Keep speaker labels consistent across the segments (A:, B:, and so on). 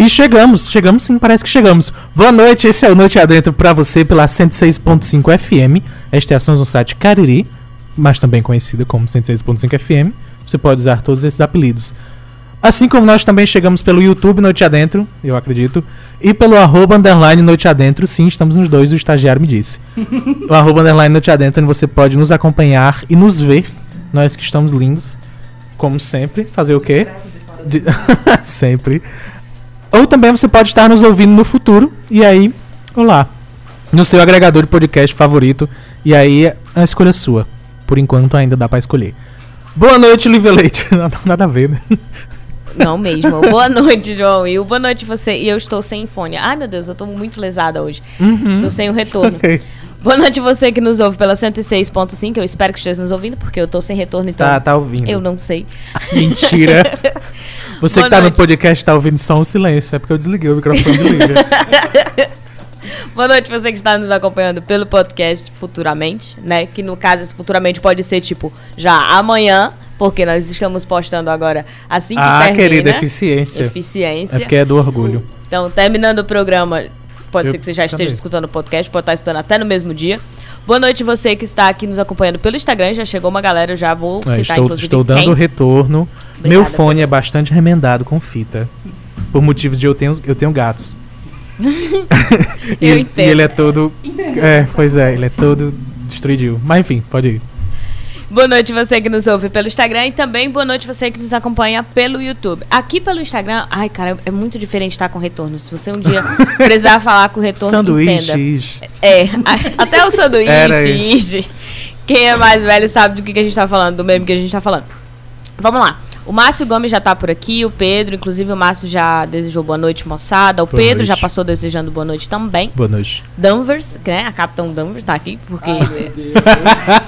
A: E chegamos, chegamos sim, parece que chegamos. Boa noite, esse é o Noite Adentro pra você pela 106.5 FM. Esta é a no site Cariri, mas também conhecida como 106.5 FM. Você pode usar todos esses apelidos. Assim como nós também chegamos pelo YouTube Noite Adentro, eu acredito, e pelo arroba underline Noite Adentro, sim, estamos nos dois, o estagiário me disse. o arroba underline Noite Adentro, onde você pode nos acompanhar e nos ver, nós que estamos lindos, como sempre, fazer o quê? De... sempre. Ou também você pode estar nos ouvindo no futuro, e aí, olá, no seu agregador de podcast favorito, e aí a escolha é sua. Por enquanto ainda dá para escolher. Boa noite, Lívia Leite. Nada a ver, né?
B: Não mesmo. Boa noite, João. E boa noite você. E eu estou sem fone. Ai, meu Deus, eu estou muito lesada hoje. Uhum. Estou sem o retorno. Okay. Boa noite você que nos ouve pela 106.5. Eu espero que esteja nos ouvindo, porque eu estou sem retorno, então.
A: Tá, tá ouvindo.
B: Eu não sei.
A: Mentira. Você boa que tá noite. no podcast tá ouvindo só um silêncio. É porque eu desliguei o microfone do Lívia.
B: Boa noite você que está nos acompanhando pelo podcast futuramente, né? Que no caso, esse futuramente pode ser tipo já amanhã, porque nós estamos postando agora assim que ah, termina. Ah,
A: querida, eficiência.
B: Eficiência.
A: É porque é do orgulho.
B: Então, terminando o programa, pode Eu ser que você já esteja também. escutando o podcast, pode estar escutando até no mesmo dia. Boa noite você que está aqui nos acompanhando pelo Instagram. Já chegou uma galera, eu já vou é, citar
A: estou,
B: inclusive
A: Estou dando
B: quem.
A: retorno. Obrigada, Meu fone é bastante remendado com fita. Por motivos de eu tenho, eu tenho gatos.
B: eu e, entendo.
A: E ele é todo... É, pois é, ele é todo destruído. Mas enfim, pode ir.
B: Boa noite você que nos ouve pelo Instagram e também boa noite você que nos acompanha pelo YouTube. Aqui pelo Instagram, ai cara, é muito diferente estar com retorno. Se você um dia precisar falar com retorno, sanduíche. entenda. É, até o sanduíche. Quem é mais velho sabe do que, que a gente está falando, do meme que a gente está falando. Vamos lá. O Márcio Gomes já está por aqui, o Pedro, inclusive o Márcio já desejou boa noite, moçada. O boa Pedro noite. já passou desejando boa noite também.
A: Boa noite.
B: Danvers, né? A Capitão Danvers está aqui, porque. Ah,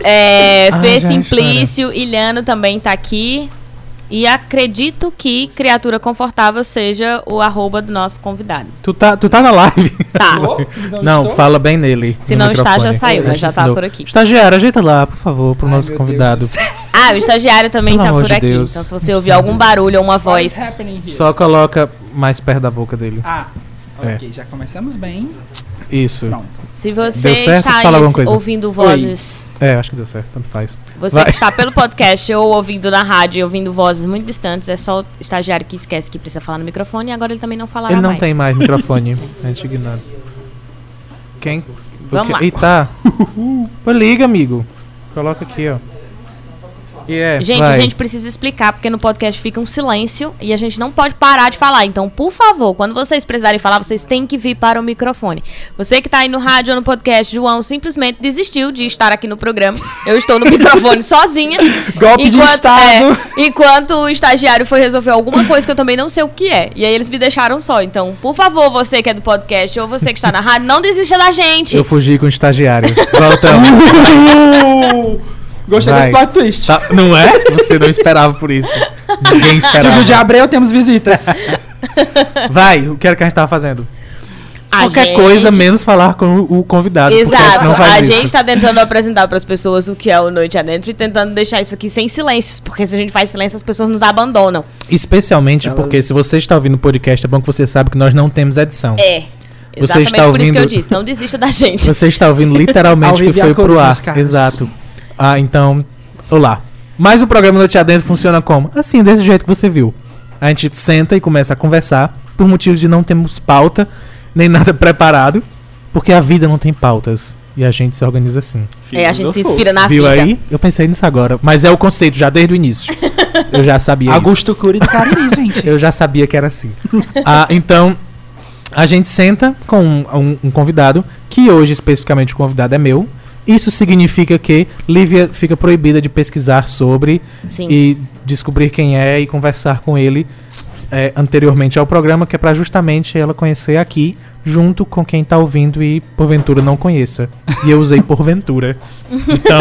B: é, ah, Fê Simplício, Ilhano também está aqui. E acredito que Criatura Confortável seja o arroba do nosso convidado.
A: Tu tá, tu tá na live?
B: Tá.
A: não, não fala bem nele.
B: Se não está, já saiu, mas já tá por aqui.
A: Estagiário, ajeita lá, por favor, pro Ai, nosso convidado.
B: Ah, o estagiário também Pelo tá por de aqui. Deus. Então se você ouvir algum barulho ou uma voz.
A: Só coloca mais perto da boca dele.
C: Ah, é. ok, já começamos bem.
A: Isso. Pronto.
B: Se você está aí, ouvindo vozes.
A: Oi. É, acho que deu certo, tanto faz.
B: Você Vai. que está pelo podcast ou ouvindo na rádio e ouvindo vozes muito distantes, é só o estagiário que esquece que precisa falar no microfone e agora ele também não falará
A: mais. Ele não
B: mais.
A: tem mais microfone, a gente ignora. Quem?
B: Vamos lá.
A: Eita. Pô, liga, amigo. Coloca aqui, ó.
B: Yeah, gente, vai. a gente precisa explicar, porque no podcast fica um silêncio e a gente não pode parar de falar. Então, por favor, quando vocês precisarem falar, vocês têm que vir para o microfone. Você que está aí no rádio ou no podcast, João simplesmente desistiu de estar aqui no programa. Eu estou no microfone sozinha.
A: Golpe enquanto, de estado. É,
B: enquanto o estagiário foi resolver alguma coisa que eu também não sei o que é. E aí eles me deixaram só. Então, por favor, você que é do podcast ou você que está na rádio, não desista da gente.
A: Eu fugi com o estagiário. Voltamos.
C: Gostei Vai. desse plot twist.
A: Tá, não é? Você não esperava por isso. Ninguém esperava.
C: Silvio de Abreu, temos visitas.
A: Vai, o que era que a gente tava fazendo? A Qualquer gente... coisa menos falar com o convidado.
B: Exato. A, a gente está tentando apresentar para as pessoas o que é o Noite Adentro e tentando deixar isso aqui sem silêncios. Porque se a gente faz silêncio, as pessoas nos abandonam.
A: Especialmente porque se você está ouvindo o podcast, é bom que você sabe que nós não temos edição.
B: É. Você Exatamente está ouvindo... por isso que eu disse, não desista da gente.
A: Você está ouvindo literalmente o que foi pro ar. Exato. Ah, então, olá. Mas o programa Noite Adentro funciona como? Assim, desse jeito que você viu. A gente senta e começa a conversar por motivos de não termos pauta, nem nada preparado, porque a vida não tem pautas. E a gente se organiza assim.
B: É, a gente se inspira na
A: Viu
B: vida.
A: aí? Eu pensei nisso agora. Mas é o conceito já desde o início. Eu já sabia
C: Augusto isso. Cury do Cariri, gente.
A: Eu já sabia que era assim. ah, então, a gente senta com um, um, um convidado, que hoje especificamente o convidado é meu. Isso significa que Lívia fica proibida de pesquisar sobre Sim. e descobrir quem é e conversar com ele é, anteriormente ao programa, que é para justamente ela conhecer aqui, junto com quem está ouvindo e porventura não conheça. E eu usei porventura. Então.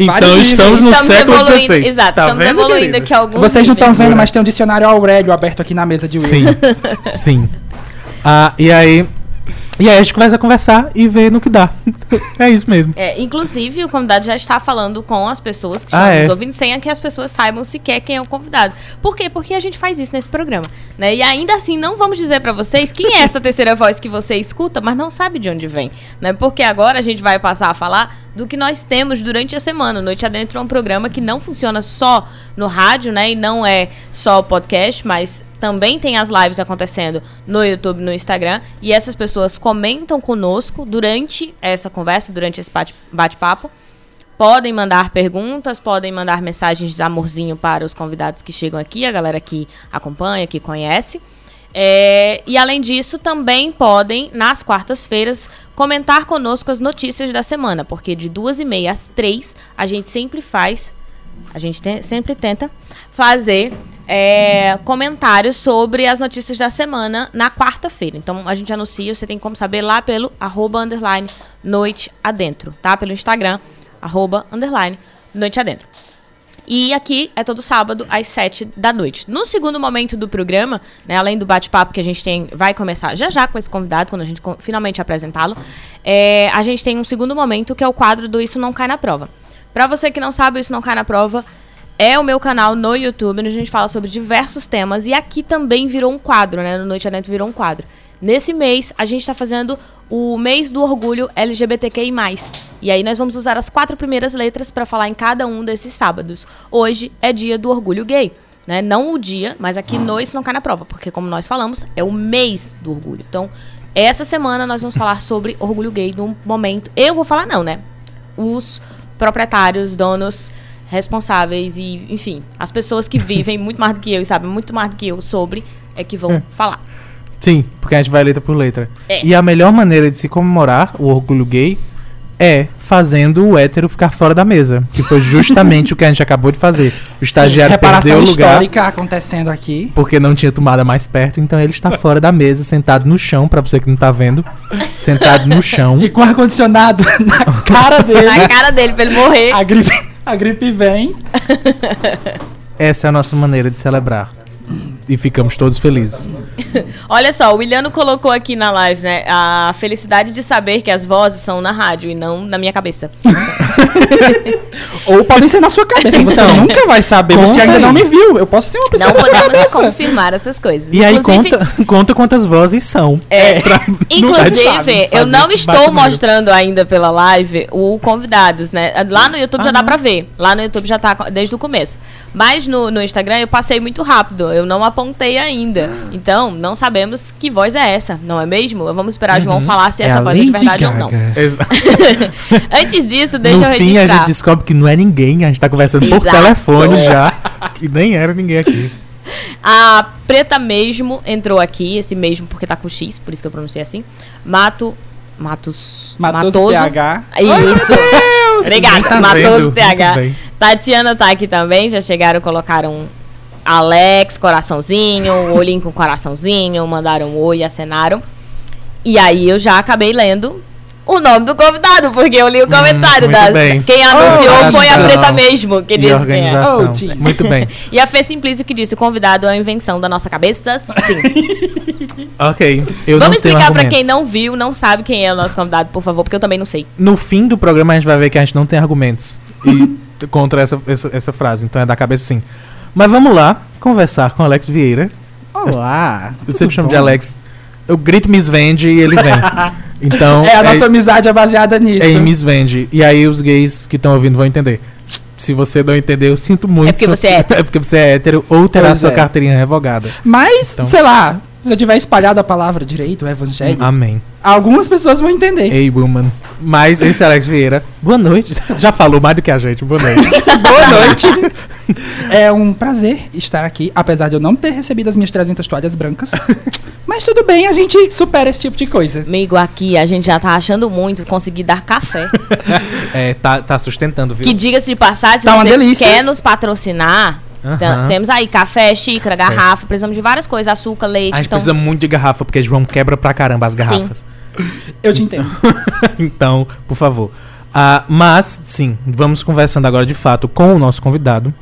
A: Então estamos no estamos século XVI.
B: Exato, tá estamos vendo, evoluindo aqui alguns.
C: Vocês não estão vendo, mas tem um dicionário Aurélio aberto aqui na mesa de
A: Will. Sim, sim. Ah, e aí E aí a gente começa a conversar e ver no que dá. é isso mesmo.
B: É, inclusive, o convidado já está falando com as pessoas que
A: Ah,
B: estão
A: é?
B: nos ouvindo, sem que as pessoas saibam sequer quem é o convidado. Por quê? Porque a gente faz isso nesse programa. Né? E ainda assim, não vamos dizer pra vocês quem é essa terceira voz que você escuta, mas não sabe de onde vem. Né? Porque agora a gente vai passar a falar do que nós temos durante a semana. Noite Adentro é um programa que não funciona só no rádio, né? E não é só podcast, mas também tem as lives acontecendo no YouTube, no Instagram, e essas pessoas comentam conosco durante essa conversa, durante esse bate- bate-papo. Podem mandar perguntas, podem mandar mensagens de amorzinho para os convidados que chegam aqui, a galera que acompanha, que conhece. É, e além disso, também podem, nas quartas-feiras, comentar conosco as notícias da semana, porque de duas e meia às três, a gente sempre faz a gente te- sempre tenta fazer é, comentários sobre as notícias da semana na quarta-feira. Então a gente anuncia, você tem como saber lá pelo arroba underline noite adentro, tá? Pelo Instagram, arroba underline noite adentro. E aqui é todo sábado às 7 da noite. No segundo momento do programa, né, além do bate-papo que a gente tem, vai começar já já com esse convidado, quando a gente finalmente apresentá-lo, é, a gente tem um segundo momento que é o quadro do Isso Não Cai na Prova. Pra você que não sabe, Isso Não Cai na Prova é o meu canal no YouTube, onde a gente fala sobre diversos temas. E aqui também virou um quadro, né? No Noite Adentro virou um quadro. Nesse mês, a gente está fazendo o mês do orgulho LGBTQI+. E aí nós vamos usar as quatro primeiras letras para falar em cada um desses sábados. Hoje é dia do orgulho gay. Né? Não o dia, mas aqui no Isso Não Cai na Prova. Porque, como nós falamos, é o mês do orgulho. Então, essa semana nós vamos falar sobre orgulho gay no momento... Eu vou falar não, né? Os proprietários, donos, responsáveis e, enfim, as pessoas que vivem muito mais do que eu e sabem muito mais do que eu sobre é que vão falar.
A: Sim, porque a gente vai letra por letra.
B: É.
A: E a melhor maneira de se comemorar o orgulho gay é fazendo o hétero ficar fora da mesa. Que foi justamente o que a gente acabou de fazer. O estagiário
C: Reparação
A: perdeu o lugar
C: histórica acontecendo aqui.
A: porque não tinha tomada mais perto, então ele está fora da mesa, sentado no chão, pra você que não tá vendo. Sentado no chão.
C: E com ar-condicionado na cara dele.
B: Na cara dele pra ele morrer.
C: a, gripe, a gripe vem.
A: Essa é a nossa maneira de celebrar. E ficamos todos felizes.
B: Olha só, o Williano colocou aqui na live, né? A felicidade de saber que as vozes são na rádio e não na minha cabeça.
C: Ou podem ser na sua cabeça. Você
A: Então,
C: nunca vai saber. Você ainda
A: aí.
C: não me viu. Eu posso ser uma pessoa
B: Não podemos confirmar essas coisas.
A: E aí
B: Inclusive-
A: conta, conta quantas vozes são.
B: É,
A: Pra-
B: Inclusive,
A: sabe
B: eu não estou mostrando ainda pela live o convidados, né? Lá no YouTube já
A: Ah,
B: dá
A: não.
B: pra ver. Lá no YouTube já tá desde o começo. Mas no, no Instagram eu passei muito rápido. Eu não apontei ainda. Então, não sabemos que voz é essa, não é mesmo? Vamos esperar João falar se
C: É
B: essa voz é de
C: Lady
B: verdade ou não.
C: Gaga.
A: Exa-
B: Antes disso, deixa
A: no
B: eu
A: fim, a
B: registrar.
A: gente descobre que não é ninguém. A gente tá conversando por
B: Exato.
A: telefone já. Que nem era ninguém aqui.
B: A Preta mesmo entrou aqui, esse mesmo porque tá com X, por isso que eu pronunciei assim. Mato. Matos.
C: Matoso PH.
B: Isso. Obrigada,
A: Ninguém tá
B: PH.
A: bem.
B: Tatiana tá aqui também, já chegaram, colocaram Alex, coraçãozinho, olhinho com coraçãozinho, mandaram um oi, acenaram. E aí eu já acabei lendo o nome do convidado, porque eu li o comentário
A: Hum, muito
B: da.
A: bem.
B: Quem anunciou
C: Oh,
B: foi a
A: organização.
B: Preta mesmo, que
A: E
B: disse quem é.
A: organização.
C: Oh.
A: Muito bem.
B: E a Fê Simplício que disse: o convidado é uma invenção da nossa cabeça, sim.
A: Ok. Eu
B: Vamos
A: não tenho
B: explicar pra
A: argumentos.
B: quem não viu, não sabe quem é o nosso convidado, por favor, porque eu também não sei.
A: No fim do programa a gente vai ver que a gente não tem argumentos e contra essa, essa, essa frase. Então é da cabeça sim. Mas vamos lá conversar com Alex Vieira.
C: Olá.
A: Eu sempre chamo de
C: bom?
A: Alex. Eu grito Miss Vende e ele vem. Então
C: É, a nossa amizade é baseada nisso.
A: é em Miss Vende. E aí os gays que estão ouvindo vão entender. Se você não entender, eu sinto muito.
B: É porque você é hétero.
A: É porque você é hétero ou terá
C: Pois
A: sua
C: é.
A: carteirinha revogada.
C: Mas,
A: Então.
C: sei lá, se eu tiver espalhado a palavra direito, o evangelho,
A: Amém.
C: algumas pessoas vão entender.
A: Ei, woman. Mas esse é Alex Vieira. Boa noite. Já falou mais do que a gente. Boa noite.
C: Boa noite. É um prazer estar aqui, apesar de eu não ter recebido as minhas 300 toalhas brancas. Mas tudo bem, a gente supera esse tipo de coisa.
B: Amigo, aqui a gente já tá achando muito conseguir dar café.
A: É, tá, tá sustentando, viu?
B: que diga-se de passagem, se
C: Tá uma
B: você
C: delícia.
B: quer nos patrocinar, tem- temos aí café, xícara, garrafa, precisamos de várias coisas, açúcar, leite.
A: A gente
B: então,
A: precisa muito de garrafa, porque João quebra pra caramba as garrafas.
C: Eu te entendo.
A: então, por favor. Ah, mas, sim, vamos conversando agora de fato com o nosso convidado.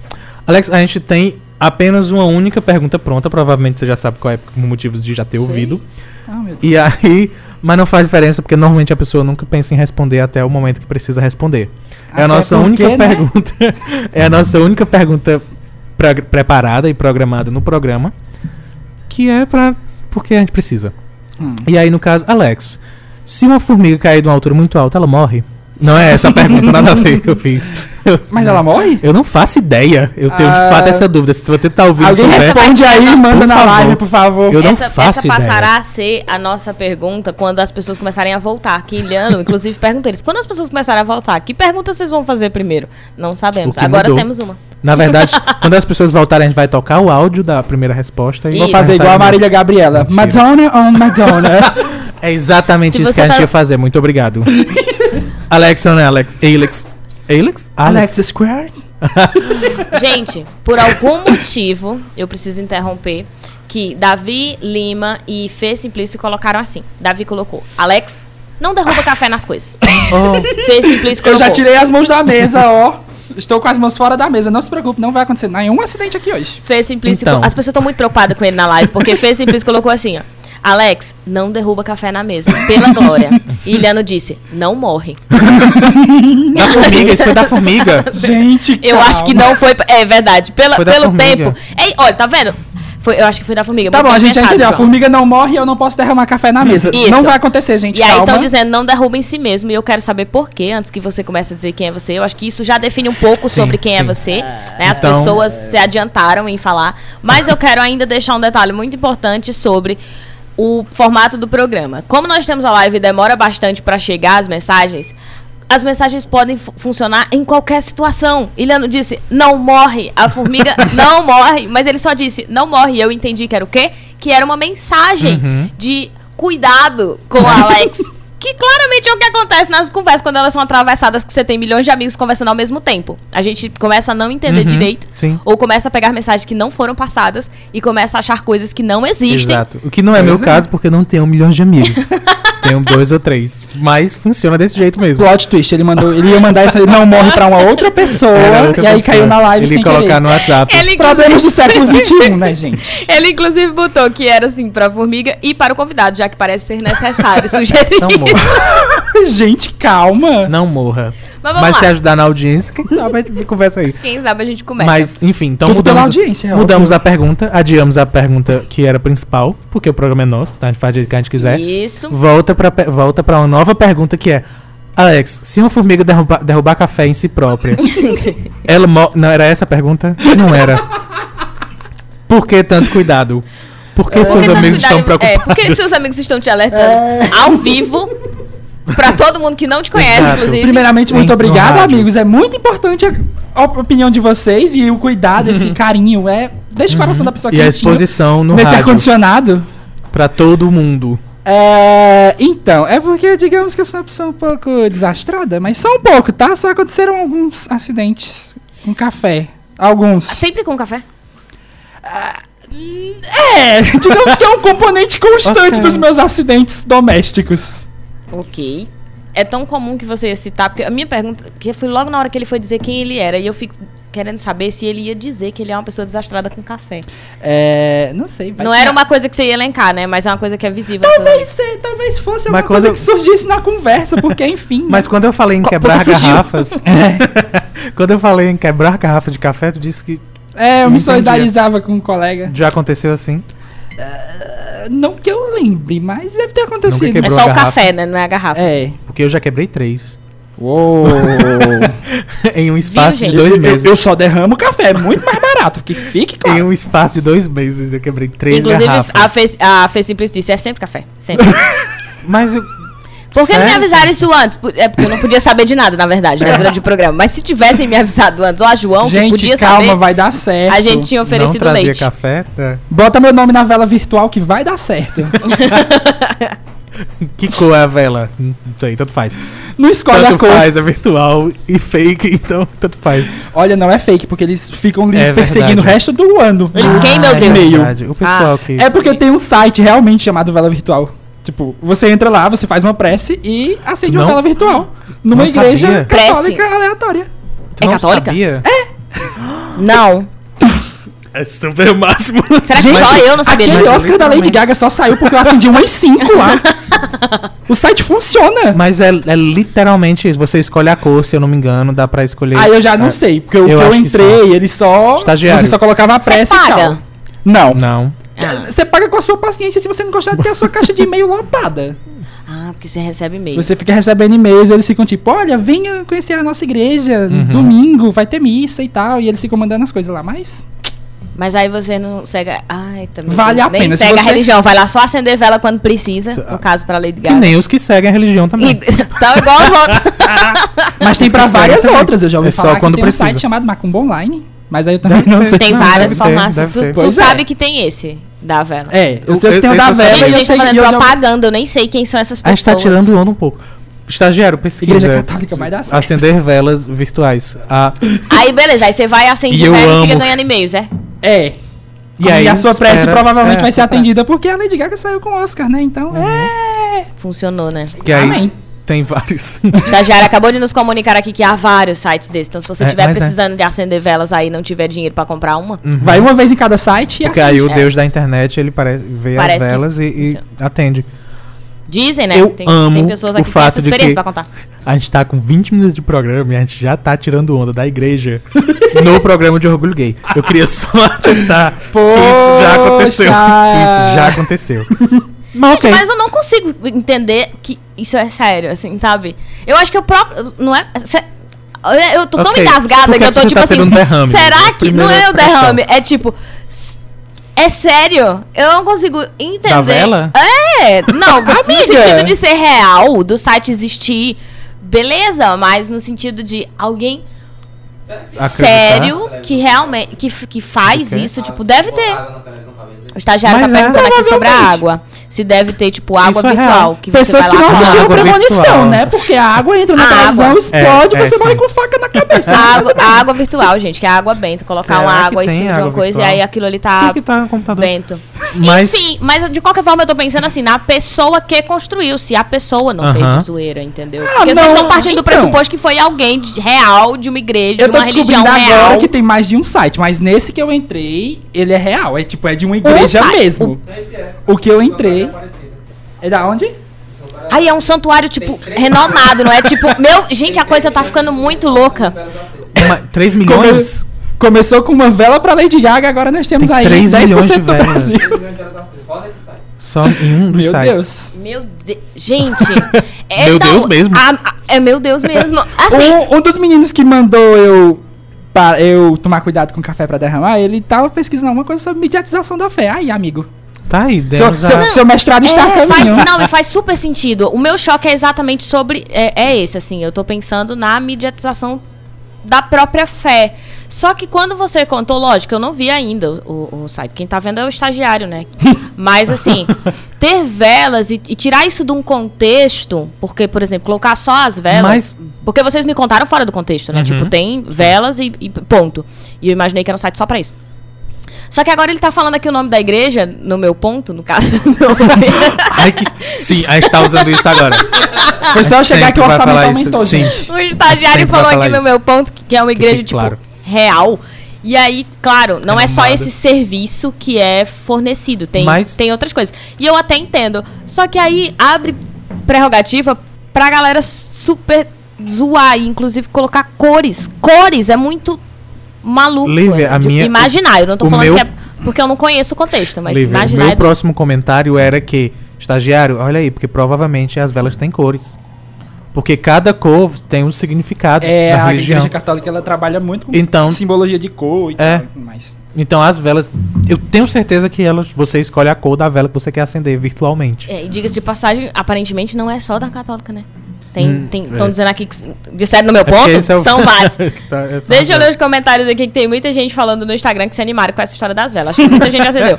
A: Alex, a gente tem apenas uma única pergunta pronta. Provavelmente você já sabe qual é por motivos de já ter ouvido.
C: Ah, meu Deus.
A: E aí, Mas não faz diferença porque normalmente a pessoa nunca pensa em responder até o momento que precisa responder. É a
C: Até
A: nossa
C: porque,
A: única
C: né?
A: pergunta. é a nossa única pergunta preparada e programada no programa. Que é pra. Porque a gente precisa.
C: Hum.
A: E aí, no caso, Alex, se uma formiga cair de uma altura muito alta, ela morre? Não é essa a pergunta, nada a ver que eu fiz. Eu,
C: Mas ela morre?
A: eu não faço ideia. Eu tenho de
C: Ah.
A: fato essa dúvida. Se você tá ouvindo
C: Alguém
A: souber,
C: responde aí e manda
A: Por
C: na
A: favor.
C: live, por favor.
A: Eu não
B: essa,
A: faço
B: essa
A: ideia.
B: passará a ser a nossa pergunta quando as pessoas começarem a voltar. Que Iliano, inclusive, pergunta eles: quando as pessoas começarem a voltar, que pergunta vocês vão fazer primeiro? Não sabemos.
A: Que
B: Agora
A: mudou.
B: temos uma.
A: Na verdade, quando as pessoas voltarem, a gente vai tocar o áudio da primeira resposta e
B: Vou
C: Vou fazer igual a Marília Gabriela.
A: Mentira.
C: Madonna on Madonna.
A: É exatamente
B: Se
A: isso que
B: você
A: a gente
B: tá-
A: ia fazer. Muito obrigado. Alex on Alex. Alex. Alex?
C: Alex Square.
B: Gente, por algum motivo, eu preciso interromper. Que Davi Lima e Fê Simplício colocaram assim. Davi colocou: Alex, não derruba café nas coisas.
A: Oh,
B: Fê Simplício
C: Eu
B: colocou.
C: já tirei as mãos da mesa, ó. Estou com as mãos fora da mesa. Não se preocupe, não vai acontecer nenhum acidente aqui hoje.
B: Fê Simplício.
A: Então.
B: As pessoas estão muito preocupadas com ele na live, porque Fê Simplício colocou assim, ó. Alex, não derruba café na mesa, pela glória. E Iliano disse, não morre.
A: da formiga, isso foi da formiga.
C: Gente,
B: Eu acho que não foi. É verdade. Pela, pelo
A: formiga.
B: tempo. Ei, olha, tá vendo? Foi, eu acho que foi da formiga.
C: Tá bom, a gente já entendeu. A formiga não morre e eu não posso derramar café na mesa.
B: Isso.
C: Não vai acontecer, gente.
B: E aí
C: calma.
B: estão dizendo, não derruba em si mesmo. E eu quero saber por quê, antes que você comece a dizer quem é você. Eu acho que isso já define um pouco
A: Sim,
B: sobre quem é
A: sim.
B: você. Né? As
A: Então-
B: pessoas se adiantaram em falar. Mas eu quero ainda deixar um detalhe muito importante sobre o formato do programa. Como nós temos a live e demora bastante para chegar as mensagens, as mensagens podem fu- funcionar em qualquer situação. Iliano disse, não morre. A formiga não morre. Mas ele só disse, não morre. E eu entendi que era o quê? Que era uma mensagem
A: Uhum.
B: de cuidado com o Alex. Que claramente é o que acontece nas conversas quando elas são atravessadas, que você tem milhões de amigos conversando ao mesmo tempo. A gente começa a não entender
A: Uhum,
B: direito.
A: sim.
B: Ou começa a pegar mensagens que não foram passadas e começa a achar coisas que não existem.
A: Exato. O que não é meu
C: Pois é.
A: caso, porque eu não tenho milhão de amigos. tenho dois ou três. Mas funciona desse jeito mesmo.
C: Plot twist, ele mandou, ele ia mandar isso aí, não morre pra uma outra pessoa,
A: outra
C: e aí
A: pessoa.
C: caiu na live
A: Ele
C: sem
A: ia colocar
C: querer.
A: no WhatsApp.
B: Ele,
C: Problemas do século XXI, né, gente?
B: ele, inclusive, botou que era assim pra formiga e para o convidado, já que parece ser necessário sugerir.
A: Não morra.
C: gente, calma.
A: Não morra.
B: Mas vamos
A: Mas
B: lá.
A: se ajudar na audiência, quem sabe a gente conversa aí.
B: Quem sabe a gente começa.
A: Mas, enfim, então
C: Tudo
A: mudamos,
C: audiência, é
A: mudamos
C: óbvio.
A: a pergunta, adiamos a pergunta que era principal, porque o programa é nosso, tá? A gente faz do jeito que a gente quiser.
B: Isso.
A: Volta pra, volta pra uma nova pergunta que é: Alex, se uma formiga derrubar, derrubar café em si própria, ela Não era essa a pergunta? Não era. Por que tanto cuidado? Por que seus
B: Porque na
A: amigos estão
B: verdade,
A: preocupados?
B: É, porque seus amigos estão te alertando ao vivo. Pra todo mundo que não te conhece,
A: Exato.
B: inclusive.
C: Primeiramente, muito obrigado, amigos. É muito importante a, opinião de vocês e o cuidado, esse carinho. É, deixa o coração da pessoa
A: Uhum. E a exposição no
C: nesse ar-condicionado.
A: pra todo mundo.
C: É, então, é porque digamos que eu sou uma pessoa um pouco desastrada, mas só um pouco, tá? Só aconteceram alguns acidentes com café. Alguns.
B: Sempre com café?
C: É, digamos que é um componente constante
A: Ok.
C: dos meus acidentes domésticos.
B: Ok. É tão comum que você ia citar, porque a minha pergunta, que foi logo na hora que ele foi dizer quem ele era, e eu fico querendo saber se ele ia dizer que ele é uma pessoa desastrada com café.
C: É, não sei.
B: Não
C: que-
B: era uma coisa que você ia elencar, né? Mas é uma coisa que é visível.
C: Talvez, se- talvez fosse uma coisa
A: quando-
C: que surgisse na conversa, porque enfim. né?
A: Mas quando eu falei em
B: Co-
A: quebrar garrafas. quando eu falei em quebrar garrafa de café, tu disse que
C: É, eu me solidarizava com um colega.
A: já aconteceu assim.
C: Não que eu lembre, mas deve ter acontecido.
B: É
A: quebrou
B: só o café, né? Não é a garrafa.
C: É.
A: Porque eu já quebrei três.
C: Uou.
A: em um espaço
B: gente?
A: de dois
C: eu,
A: meses.
C: eu só derramo café, é muito mais barato, que fique
A: Em
C: claro.
A: um espaço de dois meses eu quebrei três
B: Inclusive,
A: garrafas.
B: a Fê, a Fê Simples disse, é sempre café. Sempre.
A: Mas eu...
B: Por que não me avisaram isso antes? É porque eu não podia saber de nada, na verdade, né, durante o programa. Mas se tivessem me avisado antes, ou a João, que
C: Gente,
B: podia
C: calma,
B: saber,
C: vai dar certo.
B: a gente tinha
A: não
B: oferecido
A: trazia
B: leite.
A: café? Tá.
C: Bota meu nome na vela virtual que vai dar certo.
A: Que cor é a vela? Não sei, tanto faz.
C: Não escolhe a
A: Tanto
C: cor.
A: faz, é virtual e fake, então tanto faz.
C: Olha, não é fake, porque eles ficam
A: É
C: perseguindo o
A: verdade.
C: resto do ano.
B: Eles
C: Ah,
B: quem, meu
A: é
B: Deus?
A: O pessoal
B: Ah,
A: que...
C: É porque tem um site realmente chamado Vela Virtual. Tipo, você entra lá, você faz uma prece e acende uma vela virtual. Numa
A: não
C: igreja
A: sabia.
C: católica
B: Prece.
C: aleatória.
A: Tu
B: é
A: não
B: católica?
A: Sabia?
B: Não.
A: É super o máximo.
B: Será que só eu não sabia
C: Aquele
B: disso?
A: Mas
C: Oscar da Lady. Gaga só saiu porque eu acendi umas 5 lá. O site funciona.
A: Mas é, é literalmente isso. Você escolhe a cor, se eu não me engano, dá pra escolher.
C: Ah, eu já não
A: é,
C: sei, porque o
A: eu
C: que eu
A: acho que
C: entrei, ele só.
A: Estagiário.
C: Você só colocava a
B: Você
C: pressa e
B: paga?
C: tchau. Não.
A: Não.
B: Ah.
C: Você paga com a sua paciência se você não gostar de ter a sua caixa de e-mail lotada.
B: Ah, porque você recebe e-mail.
C: Você fica recebendo e-mails e eles ficam tipo, olha, venha conhecer a nossa igreja,
A: Uhum.
C: domingo, vai ter missa e tal. E eles ficam mandando as coisas lá, mas.
B: Mas aí você não segue. Ai, também.
C: Vale a
B: nem
C: pena, se
B: segue a
C: você-
B: religião. Vai lá só acender vela quando precisa.
A: Isso,
B: no caso, pra Lady
A: Que
B: Gaga.
A: nem os que seguem a religião também.
B: E, tá igual os outros.
C: Mas tem
A: Os
C: pra várias
A: também.
C: outras. Eu já ouvi
A: É só
C: falar
A: quando
C: que tem
A: precisa.
C: um site chamado Macumba Online. Mas aí eu também
A: Deve
C: não
A: ter.
C: sei.
B: Tem
A: Não,
B: várias
A: deve ter,
B: formatos.
A: deve
B: Tu,
A: ter.
B: tu
C: Pois é.
B: sabe que tem esse da vela.
C: É, eu sei
A: Eu-
C: que tem o da
A: eu
C: vela e eu
B: gente
C: sei
B: tá
C: que
B: fazendo
C: eu
B: propaganda, eu nem sei quem são essas
A: A gente
B: pessoas.
A: tá tirando onda um pouco. Estagiário, pesquisa.
C: Igreja Católica vai dar certo.
A: Acender velas virtuais. Ah,
B: Aí, beleza, aí você vai, acende
A: E eu
B: vela e fica
A: amo.
B: ganhando e-mails, é?
C: É.
A: e aí
C: a sua prece
A: espera-
C: provavelmente
A: é,
C: vai ser
A: prece.
C: atendida porque a Lady Gaga saiu com o Oscar, né? Então, é.
B: Funcionou, né?
A: Que aí
C: Amém.
A: Tem vários.
B: O estagiário acabou de nos comunicar aqui que há vários sites desses. Então, se você
A: É,
B: estiver
A: mas é.
B: precisando de acender velas aí e não tiver dinheiro pra comprar uma,
A: Uhum.
C: Vai uma vez em cada site e
A: Porque
C: assim.
A: aí o
B: é.
A: Deus da internet, ele parece, vê
B: Parece
A: as
B: que
A: velas e, e
B: funciona.
A: atende.
B: dizem, né?
A: Eu
B: tem,
A: amo
B: tem pessoas
A: o
B: aqui que têm
A: fato de
B: experiência
A: que-
B: pra contar.
A: A gente tá com 20 minutos de programa e a gente já tá tirando onda da igreja no programa de orgulho gay. Eu queria só tentar que isso já aconteceu.
C: Poxa!
A: Isso já aconteceu. Mas
B: Gente,
A: ok.
B: mas eu não consigo entender que isso é sério, assim, sabe? Eu acho que eu próprio. Não é. se- eu tô tão
A: Ok.
B: engasgada que
A: que
B: eu tô tipo
A: tá
B: assim.
A: um derrame?
B: Será que. Não é o derrame, é tipo. É sério? Eu não consigo entender.
A: Da vela?
B: É, não, no sentido de ser real, do site existir, beleza, mas no sentido de alguém
A: Acreditar.
B: sério que realmente que, que faz
A: O
B: isso, tipo, deve ter. O estagiário
A: Mas
B: tá
A: é.
B: perguntando aqui sobre a água. Se deve ter, tipo, água
A: Isso é
B: virtual.
A: real.
B: Que
C: Pessoas que não assistiram
A: água
C: Premonição,
A: virtual.
C: né? Porque a água entra na
B: A
C: televisão,
B: água.
C: explode,
A: É, é,
C: você morre com faca na cabeça.
B: A água, a água virtual, gente, que é água benta. Colocar
A: Será
B: uma água em cima de uma
A: água
B: coisa
A: virtual?
B: e aí aquilo ali tá
A: que tá no computador.
B: bento.
A: Mas-
B: Enfim, mas de qualquer forma eu tô pensando assim, na pessoa que construiu, se a pessoa não fez
A: Aham.
B: de zoeira, entendeu?
C: Ah,
B: Porque
C: não,
B: vocês estão partindo do
C: então.
B: pressuposto que foi alguém de- real, de uma igreja,
C: Eu
B: de
C: tô
B: uma religião
C: descobrindo agora
B: real.
C: que tem mais de um site, mas nesse que eu entrei, ele é real. É tipo, é de uma igreja
B: site.
C: mesmo. O que eu entrei. É da onde?
B: Aí é um santuário, tipo, renomado, não é? Tipo, meu. Gente, a coisa tá ficando muito louca.
A: Uma, 3 milhões?
C: Começou com uma vela pra Lady Gaga, agora nós temos
A: Tem
C: aí
A: 3
C: 10%
A: milhões de
C: do
A: velas.
C: Brasil.
A: Só em um dos
C: Meu
A: sites.
C: Deus.
B: Meu Deus. Gente. é
A: Meu
B: da-
A: Deus mesmo.
B: a- a- é meu Deus mesmo. Assim.
C: Um, um dos meninos que mandou eu para eu tomar cuidado com o café pra derramar, ele tava pesquisando alguma coisa sobre mediatização da fé. Aí, amigo.
A: Tá aí,
C: Seu,
A: demos
C: seu, seu mestrado está a
B: É, faz, não, e faz super sentido. O meu choque é exatamente sobre. É, é esse, assim. Eu tô pensando na mediatização da própria fé. Só que quando você contou, lógico, eu não vi ainda o, o- o site. Quem tá vendo é o estagiário, né? Mas assim, ter velas e, e tirar isso de um contexto, porque, por exemplo, colocar só as velas.
A: Mas-
B: Porque vocês me contaram fora do contexto, né?
A: Uhum.
B: Tipo, tem velas e, e ponto. E eu imaginei que era um site só pra isso. Só que agora ele tá falando aqui o nome da igreja, no meu ponto, no caso.
A: Ai, que... Sim, a gente tá usando isso agora.
C: Foi só chegar que o orçamento
A: isso,
C: aumentou,
A: sim.
C: gente.
B: O estagiário falou aqui no
A: isso.
B: meu ponto que é uma igreja, tipo,
A: claro.
B: Real. E aí, claro, não é só
A: Renomada.
B: esse serviço que é fornecido. Tem,
A: Mas-
B: tem outras coisas. E eu até entendo. Só que aí abre prerrogativa pra galera super zoar e, inclusive, colocar cores. Cores é muito maluco.
A: Lívia, a
B: de
A: minha-
B: Imaginar. Eu não tô
A: o
B: falando
A: meu-
B: que é porque eu não conheço o contexto, mas
A: Lívia, o
B: imaginar.
A: meu
B: é-
A: próximo comentário era que, estagiário, olha aí, porque provavelmente as velas têm cores. Porque cada cor tem um significado
C: É, a
A: religião.
C: igreja católica ela trabalha muito com
A: Então-
C: simbologia de cor e
A: É.
C: tal, e tudo mais.
A: Então as velas, eu tenho certeza que elas, você escolhe a cor da vela que você quer acender virtualmente.
B: É, e diga-se de passagem, aparentemente não é só da católica, né? Tem,
A: Hum,
B: tem,
A: é.
B: estão dizendo aqui que disseram no meu
A: É
B: ponto,
A: é
B: são vários.
A: Essa- essa
B: Deixa eu ler os comentários aqui que tem muita gente falando no Instagram que se animaram com essa história das velas. Acho que muita gente acendeu.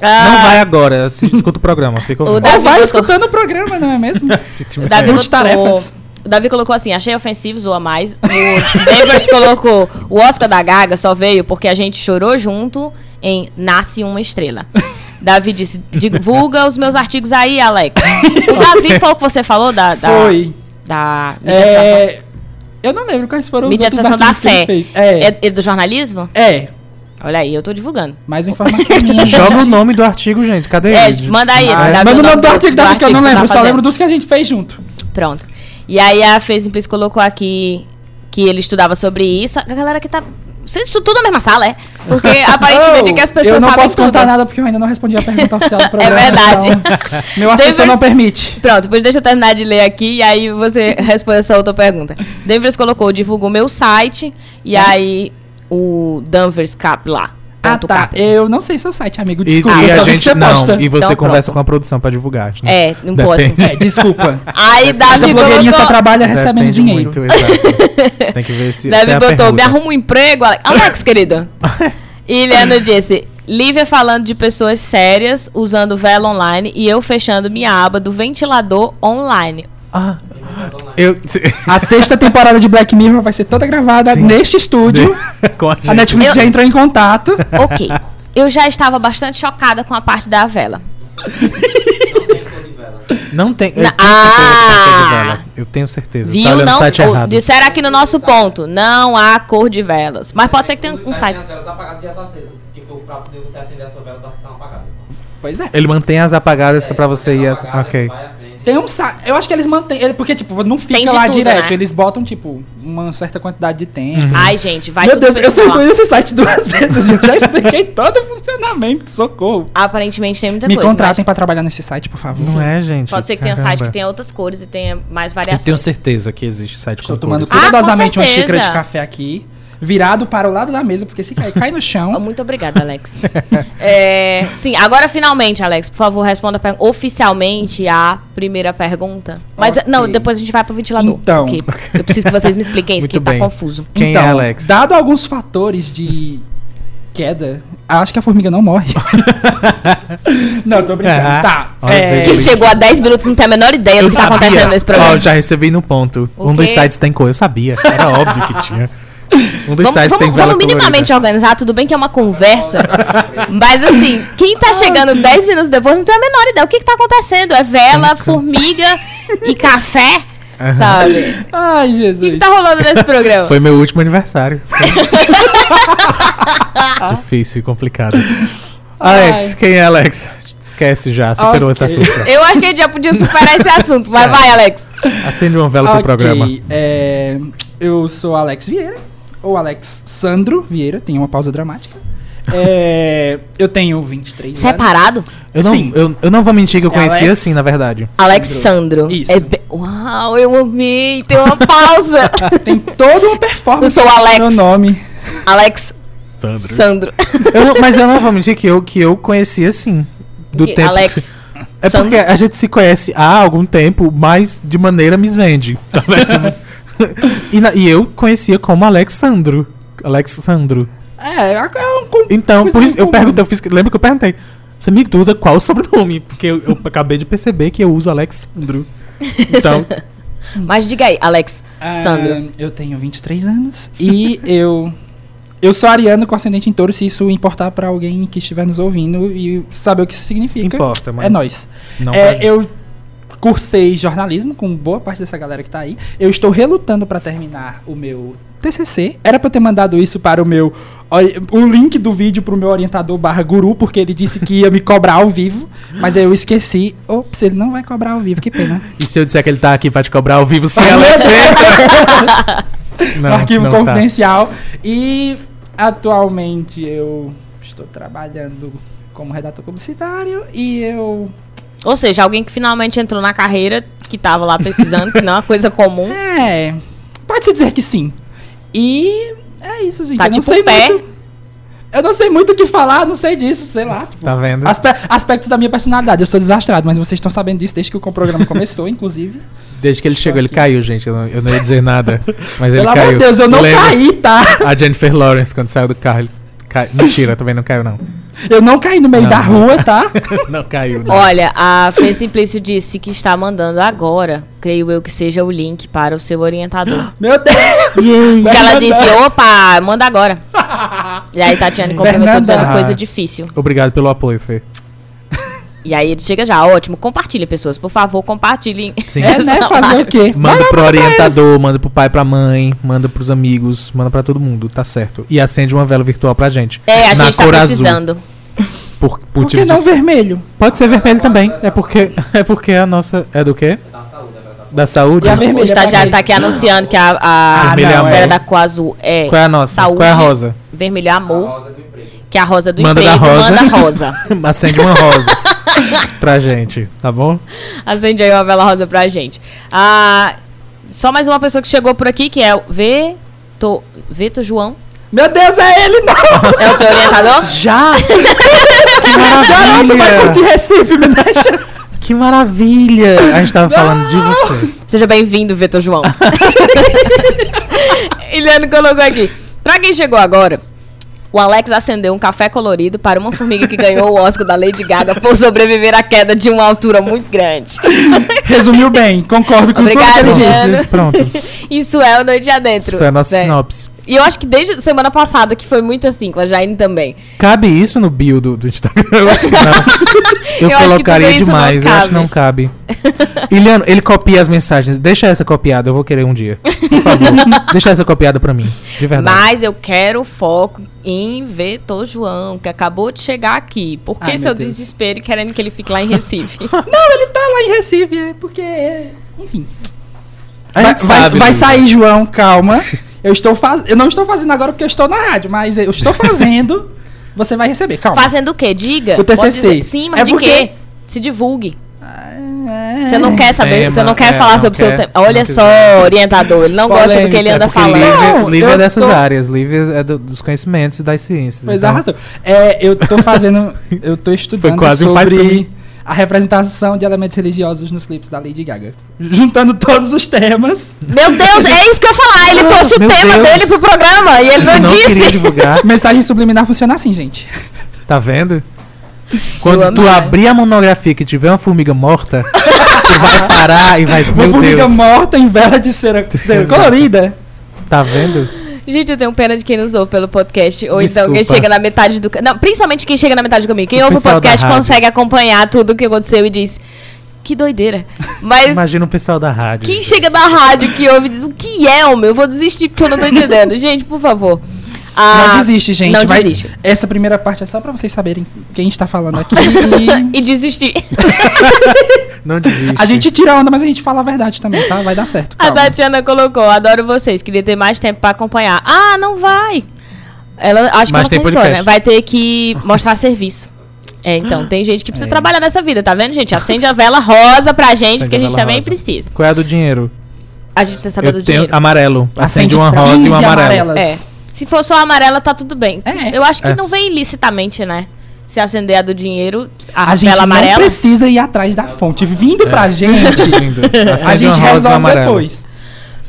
A: Não
B: Ah,
A: vai agora, se escuta o programa, fica
B: O. Davi
C: Ou vai
B: botou-
C: escutando o programa, não é mesmo?
B: O Davi, botou, o Davi colocou assim, achei ofensivo, zoa mais. O Davis colocou, o Oscar da Gaga só veio porque a gente chorou junto em Nasce Uma Estrela. Davi disse, divulga os meus artigos aí, Alex. O Davi foi o que você falou da... da
C: Foi.
B: Da mediação,
C: É, eu não lembro quais foram os outros
B: mediatização da
C: artigos que ele
B: fé.
C: fez. É.
B: É, é do jornalismo?
C: É.
B: Olha aí, eu tô divulgando.
C: Mais uma informação minha.
A: Joga o nome do artigo, gente. Cadê
B: É,
A: ele?
B: manda aí.
A: Ah,
C: Manda o nome do artigo da que eu não
B: que tu
C: lembro,
B: tá
C: eu só lembro dos que a gente fez junto.
B: Pronto. E aí a Fê Simplice colocou aqui que ele estudava sobre isso. A galera que tá. Vocês estudam tudo na mesma sala, é? Porque aparentemente
C: Oh,
B: aqui as pessoas
C: Eu não
B: sabem
C: posso
B: tudo.
C: contar nada porque eu ainda não respondi a pergunta oficial do programa.
B: verdade.
C: então meu assessor não permite.
B: Pronto, depois deixa eu terminar de ler aqui e aí você responde essa outra pergunta. Danvers colocou, divulgou meu site e aí o Danvers Cap lá.
C: Ah, tá.
B: cap.
C: Eu não sei seu site, amigo.
A: E,
C: Desculpa,
A: e
C: só
A: a gente
C: você
A: não,
C: posta.
A: e você
B: Então,
A: conversa
B: pronto.
A: com a produção pra divulgar. né?
B: É, não
A: Depende.
B: posso.
C: É, desculpa.
B: Aí Davi
C: blogueirinha só trabalha recebendo
A: Depende
C: dinheiro.
A: Muito, exato. Tem que ver se.
B: Davi botou, me arruma um emprego. Alex, Alex querido. E Leandro disse, Lívia falando de pessoas sérias usando vela online e eu fechando minha aba do ventilador online.
A: Ah, eu.
C: A sexta temporada de Black Mirror vai ser toda gravada
A: Sim.
C: neste estúdio.
A: com a.
C: A Netflix
B: Eu-
C: já entrou em contato.
B: Ok. Eu já estava bastante chocada com a parte da vela.
A: Não tem. Eu
B: Na-
A: tenho certeza que tem cor de
B: Ah!
A: vela. Eu tenho certeza.
B: Viu?
A: tá olhando
B: não,
A: o site errado.
B: disseram aqui no nosso ponto, não há cor de velas. Mas pode ser que tenha um site.
D: As velas apagadas e as acesas. Tipo, pra poder você acender a sua vela das que estão apagadas.
C: Pois é.
A: Ele mantém as apagadas que é pra você ir. As... Ok.
D: vai, acende.
C: Tem um site. Eu acho que eles mantêm. Porque, tipo, não fica lá
B: tudo,
C: direto.
B: né?
C: Eles botam, tipo, uma certa quantidade de tempo.
A: Uhum.
B: Ai, gente, vai
C: Meu
B: tudo
C: Deus, eu entrei nesse site duas vezes e eu já expliquei todo o funcionamento. Socorro.
B: Aparentemente tem muita
C: Me
B: coisa.
C: contratem
B: mas
C: pra trabalhar nesse site, por favor.
A: Não é, gente.
B: Pode ser que tenha
A: Caramba.
B: site que tenha outras cores e tenha mais
A: Eu
B: variações.
A: tenho certeza que existe site
C: Estou
A: com
C: tomando
A: cores.
B: Ah,
C: cuidadosamente uma xícara de café aqui, virado para o lado da mesa, porque se cair, cai no
B: Oh,
C: chão.
B: Muito obrigada, Alex. É, sim, agora finalmente, Alex, por favor, responda a oficialmente a primeira pergunta. Mas
C: Ok.
B: não, depois a gente vai pro ventilador.
C: Então.
B: porque eu preciso que vocês me expliquem isso,
A: Muito
B: porque tá
A: bem.
B: confuso.
A: Quem
C: então,
A: é Alex?
C: dado alguns fatores de queda, acho que a formiga não morre. não, tô brincando.
A: Ah,
C: tá. é,
A: veja
B: Que chegou a 10 minutos e não tem a menor ideia do que tá
A: sabia.
B: acontecendo nesse programa.
A: já recebi no ponto.
B: O
A: um dos sites tem cor. Eu sabia. Era óbvio que tinha. Um dos
B: Vamos,
A: sites tem
B: vamos,
A: vela
B: vamos minimamente
A: colorida.
B: organizar, tudo bem que é uma conversa. mas assim, quem tá chegando 10 minutos depois não tem a menor ideia. O que, que tá acontecendo? É vela, formiga e café?
A: Aham.
B: Sabe?
C: Ai,
B: O que,
C: Jesus.
B: que tá rolando nesse programa?
A: Foi meu último aniversário. Difícil e complicado. Alex, quem é Alex? Esquece já, superou esse
C: Ok.
A: assunto.
B: Eu acho que a gente já podia superar esse assunto. Mas vai, Alex.
A: Acende uma vela pro
C: Ok,
A: programa.
C: é, eu sou Alex Vieira, ou Alex Sandro Vieira, tem uma pausa dramática. É, eu tenho 23 anos.
B: Separado?
A: Eu não,
C: Sim.
A: eu, eu não vou mentir que eu
C: É
A: conhecia
C: Alex?
A: assim, na verdade.
B: Alexandro.
C: Isso.
B: É be- Uau, eu amei. Tem uma pausa.
C: Tem toda uma performance
B: Eu sou Alex.
C: meu nome.
B: Alex
A: Sandro.
B: Sandro.
A: Eu não- mas eu não vou mentir que eu, que eu conhecia assim. Do
B: Que-
A: tempo.
B: Alex
A: que é
B: Sandro.
A: porque a gente se conhece há algum tempo, mas de maneira misvende. Sabe? Tipo, e, na- e eu conhecia como Alexandro. Alexandro.
C: É, é um
A: Então, por isso eu perguntei, eu fiz, lembra que eu perguntei. Você tu usa qual sobrenome? Porque eu, eu acabei de perceber que eu uso Alexandro. Então,
B: Mas diga aí, Alex
C: Ah,
B: Sandro.
C: Eu tenho 23 anos e eu eu sou ariano com ascendente em touro, se isso importar pra alguém que estiver nos ouvindo e saber o que isso significa.
A: Importa, mas
C: É nós.
A: não
C: É, eu cursei jornalismo com boa parte dessa galera que tá aí. Eu estou relutando pra terminar o meu TCC. Era pra eu ter mandado isso para o meu o link do vídeo pro meu orientador barra guru, porque ele disse que ia me cobrar ao vivo, mas eu esqueci. Ops, ele não vai cobrar ao vivo, que pena.
A: E se eu disser que ele tá aqui pra te cobrar ao vivo sem Alexandro?
C: um arquivo
A: não tá.
C: confidencial. E atualmente eu estou trabalhando como redator publicitário e eu.
B: Ou seja, alguém que finalmente entrou na carreira, que tava lá pesquisando, que não é uma coisa comum.
C: É. Pode-se dizer que sim. E é isso, gente.
B: Tá
C: eu não
B: tipo
C: sei
B: pé.
C: muito. Eu não sei muito o que falar, não sei disso, sei lá. tipo,
A: Tá vendo?
C: aspe- aspectos da minha personalidade. Eu sou desastrado, mas vocês estão sabendo disso desde que o programa começou, inclusive.
A: Desde que ele chegou, ele
C: aqui.
A: caiu, gente. Eu não, eu não ia dizer nada. Mas ele
C: Pelo
A: caiu.
C: amor de Deus, eu não caí, tá?
A: A Jennifer Lawrence, quando saiu do carro, ele cai... Mentira, também não caiu, não.
C: Eu não caí no meio
A: Não,
C: da
A: não.
C: rua, tá?
A: não caiu, não.
B: Olha, a Fê Simplício disse que está mandando agora, creio eu que seja o link para o seu orientador.
C: Meu Deus!
B: Porque ela disse, opa, manda agora. E aí Tatiane complementou dizendo
A: Ah.
B: coisa difícil.
A: Obrigado pelo apoio, Fê.
B: E aí ele chega já, ótimo, compartilhem, pessoas, por favor, compartilhem.
A: Sim.
C: É, né? Fazer o quê?
A: Manda pro orientador, manda pro pai, pra mãe, manda pros amigos, manda pra todo mundo, tá certo. E acende uma vela virtual pra gente.
B: É, a gente tá
A: cor azul. Por, por
C: Por que não
A: de-
C: vermelho?
A: Pode ser vermelho também. É porque, é porque a nossa. É do quê?
D: Da saúde, é verdade.
A: Da saúde?
C: E a
B: O
C: vermelha
B: estagiário
C: pra
B: tá aqui anunciando que a, a
A: Vermelho é amor.
B: da azul é
A: Qual é a nossa?
B: saúde.
A: Qual é a rosa?
B: Vermelho é
D: A
B: amor, que é a rosa do
A: Manda da
B: emprego,
A: rosa.
B: manda rosa.
A: Acende uma rosa pra gente, tá bom?
B: Acende aí uma vela rosa pra gente. Ah, só mais uma pessoa que chegou por aqui, que é o Veto, Veto João.
C: Meu Deus, é ele não!
B: É o teu orientador?
A: Já! que
C: Garoto, vai curtir
A: maravilha!
C: Recife, me deixa.
A: Que maravilha! A gente tava falando de você.
B: Seja bem-vindo, Vetor João. Eliane colocou aqui. Pra quem chegou agora, o Alex acendeu um café colorido para uma formiga que ganhou o Oscar da Lady Gaga por sobreviver à queda de uma altura muito grande.
C: Resumiu bem, concordo com
B: Obrigada,
C: tudo que ele disse.
A: Pronto.
B: Isso é o Noite Adentro.
A: Isso foi a nossa
B: né?
A: sinopse.
B: E eu acho que desde semana passada, que foi muito assim, com a Jaine também.
A: Cabe isso no bio do, do Instagram? Eu acho que não. Eu,
B: Eu
A: colocaria demais, eu acho que não cabe. Iliano, ele copia as mensagens. Deixa essa copiada, eu vou querer um dia. Por favor. Deixa essa copiada pra mim. De verdade.
B: Mas eu quero foco em Vetor João, que acabou de chegar aqui. Por que
C: Ai,
B: seu desespero querendo que ele fique lá em Recife?
C: Não, ele tá lá em Recife, é porque. Enfim.
A: A
C: Vai,
A: gente
C: vai-
A: sabe,
C: vai
A: Lu.
C: sair, João, calma. Eu estou faz... Eu não estou fazendo agora porque eu estou na rádio, mas eu estou fazendo. Você vai receber, calma.
B: Fazendo o quê? Diga.
C: O TCC.
B: Sim, mas
C: É
B: de
C: porque-
B: quê? Se divulgue.
C: É.
B: Você não quer saber,
A: Tema,
B: você não quer
A: é,
B: falar
A: não
B: sobre o seu
A: se
B: Olha só,
A: quiser.
B: orientador, ele não gosta do que ele
C: Polêmica,
B: anda
A: É
B: falando.
A: Lívia,
C: Não,
A: Lívia é dessas
C: tô-
A: áreas. Lívia é do- dos conhecimentos e das ciências.
C: Pois
A: então-.
C: É, eu tô fazendo. Eu tô estudando
A: quase um faz pra
C: sobre. A representação de elementos religiosos nos clipes da Lady Gaga. Juntando todos os temas.
B: Meu Deus, é isso que eu ia falar. Ele
A: Ah,
B: trouxe o
A: meu
B: tema
A: Deus.
B: dele pro programa e ele não,
A: Eu não queria
B: disse.
A: divulgar.
C: Mensagem subliminar funciona assim, gente.
A: Tá vendo? Quando tu abrir a monografia que tiver uma formiga morta, tu vai parar e vai.
C: Uma
A: Meu
C: formiga
A: Deus.
C: morta em vela de cera, colorida.
A: Tá vendo?
B: Gente, eu tenho pena de quem nos ouve pelo podcast. Ou então quem
A: Desculpa.
B: chega na metade do. Não, principalmente quem chega na metade do caminho. Quem
A: O
B: ouve o podcast consegue acompanhar tudo o que aconteceu e diz. Que doideira. Mas
A: Imagina o pessoal da rádio.
B: quem chega da rádio que ouve e diz o que é, o meu? Eu vou desistir porque eu não tô entendendo. Gente, por favor. Ah,
C: não desiste, gente.
B: Não
C: Vai-
B: desiste.
C: Essa primeira parte é só pra vocês saberem quem está falando aqui. e
B: E desistir.
A: Não desiste.
C: a gente tira onda, mas a gente fala a verdade também, tá? Vai dar certo.
B: A
C: calma.
B: Tatiana colocou, adoro vocês, queria ter mais tempo pra acompanhar. Ah, não vai. Ela acho
A: Mas
B: que ela de
A: podcast.
B: fora, né? Vai ter que mostrar serviço. É, então, tem gente que precisa
C: É.
B: trabalhar nessa vida, tá vendo, gente? Acende a vela rosa pra gente,
A: Acende
B: porque a
A: a
B: gente também
A: rosa.
B: precisa.
A: Qual é a do dinheiro?
B: A gente precisa saber
A: Eu
B: do
A: tenho
B: dinheiro.
A: amarelo. Acende
C: Acende
A: uma rosa e
C: 15
A: um amarelo.
C: amarelas.
B: É. Se for só amarela, tá tudo bem.
C: É.
B: Eu acho que
A: É.
B: não vem ilicitamente, né? Se acender a do dinheiro, a,
C: A gente não
B: amarela.
C: precisa ir atrás da fonte. Vindo pra
A: É.
C: gente,
A: Lindo.
C: a gente resolve depois.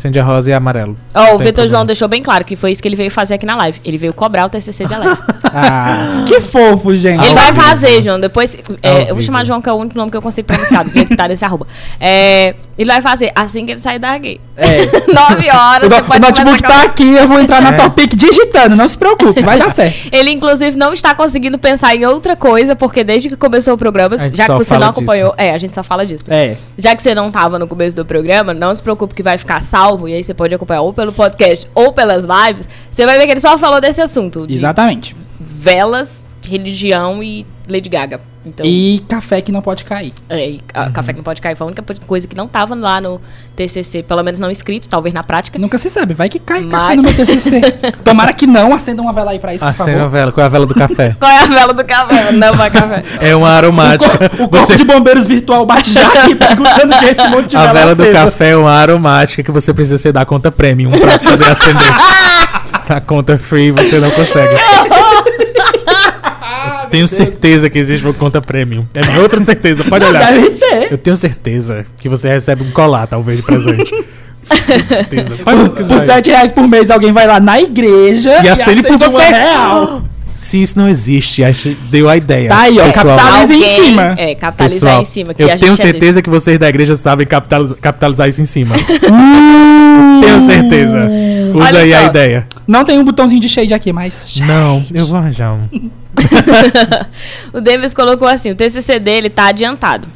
A: A rosa e amarelo.
B: Ó, o Vitor
A: problema.
B: João deixou bem claro que foi isso que ele veio fazer aqui na live. Ele veio cobrar o TCC de Alex.
C: Ah, que fofo, gente.
B: Ele
A: Ao
B: vai
A: vivo.
B: fazer, João. Depois. é, eu vou chamar João, que é o único nome que eu consigo pronunciar, do jeito que tá desse arroba. É, ele vai fazer assim que ele sair da gay.
C: É.
B: Nove horas.
C: O,
B: pode
C: o notebook tá aqui, eu vou entrar na
A: É.
C: Topic digitando, não se preocupe, vai dar certo.
B: Ele, inclusive, não está conseguindo pensar em outra coisa, porque desde que começou o programa, já que você não acompanhou. É, a gente só fala disso.
C: É.
B: Já que você não tava no começo do programa, não se preocupe que vai ficar salvo. E aí você pode acompanhar ou pelo podcast ou pelas lives. Você vai ver que ele só falou desse assunto.
C: Exatamente.
B: velas, religião e Lady Gaga. Então,
C: E café que não pode cair.
B: é, e a- café que não pode cair foi a única coisa que não tava lá no TCC, pelo menos não escrito, talvez na prática.
C: Nunca se sabe, vai que cai
B: Mas-
C: café no meu TCC. Tomara que não, acenda uma vela aí pra isso, por
A: Acende a vela. Qual é a vela do café?
B: Qual é a vela do café? Não vai café.
A: É uma aromática.
C: O corpo
A: Você-
C: de bombeiros virtual bate já aqui perguntando que é esse monte de
A: A vela do
C: acesa.
A: café é uma aromática que você precisa ser da conta premium pra poder acender. a conta free você não consegue. Tenho certeza que existe uma conta premium. É minha outra certeza, pode olhar.
C: Deve ter.
A: Eu tenho certeza que você recebe um colar, talvez, de presente. certeza. Pode
C: Por, por
A: aí.
C: 7 reais por mês alguém vai lá na igreja
A: E acende por você.
C: real.
A: Se isso não existe, a gente deu a ideia.
C: Tá aí, ó,
A: pessoal.
C: capitaliza em cima.
B: É, capitalizar
A: Pessoal,
B: em cima. Que
A: eu
B: a
A: tenho
B: gente é
A: certeza que vocês da igreja sabem capitaliza- capitalizar isso em cima.
C: Uh,
A: Tenho certeza. Usa
B: Olha
A: aí a ideia.
C: Não tem um botãozinho de shade aqui, mas.
A: Não, eu vou arranjar um.
B: o Davis colocou assim: o TCC dele tá adiantado.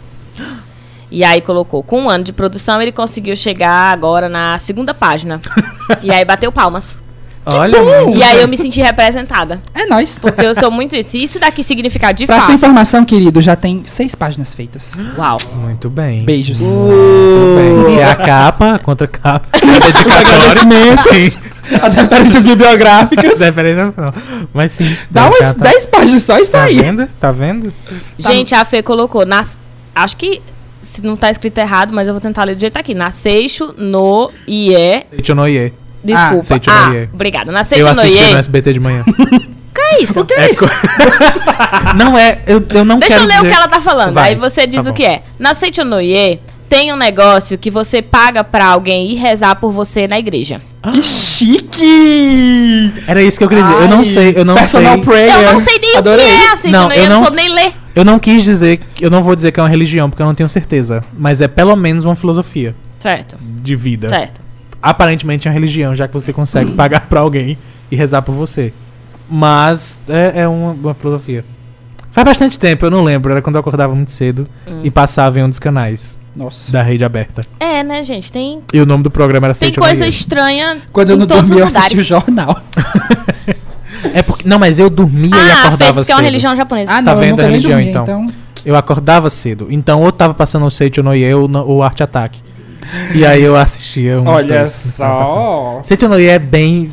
B: E aí colocou: com um ano de produção, ele conseguiu chegar agora na segunda página. e aí bateu palmas.
A: Olha,
B: E aí eu me senti representada.
C: É nóis.
B: Porque eu sou muito isso. Se isso daqui significar de
C: Pra sua
B: fato.
C: informação, querido, já tem seis páginas feitas.
B: Uau.
A: Muito bem.
C: Beijos.
A: Muito bem. E a capa, a contracapa, a dedicatória.
C: Agradecimentos. As referências bibliográficas.
A: Referência não. Mas sim.
C: Dá umas
A: tá-
C: 10 páginas só isso
A: Tá
C: aí.
A: vendo? Tá vendo?
B: Gente, a Fê colocou. Nas, acho que se não tá escrito errado, mas eu vou tentar ler do jeito que tá aqui. Na Seixo no IE. Desculpa. Ah,
A: no IE.
B: obrigada. Na
A: Eu
B: no
A: assisti no
B: IE.
A: SBT de manhã.
B: Que é isso?
A: É co- não é, eu, eu não
B: Deixa
A: quero
B: eu ler o
A: dizer-
B: que ela tá falando.
A: Vai,
B: Aí você diz
A: tá
B: o que é. Na Seichonoye tem um negócio que você paga pra alguém ir rezar por você na igreja.
C: Que chique!
A: Era isso que eu queria dizer. Eu não sei, eu não
C: Personal
A: sei.
C: prayer.
B: Eu não sei nem
C: Adorei.
B: o que é a Seichonoye,
A: Não,
B: eu
A: eu
B: não,
A: não
B: sou nem ler.
A: Eu não quis dizer, eu não vou dizer que é uma religião, porque eu não tenho certeza. Mas é pelo menos uma filosofia
B: Certo,
A: de vida.
B: certo.
A: Aparentemente é uma religião, já que você consegue pagar pra alguém e rezar por você. Mas é, é uma, uma filosofia. Faz bastante tempo, eu não lembro. Era quando eu acordava muito cedo
B: Hum.
A: e passava em um dos canais
C: Nossa.
A: da rede aberta.
B: É, né, gente? Tem,
A: E o nome do programa era
B: tem
A: Seicho
B: coisa
A: Noye.
B: estranha
C: Quando eu
B: em
C: não
B: todos
C: dormi, eu
B: os
C: assisti o jornal.
A: É porque, não, mas eu dormia e
B: Ah, Fê
A: acordava
B: disse que é uma
A: cedo.
B: religião japonesa.
C: Ah,
A: Tá
C: não, eu
A: vendo
C: nunca
A: a religião,
C: dormi,
A: então? Eu acordava cedo. Então, ou tava passando o Seicho Noye ou no- o Arte Ataque. E aí eu assistia um dos
C: Olha
A: dois, passando.
C: só.
A: Seicho Noye é bem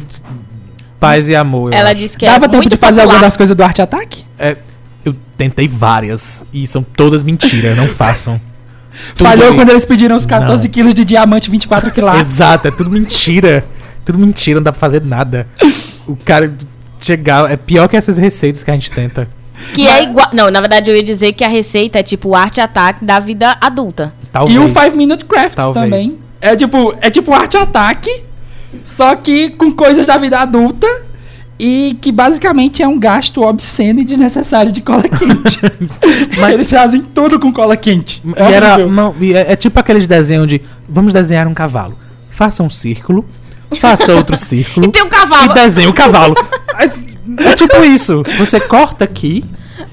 A: paz e amor.
B: Ela
A: acho.
B: disse que
C: Dava
B: é
C: tempo
B: muito
C: de fazer
B: popular.
C: alguma das coisas do Arte Ataque?
A: É, eu tentei várias e são todas mentiras, não façam. Tudo
C: Falhou
A: ali-
C: quando eles pediram os 14
A: Não.
C: quilos de diamante 24 quilates.
A: Exato, é tudo mentira. Tudo mentira, não dá pra fazer nada. O cara chegar. É pior que essas receitas que a gente tenta.
B: Que é igual. Não, na verdade eu ia dizer que a receita é tipo o arte ataque da vida adulta.
A: Talvez.
C: E o 5 Minute Crafts
A: Talvez.
C: também. É tipo, é tipo Arte Ataque, só que com coisas da vida adulta e que basicamente é um gasto obsceno e desnecessário de cola quente.
A: Mas-
C: Eles fazem tudo com cola quente.
A: E
C: É
A: era, não, e é, é tipo aqueles desenhos de vamos desenhar um cavalo. Faça um círculo, faça outro círculo
B: E tem um cavalo.
A: e desenhe o cavalo. É, é tipo isso. Você corta aqui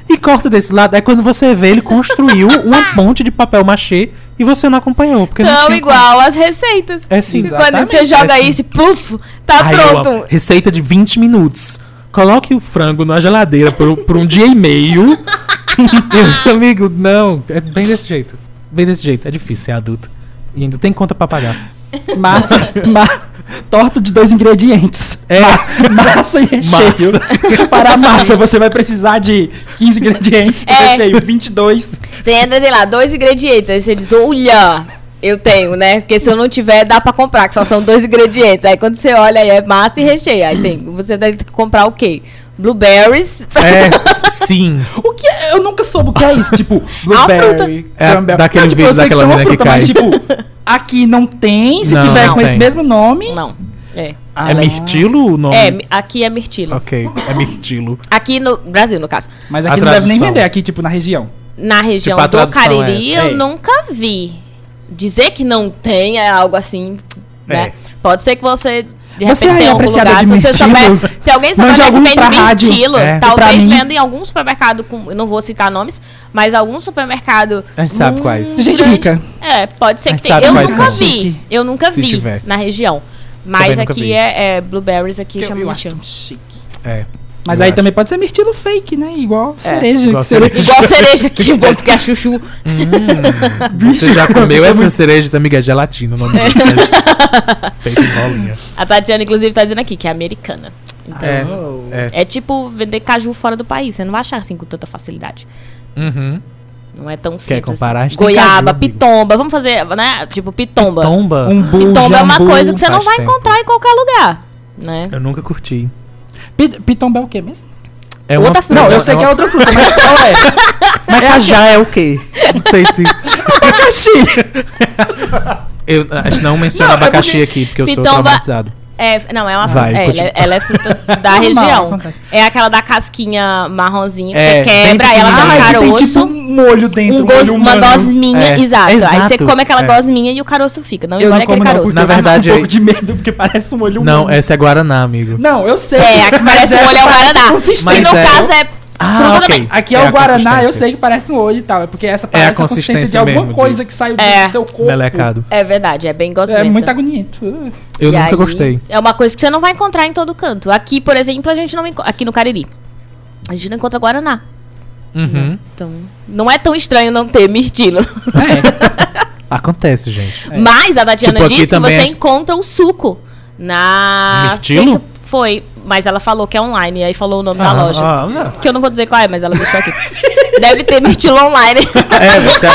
A: e corta desse lado. É quando você vê ele construiu uma ponte de papel machê e você não acompanhou. Porque não
B: igual as receitas.
A: É sim.
B: Quando você joga
A: É
B: isso, puf, tá
A: Ai,
B: pronto.
A: Receita de 20 minutos. Coloque o frango na geladeira por, por um dia e meio. Eu, amigo, não. É bem desse jeito. Bem desse jeito. É difícil ser adulto. E ainda tem conta pra pagar.
C: Massa, ma- torta de dois ingredientes.
A: É.
C: Ma- massa e recheio. Para a massa, você vai precisar de 15 ingredientes. Para
B: É.
C: recheio, 22.
B: Você entra, tem lá, dois ingredientes. Aí você diz, olha, eu tenho, né? Porque se eu não tiver, dá pra comprar, que só são dois ingredientes. Aí quando você olha, aí é massa e recheio. Aí tem, você tem que comprar o quê? Blueberries.
A: É, sim.
C: O que é? Eu nunca soube o que é isso. Tipo,
B: uma
C: blueberry,
A: É,
C: cranberry.
A: daquele
C: tipo,
A: vídeo daquela menina que
C: fruta, Mas,
A: cai.
C: tipo, aqui não tem. Se
A: Não,
C: tiver
A: não
C: com esse
A: tem.
C: mesmo nome.
B: Não. É.
C: Ah,
A: é
C: não.
A: mirtilo o nome?
B: É, aqui é mirtilo.
A: Ok, é mirtilo.
B: Aqui no Brasil, no caso.
C: Mas
A: A
C: aqui não deve nem vender, aqui, tipo, na região.
B: Na região
A: Tipo,
B: do
A: é
B: Cariri,
C: essa.
B: eu
C: É.
B: nunca vi. Dizer que não tem é algo assim, né?
A: É.
B: Pode ser que você, de
C: Você
B: repente,
C: aí, apreciador
B: lugar.
C: de
B: Se, você souber, se alguém souber que
C: algum
B: vende mirtilo,
A: É.
B: Talvez venda em algum supermercado, com, não vou citar nomes, mas algum supermercado...
A: A gente sabe quais.
C: Gente
B: grande.
C: rica.
B: É, pode ser que
A: gente
B: tenha. Eu nunca
A: são.
B: vi. Eu nunca
A: Se
B: vi
A: tiver.
B: na região. Mas aqui é, é blueberries, aqui chama mirtilo.
A: É.
C: Mas
A: eu
C: aí
A: acho.
C: também pode ser mirtilo fake, né? Igual
B: É,
C: cereja.
A: igual
C: que cereja.
A: cereja.
B: Igual cereja aqui, gosto que é chuchu.
A: Hum, você já comeu essa cereja, amiga? É gelatina o nome
B: É.
A: Feito em bolinha.
B: A Tatiana, inclusive, tá dizendo aqui que é americana. Então,
A: É.
B: é. tipo vender caju fora do país. Você não vai achar assim com tanta facilidade.
A: Uhum.
B: Não é tão simples.
A: comparar?
B: Assim. Goiaba,
A: caju,
B: pitomba. Vamos fazer, né? Tipo, pitomba.
A: Tomba.
C: Um
B: Pitomba é uma
C: jambu.
B: coisa que você não vai
A: tempo.
B: encontrar em qualquer lugar. Né?
A: Eu nunca curti.
C: Pi- Pitomba é o quê mesmo?
A: É
B: Outra fruta.
C: Não, eu sei que é
A: uma-
C: outra fruta, mas qual é?
A: Mas cajá é o quê? Não sei se.
C: Abacaxi.
A: Eu acho que não menciona
C: é
A: abacaxi
C: porque
A: aqui, porque eu sou
B: pitomba-
A: traumatizado.
B: É, não, é uma
A: Vai,
B: fruta. É, ela, é- ela é fruta. da
C: Normal,
B: região.
C: acontece.
B: É aquela da casquinha marronzinha, que
A: É,
B: você quebra,
A: bem
B: ela dá um
C: Ah, que tem
B: caroço.
C: tipo um molho dentro.
B: um gos-
C: molho
B: uma
C: humano.
B: gosminha,
A: É,
B: exato. Aí você
A: exato,
B: come aquela
A: é.
B: gosminha e o caroço fica. Não
C: Eu não como
B: aquele
C: não,
B: caroço.
A: Na verdade,
C: com um pouco de medo, porque parece um molho humano.
A: Não, essa é Guaraná, amigo.
C: Não, eu sei.
B: É, aqui
C: mas
B: parece um olho é o Guaraná. E no
A: Mas é-
B: caso é
A: Ah,
B: fruta
A: ok.
B: também.
C: Aqui é,
A: É
C: o Guaraná, eu sei que parece um olho e tal. É porque essa parece a consistência, de
A: consistência
C: alguma
A: mesmo,
C: coisa
A: de-
C: que saiu
B: É.
C: do seu corpo.
A: Melecado.
B: É verdade, é bem
C: É
B: gosmenta.
C: muito agoniento.
A: Eu
B: E
A: nunca
B: aí,
A: gostei.
B: É uma coisa que você não vai encontrar em todo canto. Aqui, por exemplo, a gente não aqui no Cariri. A gente não encontra Guaraná.
A: Uhum.
B: Então, não é tão estranho não ter mirtilo.
A: Acontece, gente.
B: Mas a Tatiana
A: Tipo,
B: disse que você
A: é-
B: encontra o suco na.
A: Mirtilo?
B: sei se Foi, mas ela falou que é online, aí falou o nome da
A: Ah,
B: loja.
A: ah.
B: Que eu não vou dizer qual é, mas ela deixou aqui. Deve ter mirtilo online.
A: É, você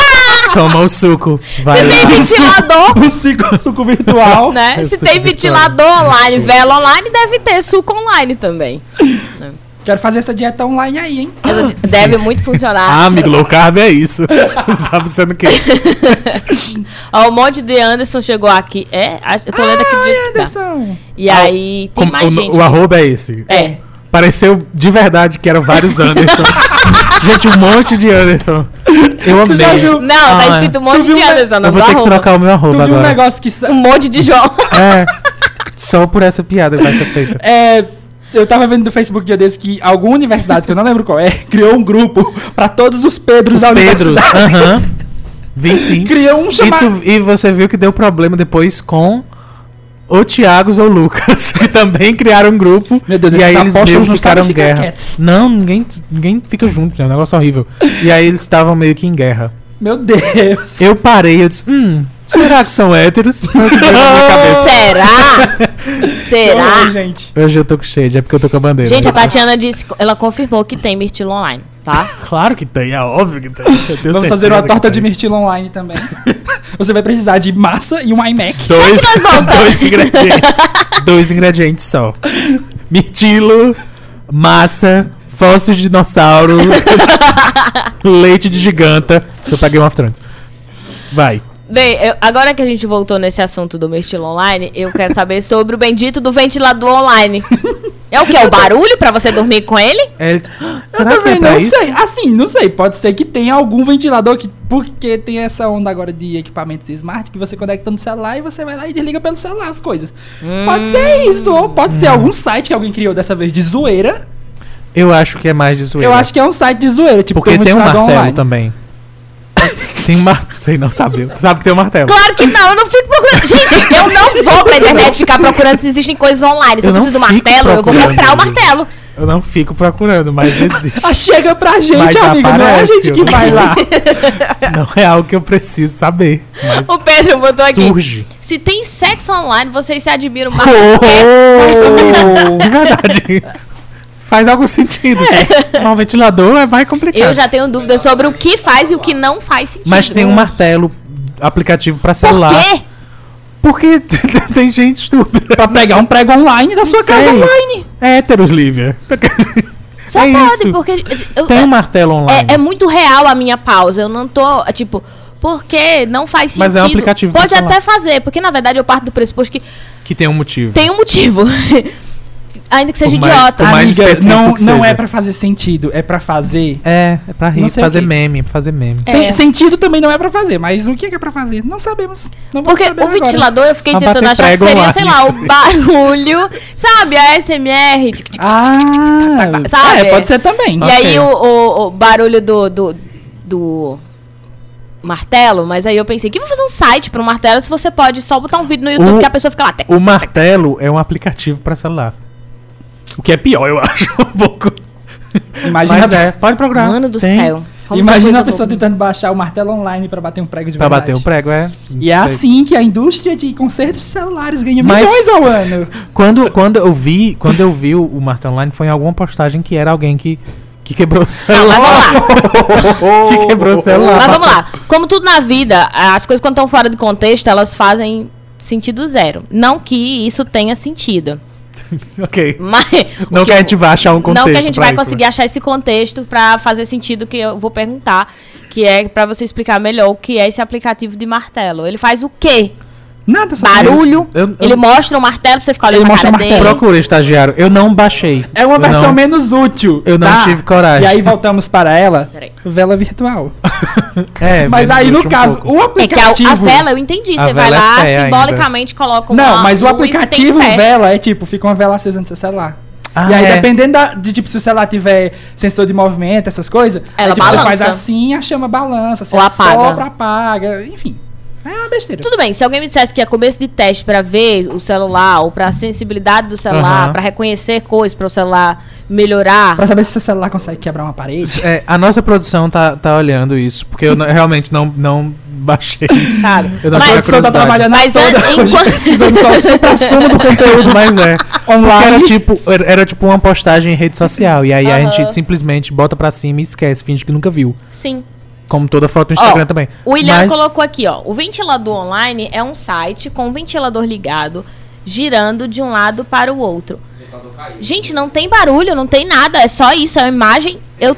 A: toma o suco. Vai
B: Se
A: lá.
B: tem ventilador,
C: O suco, suco virtual.
B: né?
A: É
B: Se tem
A: virtual.
B: ventilador online, vela online, deve ter suco online também.
C: Quero fazer essa dieta online aí, hein?
B: Deve muito funcionar.
A: Ah, amigo, low carb é isso. Você tá pensando o quê?
B: Ó, o monte de Anderson chegou aqui. É, eu tô lendo aqui jeito que tá.
C: Anderson.
B: E aí, tem
A: Como-
B: mais
A: o,
B: gente.
A: o arroba é esse.
B: É.
A: Pareceu de verdade que eram vários Anderson. gente, um monte de Anderson. Eu amei.
C: já viu?
B: Não, tá
A: Ah,
B: escrito um
C: Tu
B: monte de
C: um-
B: Anderson, não
A: Eu vou ter que
B: arroba.
A: trocar o meu arroba
C: Tu viu um
A: agora.
C: negócio que...
B: Um monte de João.
A: É. Só por essa piada vai ser feita.
C: É, eu tava vendo no Facebook dia desse que alguma universidade, que eu não lembro qual é, criou um grupo pra todos os Pedros
A: Os
C: da
A: Pedros. Aham. Vi sim.
C: Criou um
A: E,
C: chamado...
A: tu- e você viu que deu problema depois com o Thiagos ou Lucas, que também criaram um grupo.
C: Meu Deus,
A: e aí eles meio ficaram em guerra.
C: quietos.
A: Não, ninguém, ninguém fica junto, é um negócio horrível. E aí eles estavam meio que em guerra.
C: Meu Deus.
A: Eu parei, eu disse, hum, será que são héteros?
B: Será? Será?
C: Oi, gente.
A: Hoje eu tô com cheio, é porque eu tô com a bandeira.
B: Gente, a Tatiana disse, ela confirmou que tem mirtilo online, tá?
A: Claro que tem, é óbvio que tem. Eu tenho
C: Vamos fazer uma torta de mirtilo online também. Você vai precisar de massa e um iMac.
A: Dois,
B: Já que nós voltamos.
A: dois ingredientes. dois ingredientes só. Mirtilo, massa, fósseis de dinossauro, leite de giganta. Isso que eu paguei Game of Thrones. Vai.
B: Bem, eu- agora que a gente voltou nesse assunto do mirtilo online, eu quero saber sobre o bendito do ventilador online. É o que? É o barulho pra você dormir com ele?
A: É,
C: Eu
A: será que é
C: também não
A: isso?
C: sei. Assim, não sei. Pode ser que tenha algum ventilador que. Porque tem essa onda agora de equipamentos smart que você conecta no celular e você vai lá e desliga pelo celular as coisas. Pode ser isso. Ou pode ser algum site que alguém criou dessa vez de zoeira.
A: Eu acho que é mais de zoeira.
C: Eu acho que é um site de zoeira. Tipo,
A: Porque tem um
C: ventilador
A: martelo
C: online.
A: também. Tem um martelo. Sei não sabe. Tu sabe que tem um martelo.
B: Claro que não, eu não fico procurando. Gente, eu não vou pra internet ficar procurando se existem coisas online. Se eu,
A: Eu não
B: preciso do martelo, eu vou comprar o martelo.
A: Eu não fico procurando, mas existe.
C: Ah, chega pra gente,
A: Mas
C: amigo. não é a
A: aparece,
C: gente que vai lá.
A: não é algo que eu preciso saber. Mas
B: O Pedro botou aqui.
A: surge.
B: Se tem sexo online, vocês se admiram mais.
A: Oh, de verdade. Faz algum sentido. Mas o ventilador é mais complicado.
B: Eu já tenho dúvidas sobre o que faz e o que não faz sentido.
A: Mas tem um martelo aplicativo
B: Por
A: celular.
B: quê?
A: Porque tem gente estúpida.
C: Pra pegar um prego online da sua
A: Não
C: casa
A: sei.
C: online.
A: Héteros, Lívia.
B: Só
A: é
B: pode,
A: isso.
B: porque. eu-
A: Tem um martelo online.
B: é, é muito real a minha pausa. Eu não tô, tipo, porque não faz sentido.
A: Mas é um aplicativo
B: Pode até fazer, porque na verdade eu parto do pressuposto que
A: Que tem um motivo.
B: tem um motivo. Ainda que seja
A: mais-
B: idiota.
C: Amiga, não,
A: que
C: não é pra fazer sentido, é pra fazer.
A: É, é pra rir, fazer
C: o
A: meme, pra fazer meme.
B: É.
C: Sen- Sentido também não é pra fazer, mas o que é pra fazer? Não sabemos. Não
B: Porque
C: saber
B: o
C: agora.
B: ventilador eu fiquei tentando achar que seria, sei lá, o barulho, sabe? A SMR, tic, tic,
C: Ah,
B: Sabe?
C: é, pode ser também.
B: E
A: Ok.
B: aí o, o- o barulho do, do, do martelo, mas aí eu pensei, que vou fazer um site pro martelo se você pode só botar um vídeo no YouTube
A: O-
B: que a pessoa fica lá. tec,
A: O martelo é um aplicativo pra celular. O que é pior, eu acho, um pouco.
C: Imagina,
A: Mas é, pode procurar.
B: Mano do
A: Tem.
B: céu. Como
C: imagina a pessoa
B: boa.
C: tentando baixar o martelo online pra bater um prego de
A: Pra
C: verdade.
A: bater o prego, é.
C: E é assim que a indústria de consertos de celulares ganha
A: Mas-
C: milhões ao ano.
A: Quando, quando eu vi, quando eu vi o, o martelo online, foi em alguma postagem que era alguém que, que quebrou o celular.
B: mas
A: que quebrou o celular.
B: Mas vamos lá. Como tudo na vida, as coisas quando estão fora de contexto, elas fazem sentido zero. Não que isso tenha sentido.
A: ok.
B: Mas,
A: Não
B: o
A: que a gente vai achar um contexto
B: Não que a gente vai
A: isso,
B: conseguir achar esse contexto pra fazer sentido que eu vou perguntar, que é pra você explicar melhor o que é esse aplicativo de martelo. Ele faz o quê?
C: Nada, só
B: barulho.
A: Eu- eu-
B: ele mostra o martelo pra você ficar olhando
C: Ele
B: pra
C: mostra
B: cara
C: o
B: dele.
C: martelo.
A: Procura, estagiário. Eu não baixei.
C: É uma
A: Eu
C: versão
A: não-
C: menos útil.
A: Eu não
C: tá?
A: tive coragem.
C: E aí voltamos para ela,
B: Peraí.
C: vela virtual.
A: É,
C: Mas aí, no
A: um
C: caso,
A: pouco.
C: o
B: É que a,
C: aplicativo...
B: a vela, eu entendi.
A: A
B: Você vai
A: vela é
B: lá,
A: fé
B: simbolicamente coloca uma
C: Não, mas o aplicativo vela é tipo, fica uma vela acesa no seu celular.
A: Ah,
C: e aí,
A: é.
C: dependendo da- de, tipo, se o celular tiver sensor de movimento, essas coisas,
B: Ela
C: aí, tipo, você
B: balança.
C: faz assim, a chama balança, você
B: Ou apaga.
C: sopra, apaga, enfim. É uma besteira.
B: Tudo bem, se alguém me dissesse que é começo de teste pra ver o celular, ou pra sensibilidade do celular,
A: Aham.
B: pra reconhecer coisas, para o celular melhorar.
C: Pra saber se seu celular consegue quebrar uma parede.
A: É, a nossa produção tá, tá olhando isso, porque eu não- realmente não, não baixei.
B: Sabe?
A: Eu não
B: Mas-
A: tinha
C: A pessoa tá trabalhando
B: Mas
C: toda
B: é-
C: hoje
B: enquanto-
C: pesquisando só o do conteúdo.
A: Mas é.
C: Online.
A: Era tipo, era, era tipo uma postagem em rede social. E aí a gente simplesmente bota pra cima e esquece, finge que nunca viu.
B: Sim.
A: Como toda foto no Instagram
B: Ó,
A: também.
B: O William
A: Mas-
B: colocou aqui, ó. O ventilador online é um site com um ventilador ligado, girando de um lado para o outro. Gente, não tem barulho, não tem nada, é só isso, é uma imagem. Eu.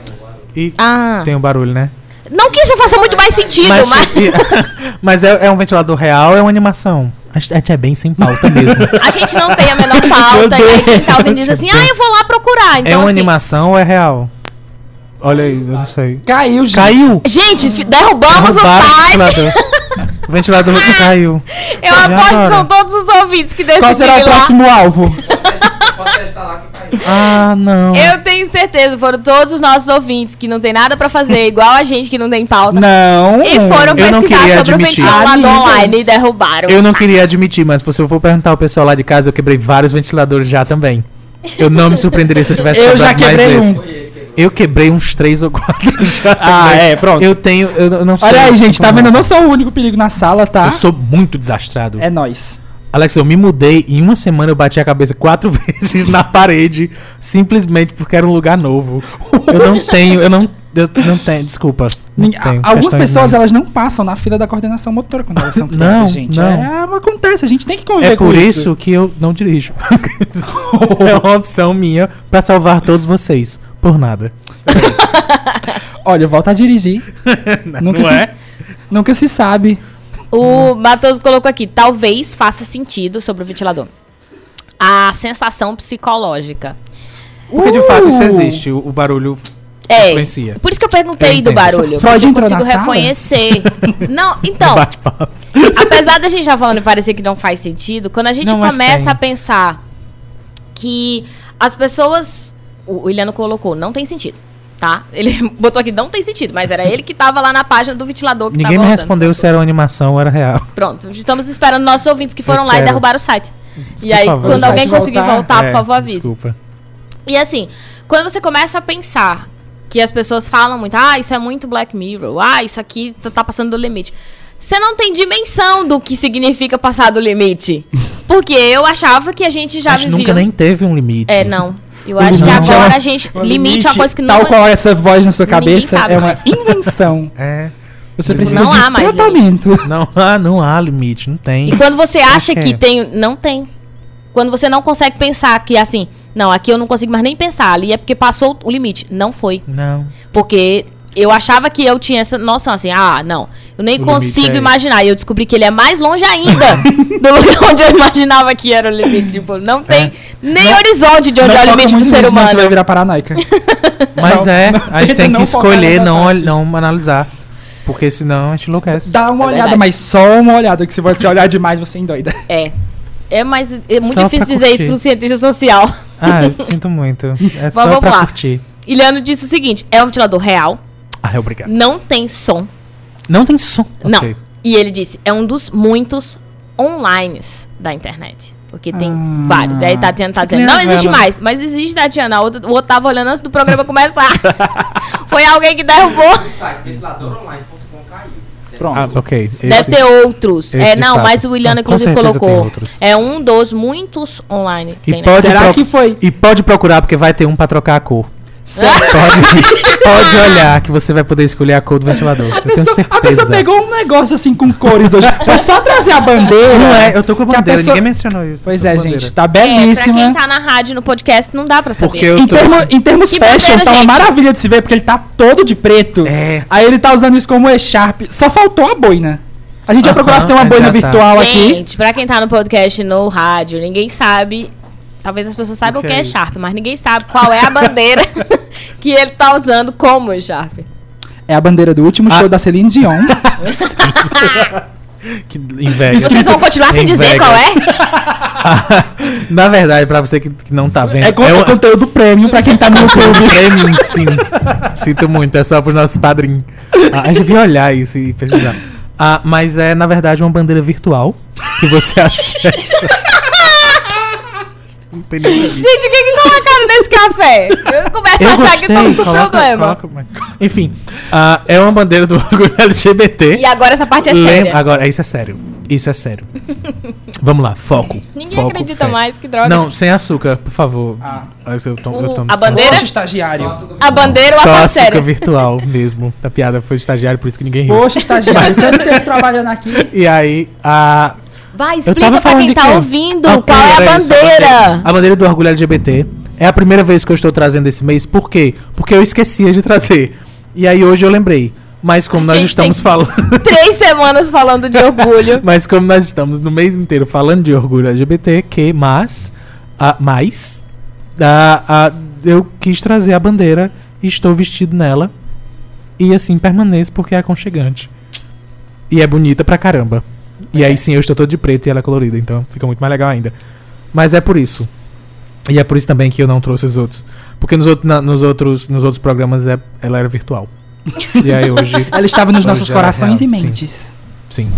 A: E
B: Ah.
A: tem um barulho, né?
B: Não que isso faça muito mais sentido,
A: Mas,
B: mas.
A: mas é, é um ventilador real ou é uma animação? A gente é bem sem pauta mesmo.
B: A gente não tem a menor pauta, e aí quem tá ouvindo diz assim, ah, eu vou lá procurar. Então,
A: é uma
B: assim,
A: animação ou é real? Olha aí, eu não sei.
C: Caiu, gente.
A: Caiu!
B: Gente, derrubamos
A: Derrubaram
B: o
A: o
B: site.
A: ventilador. o ventilador caiu.
B: Eu aposto que
A: agora?
B: são todos os ouvintes que
C: Qual será o
B: lá.
C: próximo alvo?
D: Pode testar lá que caiu.
A: Ah, não.
B: Eu tenho certeza, foram todos os nossos ouvintes que não tem nada pra fazer, igual a gente que não tem pauta.
C: Não.
B: E foram pesquisar sobre
A: admitir.
B: o ventilador
C: Amigas.
B: online e derrubaram.
A: Eu não
B: site.
A: queria admitir, mas se eu for perguntar ao pessoal lá de casa, eu quebrei vários ventiladores já também. Eu não me surpreenderia se eu tivesse
C: Eu já
A: quebrado mais
C: quebrei um.
A: esse. Eu quebrei uns três ou quatro já.
C: Ah,
A: também.
C: é, pronto.
A: Eu tenho. Eu não sei.
C: Olha aí, gente, tá vendo? Eu não sou o único perigo na sala, tá?
A: Eu sou muito desastrado.
C: É nóis.
A: Alex, eu me mudei e em uma semana eu bati a cabeça quatro vezes na parede, simplesmente porque era um lugar novo. Eu não tenho, eu não. Eu não tenho, desculpa. Não
C: Ninguém-
A: tenho
C: Algumas pessoas, elas não passam na fila da coordenação motora quando elas são crianças,
A: Não,
C: gente.
A: não.
C: É, acontece, a gente tem que conviver
A: É
C: com
A: por isso que eu não dirijo. é uma opção minha pra salvar todos vocês. Por nada.
C: Olha, volta a dirigir. Nunca
A: não
C: se-
A: é?
C: Nunca se sabe.
B: O Matheus colocou aqui, talvez faça sentido sobre o ventilador. A sensação psicológica.
A: Porque de fato isso
C: Uh!
A: existe, o, o barulho
B: É.
A: influencia.
B: Por isso que eu perguntei
A: Eu
B: do barulho.
C: Freud
B: porque eu consigo
C: sala?
B: reconhecer. Não, então, apesar da gente estar falando e parecer que não faz sentido, quando a gente
A: Não,
B: começa a pensar que as pessoas. O Iliano colocou, não tem sentido. Tá? Ele botou aqui, não tem sentido, mas era ele que tava lá na página do ventilador que
A: Ninguém
B: tava
A: me respondeu se era uma animação ou era real.
B: Pronto, estamos esperando nossos ouvintes que foram
A: Eu
B: lá e
A: quero.
B: derrubaram o site. e
A: Por
B: aí,
A: favor.
B: quando alguém conseguir
C: voltar,
B: voltar,
A: É,
B: por favor, avise.
A: Desculpa.
B: E assim, quando você começa a pensar que as pessoas falam muito, ah, isso é muito Black Mirror, ah, isso aqui tá- tá passando do limite. Você não tem dimensão do que significa passar do limite. Porque eu achava que a gente já
A: a gente
B: vivia...
A: nunca nem teve um limite.
B: É, não. Eu acho que
C: limite é
B: agora
C: uma-
B: a gente...
C: O
B: Limite é uma coisa que não...
C: Tal qual essa voz na sua cabeça
B: sabe
C: é uma invenção.
A: É.
C: Você
A: Não
C: precisa
B: há
C: de
B: mais
C: tratamento.
A: Não, há, não há limite, não tem.
B: E quando você acha que tem... Não tem. Quando você não consegue pensar que, assim... Não, aqui eu não consigo mais nem pensar. Ali é porque passou o limite. Não foi.
A: Não.
B: Porque eu achava que eu tinha essa noção assim, ah, não, eu nem
A: O
B: consigo
A: é
B: imaginar. E eu descobri que ele é mais longe ainda do lugar onde eu imaginava que era o limite. Tipo, não tem nem
C: Não-
B: horizonte de onde é o limite do ser
C: senão
B: humano.
C: Você vai virar paranoica.
A: Mas
C: Não,
A: é,
C: não,
A: a gente tem que escolher não, não analisar. Porque senão a gente enlouquece.
C: Dá uma
B: É
C: olhada,
B: verdade.
C: mas só uma olhada, que se você olhar demais, você endoida.
B: É. É, mas é muito
A: Só
B: difícil dizer isso
A: curtir.
B: para um cientista social.
A: Ah, eu sinto muito. É só
B: vamos
A: pra
B: lá.
A: curtir.
B: Iliano disse o seguinte: é um ventilador real,
A: Ah, obrigado.
B: não tem som.
A: Não tem som.
B: Não.
A: Ok.
B: E ele disse: é um dos muitos online da internet. Porque tem
C: Ah.
B: vários. Aí Tatiana tá dizendo: não existe
A: vela.
B: mais. Mas existe, Tatiana. O outro, o outro tava olhando antes do programa começar. Foi alguém que derrubou.
D: O site ventiladoronline.com caiu.
C: Pronto.
A: Ah, ok.
B: Deve
A: Esse-
B: ter outros. É, não,
A: fato.
B: mas o William,
A: Com
B: inclusive, colocou. É um dos muitos online que
A: E
B: tem,
A: pode
C: Será que foi?
A: E pode procurar, porque vai ter um pra trocar a cor. Pode, pode olhar que você vai poder escolher a cor do ventilador. Eu tenho
C: A pessoa- A pessoa
A: certeza.
C: pegou um negócio assim com cores hoje. Foi só trazer a bandeira.
A: Não é, eu tô com a
C: Que a
A: bandeira,
C: pessoa-
A: ninguém mencionou isso.
C: Pois é,
A: a bandeira.
C: gente, tá
B: É, pra
C: belíssima.
B: quem tá na rádio, no podcast, não dá pra saber.
A: Porque eu
C: Em,
A: tô.
C: termo- em termos
B: Que
C: fashion,
B: bandeira,
C: tá uma
B: gente?
C: maravilha de se ver, porque ele tá todo de preto.
A: É.
C: Aí ele tá usando isso como e-sharp. Só faltou a boina. A gente vai procurar se tem uma
A: Aham,
C: boina
A: tá.
C: virtual aqui.
B: Gente, pra quem tá no podcast no rádio, ninguém sabe. Talvez as pessoas saibam o
A: que
B: que,
A: é
B: é? Sharp, mas ninguém sabe qual é a bandeira que ele tá usando como Sharp.
C: É a bandeira do último
A: Ah.
C: show da Celine Dion.
A: Que inveja.
B: Vocês vão continuar sem
A: Em
B: dizer
A: Vegas.
B: qual é?
A: Na verdade, pra você que, que não tá vendo.
C: É, con-
A: o-
C: é conteúdo premium pra quem tá no YouTube.
A: Premium, sim. Sinto muito, é só pros nossos padrinhos. Ah, a gente devia olhar isso e pesquisar. Ah, mas é, na verdade, uma bandeira virtual que você acessa. Não tem a ver.
B: Gente, o que que colocaram nesse café? Eu começo a
A: Eu
B: achar que
A: gostei,
B: estamos com
A: coloca-
B: problema.
A: coloca. Enfim, ah, é uma bandeira do orgulho LGBT.
B: E agora essa parte é
A: Lem-
B: séria.
A: Agora, isso é sério. Isso é sério. Vamos lá, foco.
B: Ninguém
A: foco,
B: acredita
A: fé.
B: mais, que droga.
A: Não, sem açúcar, por favor.
C: Ah.
A: Ah, eu tô- eu
B: O-
A: tô-
B: a bandeira?
C: Poxa, estagiário.
B: A bandeira ou a
A: Só açúcar
B: séria?
A: virtual mesmo. A piada foi de estagiário, por isso que ninguém riu.
C: Poxa, estagiário. Tanto tempo trabalhando aqui.
A: E aí, a.
B: Vai,
A: Eu
B: explica pra
A: falando
B: quem
A: de
B: tá
A: quê?
B: ouvindo
A: Ah,
B: qual é a
A: era isso,
B: bandeira.
A: A bandeira do orgulho LGBT. É a primeira vez que eu estou trazendo esse mês. Por quê? Porque eu esquecia de trazer. E aí hoje eu lembrei. Mas como
B: A
A: nós
B: gente
A: estamos
B: tem-
A: falando.
B: Três semanas falando de orgulho.
A: Mas como nós estamos no mês inteiro falando de orgulho LGBT, que mas, a, mais, a, a, eu quis trazer a bandeira e estou vestido nela. E assim permaneço porque é aconchegante. E é bonita pra caramba. E aí sim eu estou todo de preto e ela é colorida, então fica muito mais legal ainda. Mas é por isso. E é por isso também que eu não trouxe os outros. Porque nos, outros na- nos, outros, nos outros programas é, ela era virtual. E aí hoje.
C: Ela estava nos nossos
A: era
C: corações
A: real,
C: e
A: sim.
C: mentes.
A: Sim.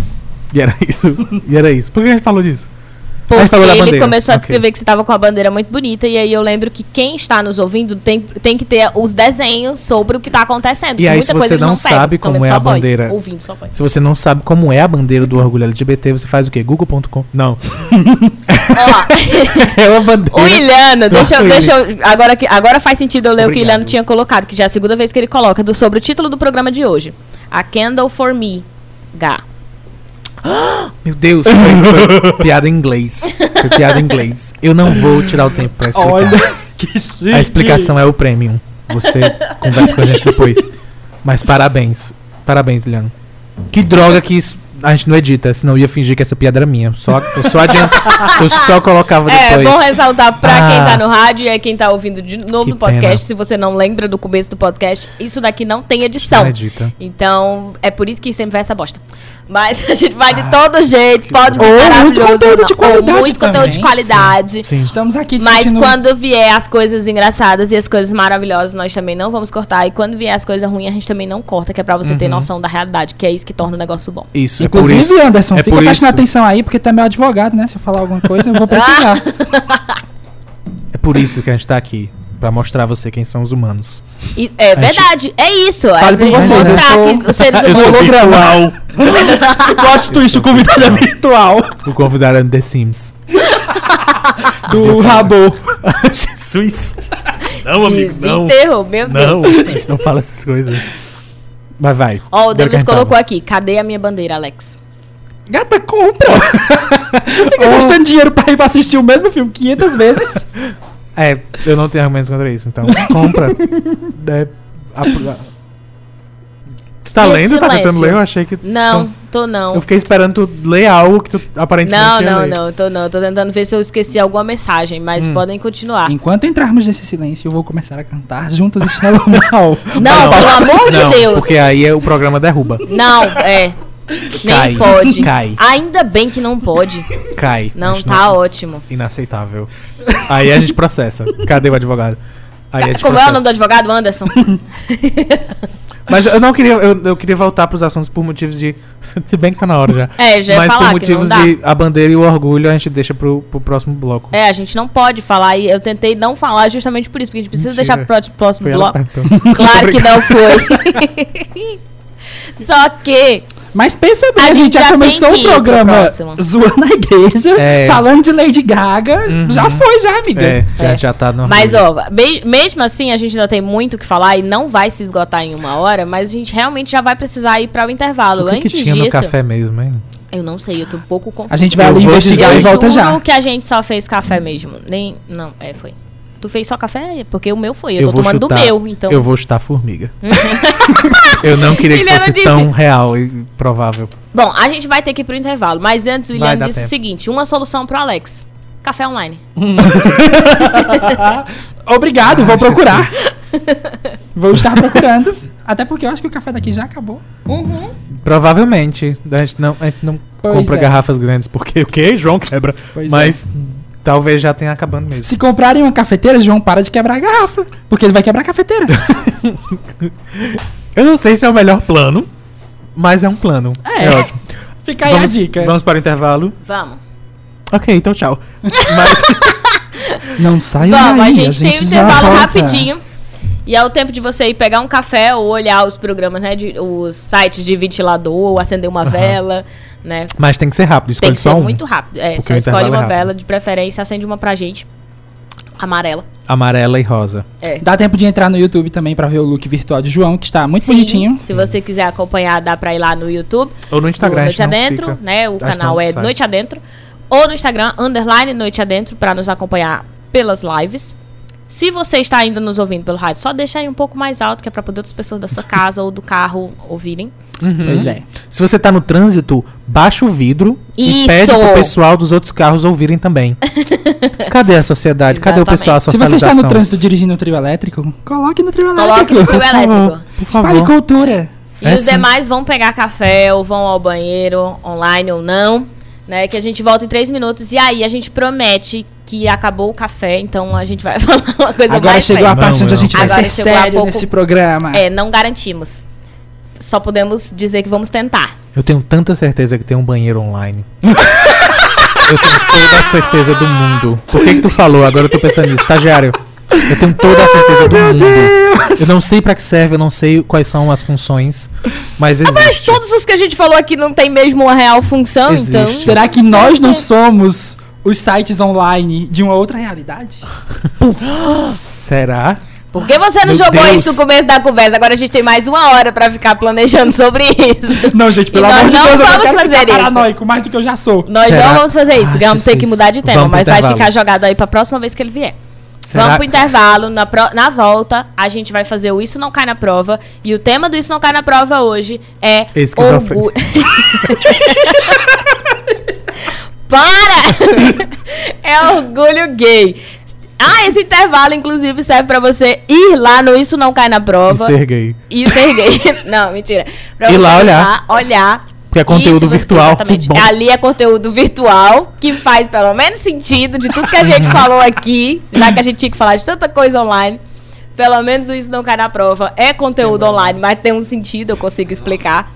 A: E era isso. E era isso. Por que a gente falou disso?
B: Porque ele começou a descrever que você tava com a bandeira muito bonita. E aí eu lembro que quem está nos ouvindo tem, tem que ter os desenhos sobre o que tá acontecendo.
A: E aí,
B: Muita
A: se você não
B: pegam,
A: sabe como é a
B: voz,
A: bandeira-
B: ouvindo só voz.
A: Se você não sabe como é a bandeira do orgulho LGBT, você faz o quê? Google.com? Não.
B: Ó,
A: é uma bandeira.
B: o Ilhano, deixa, eu- deixa eu. Agora, que, agora faz sentido eu ler o que o
A: Obrigado.
B: Ilhano tinha colocado, que já é a segunda vez que ele coloca, do, sobre o título do programa de hoje. A Candle for Me. Gá.
A: Meu Deus, foi, foi piada em inglês. Foi piada em inglês. Eu não vou tirar o tempo pra explicar.
C: Olha, que chique.
A: A explicação é o premium. Você conversa com a gente depois. Mas parabéns. Parabéns, Liano. Que droga que isso a gente não edita, senão eu ia fingir que essa piada era minha. Só, eu só adianta. Eu só colocava
B: É,
A: depois.
B: bom ressaltar pra quem
A: Ah.
B: tá no rádio e é quem tá ouvindo de novo no podcast.
A: pena.
B: Se você não lembra do começo do podcast, isso daqui não tem edição.
A: Não edita.
B: Então, é por isso que sempre vai essa bosta. Mas a gente vai de todo jeito, pode vir
C: Ou muito
B: maravilhoso,
C: conteúdo de
B: Ou
C: qualidade
B: muito conteúdo de qualidade.
A: Sim.
C: Estamos aqui
B: Mas
C: discutindo-
B: quando vier as coisas engraçadas e as coisas maravilhosas, nós também não vamos cortar. E quando vier as coisas ruins, a gente também não corta, que é pra você ter
A: Uhum.
B: noção da realidade, que é isso que torna o negócio bom.
A: Isso, é por
C: Inclusive,
A: isso.
C: Anderson,
A: é
C: fica
A: por
C: prestando
A: isso.
C: atenção aí, porque tu é meu advogado, né? Se eu falar alguma coisa, eu vou precisar.
A: É por isso que a gente tá aqui. Pra mostrar a você quem são os humanos.
B: E é
A: A gente-
B: verdade, é isso.
C: Fale
B: é
C: por
B: pra
C: vocês,
B: mostrar
C: sou-
B: que os seres
A: Eu sou
B: humanos.
A: virtual.
C: Plot twist, o convidado é virtual.
A: O convidado é The Sims.
C: Do Rabo.
A: Jesus. Não, amigo, não.
B: Desenterrou, meu
A: Não,
B: Deus.
A: a gente não fala essas coisas. Mas vai.
B: Ó, o
A: a
B: Davis
A: gente
B: colocou
A: tava.
B: aqui. Cadê a minha bandeira, Alex?
C: Gata, compra. Fica gastando dinheiro pra ir pra assistir o mesmo filme 500 vezes.
A: É, eu não tenho argumentos contra isso, então compra. É, a- a- tá lendo? Tá
B: silêncio.
A: tentando ler? Eu achei que.
B: Não, tô não.
A: Eu fiquei esperando tu ler algo que tu aparentemente
B: Não,
A: ia
B: não,
A: ler.
B: não, tô não. Tô tentando ver se eu esqueci alguma mensagem, mas
A: Hum.
B: podem continuar.
C: Enquanto entrarmos nesse silêncio, eu vou começar a cantar juntos e Shallow Now.
B: Não, pelo amor de
A: Não,
B: Deus.
A: Porque aí o programa derruba.
B: Não, é.
A: Cai,
B: Nem pode.
A: cai.
B: Ainda bem que não pode.
A: Cai.
B: Não, tá ótimo.
A: Inaceitável. Aí a gente processa. Cadê o advogado? Aí
B: Como é o
A: processa.
B: nome do advogado, Anderson?
A: Mas eu não queria, eu, eu queria voltar pros assuntos por motivos de. Se bem que tá na hora já.
B: É, já
A: Mas por
B: que não
A: motivos de a bandeira e o orgulho, a gente deixa pro, pro próximo bloco.
B: É, a gente não pode falar e eu tentei não falar justamente por isso, porque a gente precisa
A: Mentira.
B: deixar pro pró- próximo
A: Foi
B: bloco.
A: que perguntou.
B: Claro que não foi. Só que
C: Mas pensa bem,
B: A
C: a,
B: gente
C: gente já
B: já
C: começou o programa zoando a igreja,
A: É.
C: falando de Lady Gaga.
A: Uhum.
C: Já foi, já, amiga.
A: É, já,
B: É.
A: já tá no.
B: Mas, ó, me- mesmo assim, a gente ainda tem muito o que falar e não vai se esgotar em uma hora, mas a gente realmente já vai precisar ir para o intervalo.
A: O que,
B: Antes
A: que tinha
B: disso,
A: no café mesmo, hein?
B: eu não sei, eu tô um pouco confusa.
C: A gente vai ali investigar e volta já.
B: que a gente só fez café mesmo. Nem, não, é, foi. Tu fez só café? Porque o meu foi. Eu,
A: Eu
B: tô
A: vou
B: tomando
A: chutar,
B: do meu, então.
A: Eu vou chutar formiga. eu não queria que fosse
B: disse.
A: tão real e provável.
B: Bom, a gente vai ter que ir pro intervalo. Mas antes, o William disse o
A: tempo.
B: seguinte: uma solução pro Alex. Café online.
C: Obrigado,
A: Ai,
C: vou procurar.
A: Jesus.
C: Vou estar procurando. Até porque eu acho que o café daqui já acabou.
A: Provavelmente. A gente não, a gente não
C: Pois
A: compra
C: é.
A: garrafas grandes, porque o quê? João quebra.
C: Pois é.
A: Talvez já tenha acabando mesmo.
C: Se comprarem uma cafeteira, João para de quebrar a garrafa. Porque ele vai quebrar a cafeteira.
A: Eu não sei se é o melhor plano, mas é um plano.
C: É.
A: É, ótimo.
C: Fica aí
A: vamos,
C: a dica.
A: vamos para o intervalo.
B: Vamos.
A: Ok, então tchau. Mas
C: Não saia
B: Vamos,
C: daí,
B: a gente tem um intervalo
C: volta.
B: rapidinho. E é o tempo de você ir pegar um café ou olhar os programas, né? De, os sites de ventilador, ou acender uma
A: Aham.
B: vela, né?
A: Mas tem que ser rápido,
B: Tem
A: escolhe
B: que ser
A: só um.
B: muito rápido. É, só escolhe
A: é
B: uma
A: rápido.
B: vela, de preferência, acende uma pra gente. Amarela.
A: Amarela e rosa.
B: É.
C: Dá tempo de entrar no YouTube também pra ver o look virtual de João, que está muito
B: Sim,
C: bonitinho.
B: Se você quiser acompanhar, dá pra ir lá no YouTube.
A: Ou no Instagram,
B: Noite Adentro,
A: fica.
B: né? O
A: Acho
B: canal
A: não,
B: é
A: sai.
B: Noite Adentro. Ou no Instagram, underline Noite Adentro, pra nos acompanhar pelas lives. Se você está ainda nos ouvindo pelo rádio, só deixa aí um pouco mais alto, que é pra poder outras pessoas da sua casa ou do carro ouvirem.
A: Uhum.
C: Pois é.
A: Se você tá no trânsito, baixa o vidro e
B: Isso!
A: pede pro pessoal dos outros carros ouvirem também. Cadê a sociedade? Cadê o pessoal, a
C: Se você está no trânsito dirigindo o trio elétrico, coloque no trio
B: Coloque
C: elétrico.
B: no trio
A: Por
B: elétrico.
A: favor, por
C: Espalhe
A: favor.
C: cultura.
B: E
A: É
B: os
A: sim.
B: demais vão pegar café ou vão ao banheiro, online ou não, né? Que a gente volta em três minutos. E aí a gente promete que acabou o café, então a gente vai falar uma coisa
C: Agora
B: mais
C: chegou a parte
A: Não,
C: onde a gente vai
B: Agora
C: ser
B: chegou a
C: sério
B: pouco-
C: nesse programa.
B: É, não garantimos. Só podemos dizer que vamos tentar.
A: Eu tenho tanta certeza que tem um banheiro online. eu tenho toda a certeza do mundo. Por que que tu falou? Agora eu tô pensando nisso, estagiário. Eu tenho toda a certeza do mundo. Eu não sei pra que serve, eu não sei quais são as funções, mas existe.
B: Mas todos os que a gente falou aqui não tem mesmo uma real função,
A: Existe.
B: então.
C: Será que nós não somos os sites online de uma outra realidade?
A: Será?
B: Por que você não
A: Meu
B: jogou
A: Deus.
B: isso no começo da conversa? Agora a gente tem mais uma hora pra ficar planejando sobre isso.
C: Não, gente, pelo
B: E
C: amor de Deus, eu não
B: vamos
C: quero
B: fazer
C: ficar
B: isso.
C: paranoico mais do que eu já sou.
B: Nós
A: Será?
B: não vamos fazer isso, porque
A: Ai,
B: vamos ter que
A: Jesus.
B: mudar de tema,
A: Vamos
B: mas vai ficar jogado aí pra próxima vez que ele vier.
A: Será?
B: Vamos pro intervalo. Na, pro- na volta, a gente vai fazer o Isso Não Cai na Prova. E o tema do Isso Não Cai na Prova hoje é. Orgulho. Para! é orgulho gay. Ah, esse intervalo, inclusive, serve pra você ir lá no Isso Não Cai na
A: E
B: Prova.
A: ser gay.
B: E ser gay. Não, mentira. Pra
A: Ir lá olhar.
B: lá, olhar.
A: Que é conteúdo
B: Isso,
A: virtual, que bom.
B: Ali é conteúdo virtual, que faz pelo menos sentido de tudo que a gente falou aqui, já que a gente tinha que falar de tanta coisa online. Pelo menos o Isso Não Cai na Prova é conteúdo online, mas tem um sentido, eu consigo explicar.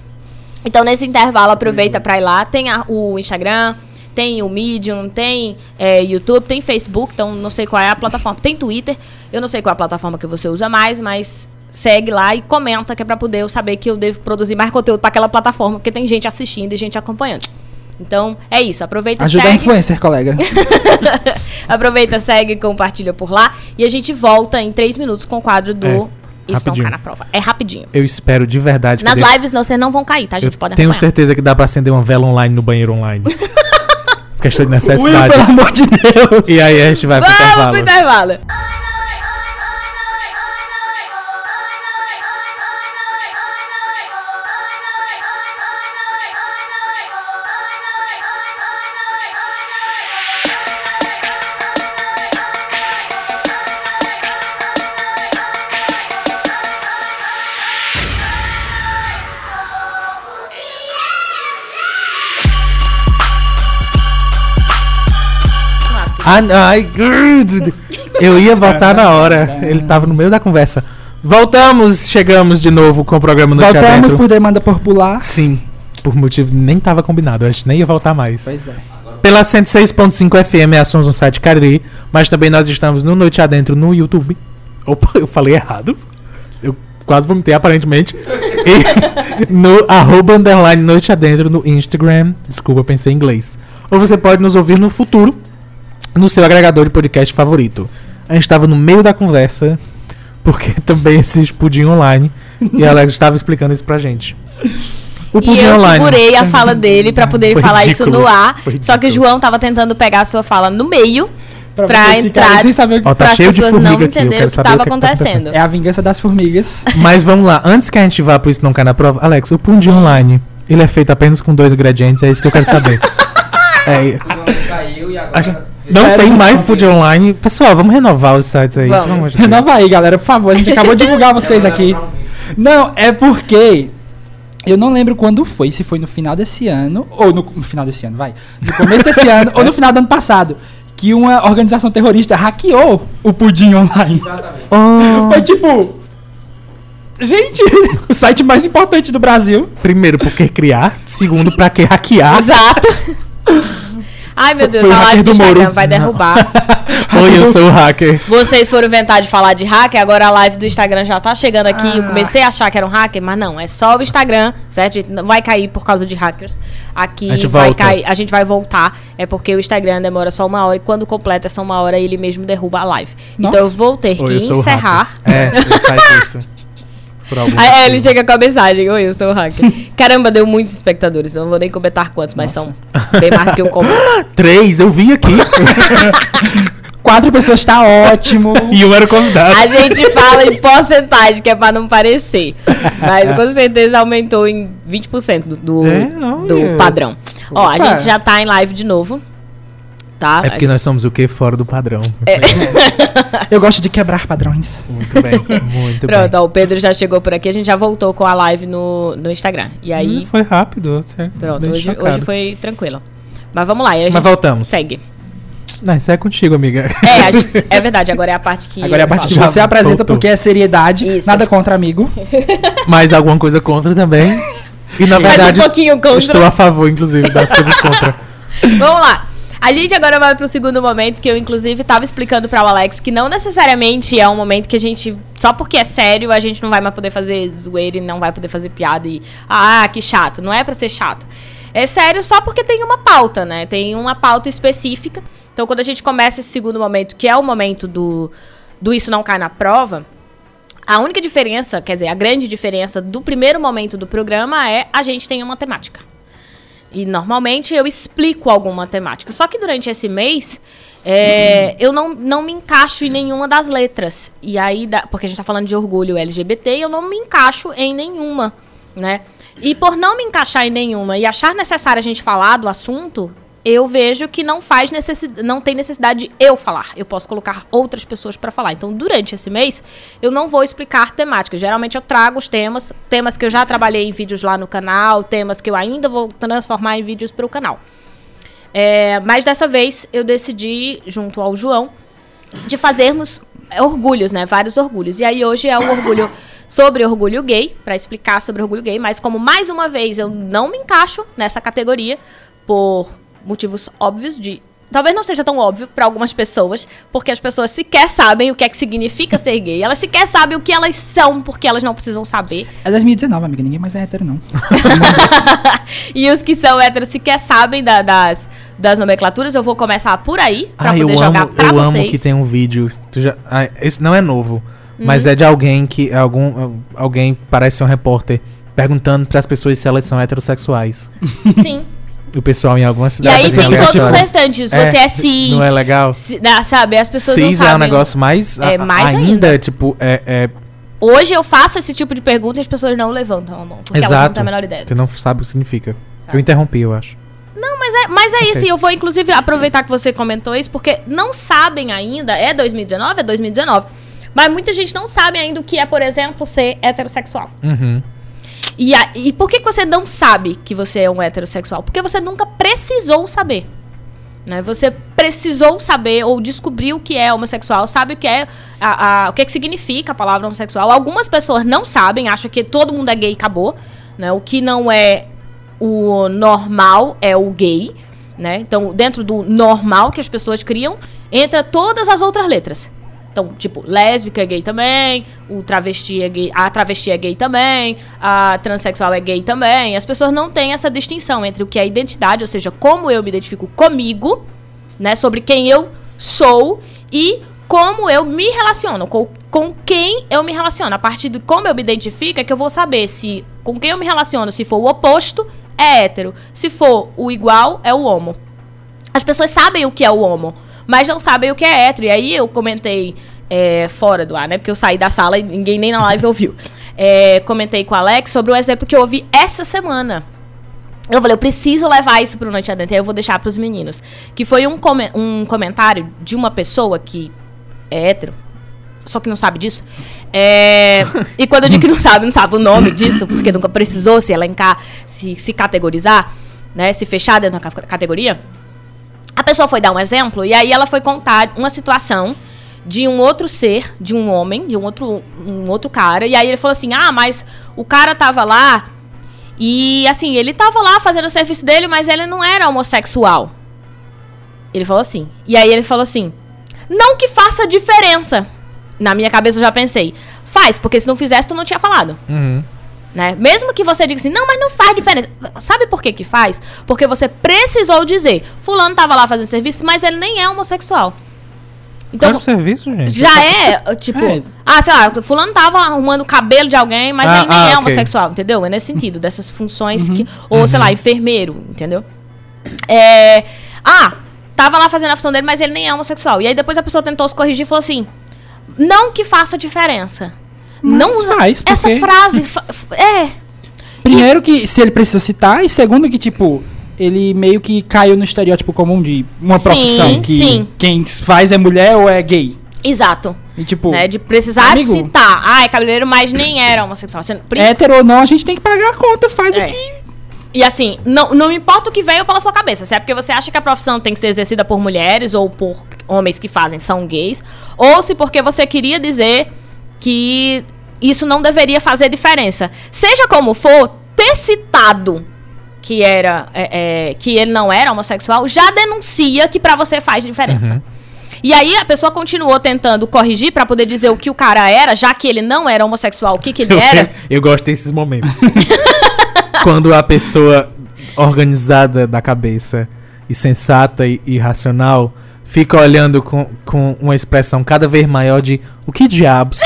B: Então, nesse intervalo, aproveita pra ir lá. Tem a- o Instagram, tem o Medium, tem é, YouTube, tem Facebook, então não sei qual é a plataforma. Tem Twitter, eu não sei qual é a plataforma que você usa mais, mas segue lá e comenta que é pra poder eu saber que eu devo produzir mais conteúdo pra aquela plataforma, porque tem gente assistindo e gente acompanhando. Então, é isso. Aproveita,
C: Ajuda a
B: segue.
C: influencer, colega.
B: Aproveita, segue, compartilha por lá. E a gente volta em três minutos com o quadro do
A: É,
B: Isso Não. Cai na Prova. É rapidinho.
A: Eu espero de verdade que
B: Nas
A: dê-
B: lives não, vocês não vão cair, tá? A gente
A: Eu
B: pode
A: tenho certeza que dá pra acender uma vela online no banheiro online. Questão de
C: Will,
A: necessidade.
C: pelo amor de Deus.
A: E aí a gente vai pro
B: Vamos pro
A: intervalo.
B: intervalo.
A: Ai, grrr, eu ia botar na hora. Ele tava no meio da conversa. Voltamos, chegamos de novo com o programa Noite
C: Voltamos por demanda popular.
A: Sim, por motivo nem tava combinado. A gente nem ia voltar mais.
C: Pois é.
A: Pela 106.5 FM, ações no site Cariri, mas também nós estamos no Noite Adentro no YouTube. Opa, eu falei errado. Eu quase vomitei, aparentemente. E no arroba underline Noite Adentro no Instagram. Desculpa, pensei em inglês. Ou você pode nos ouvir no futuro, no seu agregador de podcast favorito. A gente estava no meio da conversa, porque também existe pudim online. E a Alex estava explicando isso pra gente. O
B: E eu segurei a fala dele pra poder
A: Foi
B: falar isso
A: ridículo.
B: no ar.
A: Foi
B: Só que o. João tava tentando pegar a sua fala no meio.
C: Pra,
B: entrar-
C: sem saber o que...
A: Ó, tá
B: Para as
A: cheio de
B: pessoas não
A: formiga
B: entenderem
A: quero
B: o que estava
A: o tá
B: acontecendo.
C: É a vingança das formigas.
A: Mas vamos lá, antes que a gente vá pro Isso Não Cai na Prova, Alex, o Pudim Online, ele é feito apenas com dois ingredientes, é isso que eu quero saber. é,
D: caiu e agora.
A: Não
C: Sério?
A: tem mais Pudim Online. Pessoal, vamos renovar os sites aí.
B: Vamos.
A: Deus.
C: Renova aí, galera, por favor. A gente acabou de divulgar vocês aqui. Não, é porque. Eu não lembro quando foi, se foi no final desse ano, ou no, no final desse ano, vai. No começo desse ano, ou no final do ano passado, que uma organização terrorista hackeou o Pudim Online.
D: Exatamente.
A: Oh,
C: Foi tipo. Gente, o site mais importante do Brasil.
A: primeiro, por que criar? Segundo, pra que hackear?
B: Exato. Ai, meu Deus, a live do
C: Moro.
B: Instagram vai derrubar.
A: Oi, eu sou o hacker.
B: Vocês foram inventar de falar de hacker, agora a live do Instagram já tá chegando aqui. Eu
C: Ah.
B: comecei a achar que era um hacker, mas não, é só o Instagram, certo? Não vai cair por causa de hackers. Aqui
A: A gente
B: vai
A: volta.
B: cair, a gente vai voltar. É porque o Instagram demora só uma hora e quando completa essa uma hora, ele mesmo derruba a live.
C: Nossa.
B: Então eu vou ter
A: Oi,
B: que
A: eu
B: encerrar.
A: É, ele faz isso. Por algum
B: Aí ele
A: motivo.
B: chega com a mensagem, oi, eu sou o hacker. Caramba, deu muitos espectadores, eu não vou nem comentar quantos, mas são bem mais que eu como.
A: Três, eu vi aqui.
C: Quatro pessoas tá ótimo.
A: e um era o convidado.
B: A gente fala em porcentagem, que é pra não parecer. Mas com certeza aumentou em 20% do, do,
A: É,
B: do padrão. Ó, a
C: Opa.
B: gente já tá em live de novo. Tá?
A: É porque nós somos o quê? Fora do padrão.
C: Eu gosto de quebrar padrões.
A: Muito bem, muito
B: Pronto,
A: bem.
B: ó, o Pedro já chegou por aqui, a gente já voltou com a live no, no Instagram. E aí,
A: Hum, foi rápido.
B: pronto, hoje,
A: chocado.
B: hoje foi tranquilo. Mas vamos lá, e a gente
A: Mas voltamos.
B: segue.
A: Não, isso é contigo, amiga.
B: É, a gente- é verdade, agora é a parte que.
C: Agora é a parte que você apresenta
A: voltou.
C: porque é seriedade.
B: Isso.
C: Nada contra amigo.
A: Mais alguma coisa contra também. E na
B: Mas
A: verdade,
B: um pouquinho contra.
A: estou a favor, inclusive, das coisas contra.
B: Vamos lá. A gente agora vai pro segundo momento que eu, inclusive, tava explicando para o Alex que não necessariamente é um momento que a gente. Só porque é sério, a gente não vai mais poder fazer zoeira e não vai poder fazer piada e. Ah, que chato. Não é pra ser chato. É sério só porque tem uma pauta, né? Tem uma pauta específica. Então, quando a gente começa esse segundo momento, que é o momento do, do Isso Não Cai na Prova, a única diferença, quer dizer, a grande diferença do primeiro momento do programa é a gente tem uma temática. E normalmente eu explico alguma temática. Só que durante esse mês, é, eu não, não me encaixo em nenhuma das letras. E aí, da- porque a gente tá falando de orgulho LGBT, eu não me encaixo em nenhuma, né? E por não me encaixar em nenhuma e achar necessário a gente falar do assunto, eu vejo que não faz necessi não tem necessidade de eu falar. Eu posso colocar outras pessoas para falar. Então, durante esse mês, eu não vou explicar temáticas. Geralmente eu trago os temas, temas que eu já trabalhei em vídeos lá no canal, temas que eu ainda vou transformar em vídeos para o canal. É, mas dessa vez eu decidi, junto ao João, de fazermos orgulhos, né? Vários orgulhos. E aí hoje é o orgulho sobre orgulho gay, para explicar sobre orgulho gay, mas como mais uma vez eu não me encaixo nessa categoria por motivos óbvios de Talvez não seja tão óbvio para algumas pessoas, porque as pessoas sequer sabem o que é que significa ser gay. Elas sequer sabem o que elas são, porque elas não precisam saber.
C: É 2019, amiga. Ninguém mais é hétero, não.
B: E os que são héteros sequer sabem da- das, das nomenclaturas. Eu vou começar por aí, pra
A: Ah, eu
B: poder jogar
A: amo,
B: pra
A: eu
B: vocês.
A: amo que tem um vídeo. Tu já, ah, esse não é novo, mas é de alguém que é algum alguém parece ser um repórter perguntando para as pessoas se elas são heterossexuais.
B: Sim.
A: O pessoal em algumas
B: E
A: cidades
B: aí
A: assim,
B: tem todos os restantes.
A: É,
B: Você é cis.
A: Não é legal?
B: sabe? As pessoas não
A: Cis
B: sabem.
A: é um negócio mais,
B: É, mais
A: ainda,
B: ainda.
A: tipo, é, é
B: Hoje eu faço esse tipo de pergunta e as pessoas não levantam a mão. Porque elas não
A: exato.
B: têm a menor ideia.
A: Porque não sabe o que significa.
B: Tá.
A: Eu interrompi, eu acho.
B: Mas é, mas é
A: Ok.
B: isso, e eu vou inclusive aproveitar que você comentou isso, porque não sabem ainda, é 2019, é 2019, mas muita gente não sabe ainda o que é, por exemplo, ser heterossexual.
A: Uhum.
B: E, a- e por que, que você não sabe que você é um heterossexual? Porque você nunca precisou saber. Né? Você precisou saber ou descobriu o que é homossexual, sabe o que é a, a- o que, é que significa a palavra homossexual. Algumas pessoas não sabem, acham que todo mundo é gay e acabou. Né? O que não é o normal é o gay. Né? Então, dentro do normal que as pessoas criam, entra todas as outras letras. Então, tipo, lésbica é gay também, o travesti é gay, a travesti é gay também, a transexual é gay também. As pessoas não têm essa distinção entre o que é identidade, ou seja, como eu me identifico comigo, né, sobre quem eu sou e como eu me relaciono, com, com quem eu me relaciono. A partir de como eu me identifico é que eu vou saber se com quem eu me relaciono, se for o oposto, é hétero, se for o igual, é o homo. As pessoas sabem o que é o homo, mas não sabem o que é hétero. E aí eu comentei é, fora do ar, né? Porque eu saí da sala e ninguém nem na live ouviu. É, comentei com o Alex sobre o exemplo que eu ouvi essa semana. Eu falei, eu preciso levar isso pro Noite Adentro, aí eu vou deixar pros meninos. Que foi um, come um comentário de uma pessoa que é hétero, só que não sabe disso. É, e quando eu digo que não sabe, não sabe o nome disso, porque nunca precisou se elencar, se, se categorizar, né? Se fechar dentro da categoria. A pessoa foi dar um exemplo e aí ela foi contar uma situação de um outro ser, de um homem, de um outro, um outro cara. E aí ele falou assim: Ah, mas o cara tava lá e assim, ele tava lá fazendo o serviço dele, mas ele não era homossexual. Ele falou assim. E aí ele falou assim: Não que faça diferença. Na minha cabeça eu já pensei: Faz, porque se não fizesse, tu não tinha falado.
A: Uhum.
B: Né? Mesmo que você diga assim, não, mas não faz diferença. Sabe por que que faz? Porque você precisou dizer, fulano tava lá fazendo serviço, mas ele nem é homossexual.
A: Então, Qual é o serviço, gente?
B: Já é, tipo, é. ah, sei lá, fulano tava arrumando o cabelo de alguém, mas ah, ele nem ah, é okay. homossexual, entendeu? É nesse sentido, dessas funções uhum. que. Ou, uhum. sei lá, enfermeiro, entendeu? É. Ah, tava lá fazendo a função dele, mas ele nem é homossexual. E aí depois a pessoa tentou se corrigir e falou assim: não que faça diferença. Mas não usa faz, porque... essa frase. é.
C: Primeiro que se ele precisa citar, e segundo que, tipo, ele meio que caiu no estereótipo comum de uma sim, profissão que sim. quem faz é mulher ou é gay.
B: Exato.
C: E tipo,
B: né, de precisar amigo, citar, ah, é cabeleireiro, mas nem era homossexual. Você,
C: hétero ou não, a gente tem que pagar a conta, faz é. o que.
B: E assim, não, não importa o que veio pela sua cabeça, se é porque você acha que a profissão tem que ser exercida por mulheres ou por homens que fazem são gays, ou se porque você queria dizer que isso não deveria fazer diferença. Seja como for, ter citado que era é, é, que ele não era homossexual já denuncia que para você faz diferença. Uhum. E aí a pessoa continuou tentando corrigir para poder dizer o que o cara era, já que ele não era homossexual, o que, que ele
A: eu,
B: era.
A: Eu gosto desses momentos. Quando a pessoa organizada da cabeça e sensata e, e racional fica olhando com, com uma expressão cada vez maior de o que diabos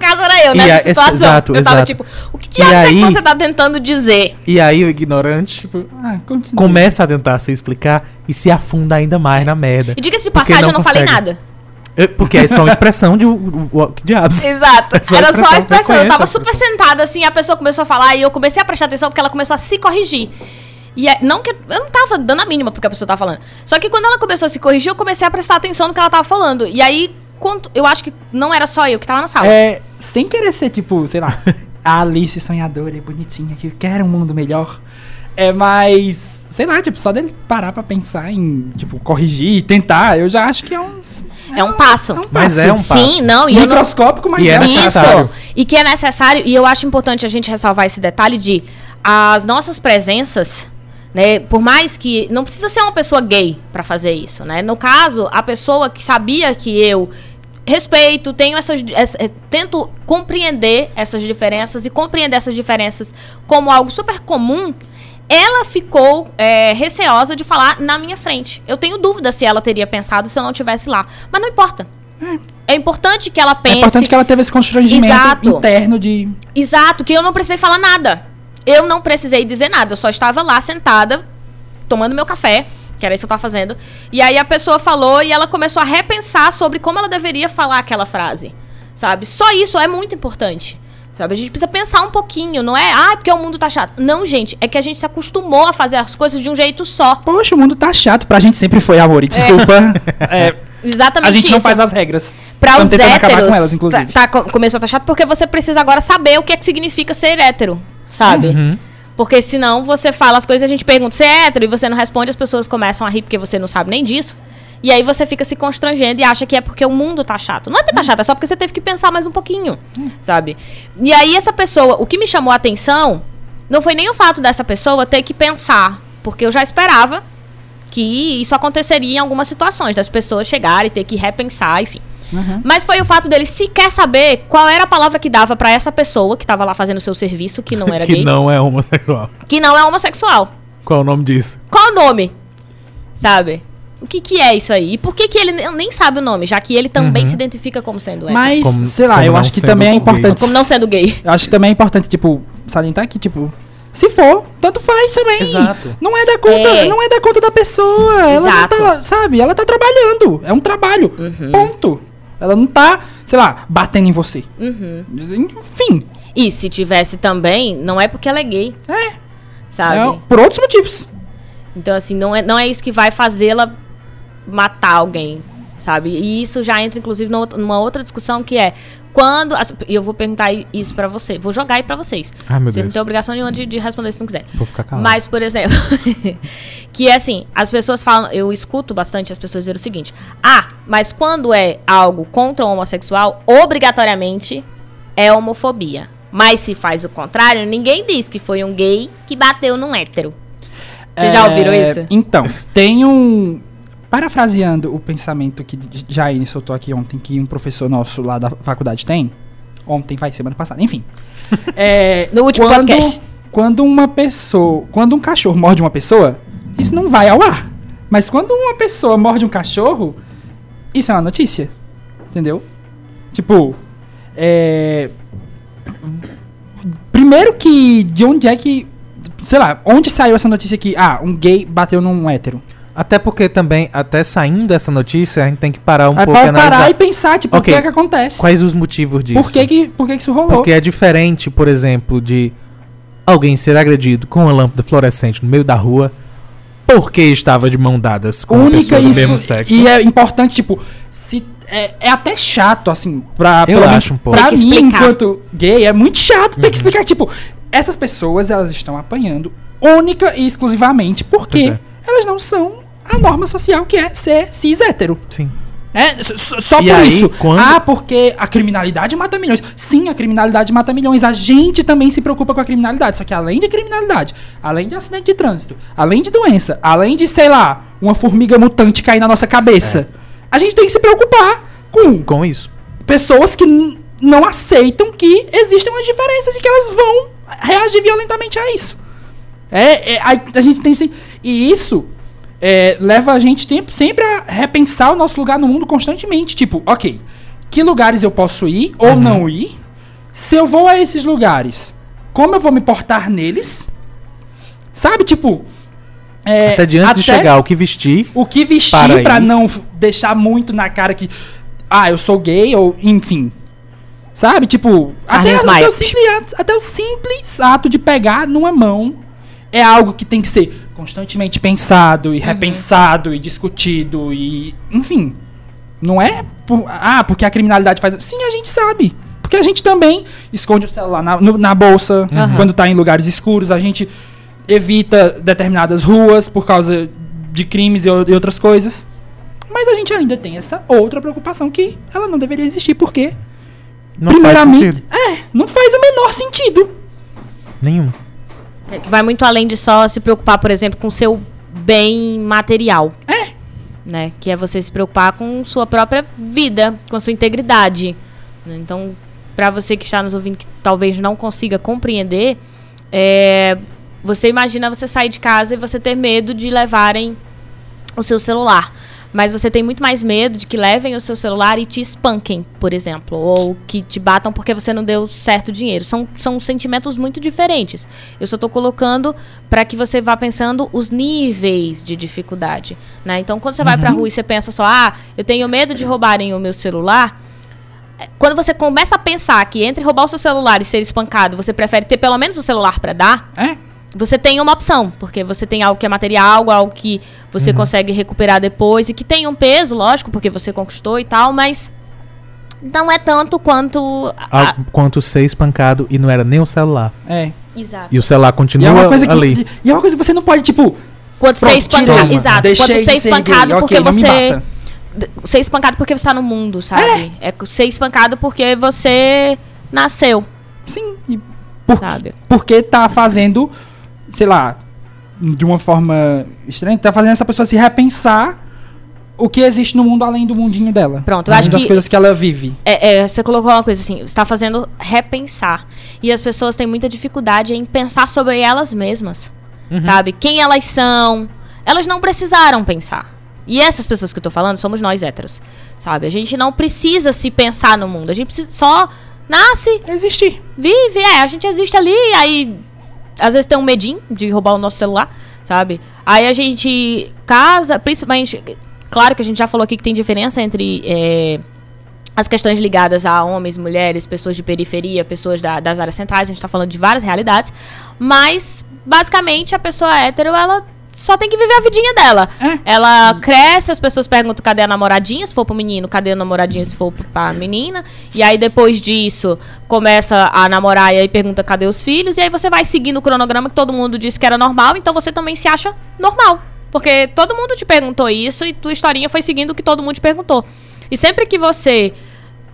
B: caso era eu, nessa situação. Exato, eu tava exato. tipo, o que diabos é que você tá tentando dizer?
A: E aí o ignorante tipo, ah, começa a tentar se explicar e se afunda ainda mais na merda.
B: E diga-se de passagem, não eu não consegue. falei nada.
A: Porque é só uma expressão de que diabos.
B: Exato. É só Era só a expressão. Eu tava super sentada assim, a pessoa começou a falar e eu comecei a prestar atenção porque ela começou a se corrigir. E é, não que eu não tava dando a mínima porque a pessoa tava falando. Só que quando ela começou a se corrigir, eu comecei a prestar atenção no que ela tava falando. E aí quanto. Eu acho que não era só eu que tava na sala.
C: É. Sem querer ser, tipo, sei lá, a Alice sonhadora e bonitinha que quer um mundo melhor. É, mas. Sei lá, tipo, só dele parar pra pensar em, tipo, corrigir, tentar, eu já acho que é um.
B: É um passo. É um
A: mas passo. é um passo.
B: Sim, não. E
C: Microscópico, mas
A: e é necessário. Isso.
B: E que é necessário, e eu acho importante a gente ressalvar esse detalhe de as nossas presenças né? Por mais que não precisa ser uma pessoa gay para fazer isso, né? No caso, a pessoa que sabia que eu respeito, tenho essas, essa, é, tento compreender essas diferenças e compreender essas diferenças como algo super comum. Ela ficou é, receosa de falar na minha frente. Eu tenho dúvida se ela teria pensado se eu não estivesse lá. Mas não importa. É. é importante que ela pense. É
C: importante que ela teve esse constrangimento Exato. interno de.
B: Exato, que eu não precisei falar nada. Eu não precisei dizer nada. Eu só estava lá sentada, tomando meu café, que era isso que eu tava fazendo. E aí a pessoa falou e ela começou a repensar sobre como ela deveria falar aquela frase. Sabe? Só isso é muito importante. Sabe? A gente precisa pensar um pouquinho, não é? Ah, porque o mundo tá chato. Não, gente, é que a gente se acostumou a fazer as coisas de um jeito só.
C: Poxa, o mundo tá chato. Pra gente sempre foi, amor. E desculpa.
B: É. é Exatamente
C: A gente
B: isso.
C: não faz as regras.
B: Pra os héteros, com elas, inclusive. Tá, tá, começou a estar tá chato porque você precisa agora saber o que é que significa ser hétero, sabe? Uhum. Porque senão você fala as coisas, a gente pergunta se é hétero e você não responde, as pessoas começam a rir porque você não sabe nem disso. E aí você fica se constrangendo e acha que é porque o mundo tá chato. Não é porque tá chato, é só porque você teve que pensar mais um pouquinho, sabe? E aí essa pessoa, o que me chamou a atenção não foi nem o fato dessa pessoa ter que pensar, porque eu já esperava que isso aconteceria em algumas situações, das pessoas chegarem e ter que repensar, enfim. Uhum. Mas foi o fato dele sequer saber qual era a palavra que dava para essa pessoa que tava lá fazendo o seu serviço, que não era
A: que
B: gay.
A: Que não é homossexual.
B: Que não é homossexual.
A: Qual é o nome disso?
B: Qual o nome? Sabe? O que, que é isso aí? E por que, que ele nem sabe o nome, já que ele também uhum. se identifica como sendo hétero?
C: Mas, como, sei lá, eu acho que também é importante.
B: Gay. Como não sendo gay.
C: Eu acho que também é importante, tipo, salientar que, tipo, se for, tanto faz também.
A: Exato.
C: Não é da conta, é. não é da conta da pessoa. Ela Exato. não tá ela, sabe, ela tá trabalhando. É um trabalho.
B: Uhum.
C: Ponto. Ela não tá, sei lá, batendo em você.
B: Uhum.
C: Enfim.
B: E se tivesse também, não é porque ela é gay,
C: É.
B: sabe?
C: é por outros motivos.
B: Então, assim, não é, não é isso que vai fazê-la matar alguém, sabe? E isso já entra, inclusive, numa outra- numa outra discussão que é quando. E eu vou perguntar isso pra você. Vou jogar aí pra vocês.
A: Ai, meu
B: Você não
A: Deus.
B: tem obrigação nenhuma de, de responder se não quiser.
A: Vou ficar calado.
B: Mas, por exemplo, que é assim, as pessoas falam, eu escuto bastante as pessoas dizer o seguinte: "Ah, mas quando é algo contra o homossexual, obrigatoriamente é homofobia. Mas se faz o contrário, ninguém diz que foi um gay que bateu num hétero." Vocês já ouviram
C: É,
B: isso?
C: Então, tem um. Parafraseando o pensamento que Jaine soltou aqui ontem, que um professor nosso lá da faculdade tem. Ontem, vai, semana passada, enfim. É,
B: No último
C: quando,
B: podcast.
C: Quando uma pessoa. Quando um cachorro morde uma pessoa, isso não vai ao ar. Mas quando uma pessoa morde um cachorro, isso é uma notícia. Entendeu? Tipo. É. Primeiro que. De onde é que. Sei lá, onde saiu essa notícia que. Ah, um gay bateu num hétero?
A: Até porque também, até saindo dessa notícia, a gente tem que parar um
C: Aí
A: pouco e
C: pode parar
A: analisar
C: e pensar, tipo,
A: Ok.
C: o que é que acontece?
A: quais os motivos disso.
C: por que que, por que que isso rolou?
A: Porque é diferente, por exemplo, de alguém ser agredido com uma lâmpada fluorescente no meio da rua porque estava de mão dadas com uma
C: única
A: pessoa do
C: isso.
A: mesmo sexo.
C: E é importante, tipo, se é, é até chato, assim, pra,
A: Eu acho um pouco.
C: pra mim,
B: explicar.
C: enquanto gay, é muito chato ter que
A: Uhum.
C: explicar, tipo, essas pessoas, elas estão apanhando única e exclusivamente porque
A: Pois é.
C: Elas não são a norma social que é ser cis hétero.
A: Sim.
C: É, só por
A: aí,
C: isso.
A: quando-
C: Ah, porque a criminalidade mata milhões. Sim, a criminalidade mata milhões. A gente também se preocupa com a criminalidade. Só que além de criminalidade, além de acidente de trânsito, além de doença, além de, sei lá, uma formiga mutante cair na nossa cabeça, a gente tem que se preocupar com
A: Com isso.
C: pessoas que não aceitam que existem umas diferenças e que elas vão reagir violentamente a isso. É, é, a, a gente tem sim. E isso é, leva a gente tempo, sempre a repensar o nosso lugar no mundo constantemente. Tipo, ok, que lugares eu posso ir ou
A: Uhum.
C: não ir? Se eu vou a esses lugares, como eu vou me portar neles? Sabe, tipo. é,
A: até de antes de
C: até
A: chegar, o que vestir.
C: o que vestir
A: Para
C: não deixar muito na cara que. Ah, eu sou gay, ou enfim. Sabe? Tipo, até, até, o simples até o simples ato de pegar numa mão é algo que tem que ser constantemente pensado e
B: Uhum.
C: repensado e discutido e. Enfim. Não é. por- ah, porque a criminalidade faz. Sim, a gente sabe. Porque a gente também esconde o celular na, no- na bolsa
B: Uhum.
C: quando tá em lugares escuros. A gente evita determinadas ruas por causa de crimes e, e outras coisas. Mas a gente ainda tem essa outra preocupação que ela não deveria existir, porque,
A: Não
C: primeiramente, é, não faz o menor sentido.
A: Nenhum.
B: É que vai muito além de só se preocupar, por exemplo, com o seu bem material.
C: É.
B: Né? Que é você se preocupar com sua própria vida, com sua integridade. né? Então, pra você que está nos ouvindo que talvez não consiga compreender, é, você imagina você sair de casa e você ter medo de levarem o seu celular. Mas você tem muito mais medo de que levem o seu celular e te espanquem, por exemplo. Ou que te batam porque você não deu certo dinheiro. São, são sentimentos muito diferentes. Eu só estou colocando para que você vá pensando os níveis de dificuldade. Né? Então, quando você vai pra rua e você pensa só, ah, eu tenho medo de roubarem o meu celular. é, Quando você começa a pensar que entre roubar o seu celular e ser espancado, você prefere ter pelo menos o celular para dar,
C: É.
B: você tem uma opção, porque você tem algo que é material, algo que você consegue recuperar depois e que tem um peso, lógico, porque você conquistou e tal, mas não é tanto quanto. a-
A: Quanto ser espancado e não era nem o celular.
C: É.
B: Exato.
A: E o celular
C: E é
A: continua
C: uma coisa que,
A: ali.
C: e é uma coisa que você não pode, tipo,
B: Quanto ser
C: pronto,
B: espancado. Exato.
C: deixei
B: Quanto
C: de
B: ser espancado
C: gay,
B: porque você. Ser espancado porque você tá no mundo, sabe? É, ser espancado porque você nasceu,
C: Sim. E por,
B: sabe?
C: porque tá fazendo, sei lá, de uma forma estranha, tá fazendo essa pessoa se repensar o que existe no mundo além do mundinho dela.
B: Pronto, eu
C: além
B: acho
C: das
B: que-
C: coisas que ela vive.
B: É, é, você colocou uma coisa assim, você está fazendo repensar. E as pessoas têm muita dificuldade em pensar sobre elas mesmas. Sabe? Quem elas são. Elas não precisaram pensar. E essas pessoas que eu tô falando somos nós héteros. Sabe? A gente não precisa se pensar no mundo. A gente precisa só nasce,
C: Existir.
B: vive, é, a gente existe ali, aí às vezes tem um medinho de roubar o nosso celular, sabe? Aí a gente casa, principalmente Claro que a gente já falou aqui que tem diferença entre é, as questões ligadas a homens, mulheres, pessoas de periferia, pessoas da- das áreas centrais. A gente tá falando de várias realidades. Mas, basicamente, a pessoa hétero, ela só tem que viver a vidinha dela.
C: É.
B: Ela cresce, as pessoas perguntam cadê a namoradinha, se for pro menino, cadê a namoradinha, se for pra menina. E aí, depois disso, começa a namorar e aí pergunta cadê os filhos. E aí você vai seguindo o cronograma que todo mundo disse que era normal, então você também se acha normal. Porque todo mundo te perguntou isso e tua historinha foi seguindo o que todo mundo te perguntou. E sempre que você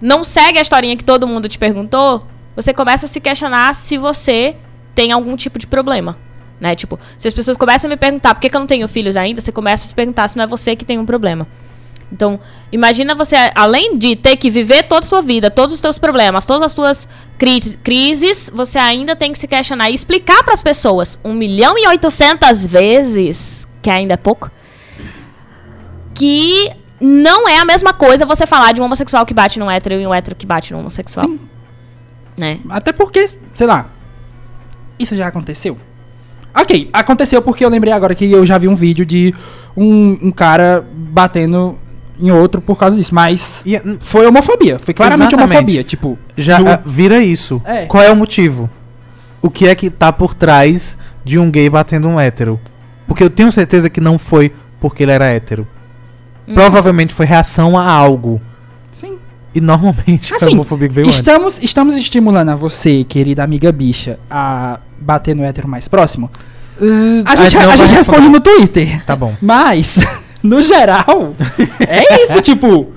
B: não segue a historinha que todo mundo te perguntou, você começa a se questionar se você tem algum tipo de problema. Né? Tipo, se as pessoas começam a me perguntar por que, que eu não tenho filhos ainda, você começa a se perguntar se não é você que tem um problema. Então, imagina você, além de ter que viver toda a sua vida, todos os teus problemas, todas as suas cri- crises, você ainda tem que se questionar e explicar para as pessoas um milhão e oitocentas vezes, que ainda é pouco, que não é a mesma coisa você falar de um homossexual que bate num hétero e um hétero que bate num homossexual.
C: Sim.
B: Né?
C: Até porque, sei lá, isso já aconteceu? Ok, aconteceu porque eu lembrei agora que eu já vi um vídeo de um, um cara batendo em outro por causa disso, mas
A: E, hum,
C: foi homofobia, foi claramente
A: Exatamente.
C: homofobia, tipo,
A: já
C: do-
A: ah, vira isso.
C: É.
A: Qual é o motivo? O que é que tá por trás de um gay batendo um hétero? Porque eu tenho certeza que não foi porque ele era hétero.
B: Hum.
A: Provavelmente foi reação a algo.
C: sim.
A: E normalmente a
C: Assim,
A: homofobia veio antes.
C: Estamos, estamos estimulando a você, querida amiga bicha, a bater no hétero mais próximo?
A: Uh,
C: A gente,
A: não
C: a
A: vai
C: gente responde no Twitter.
A: Tá bom.
C: Mas, no geral, é isso, tipo.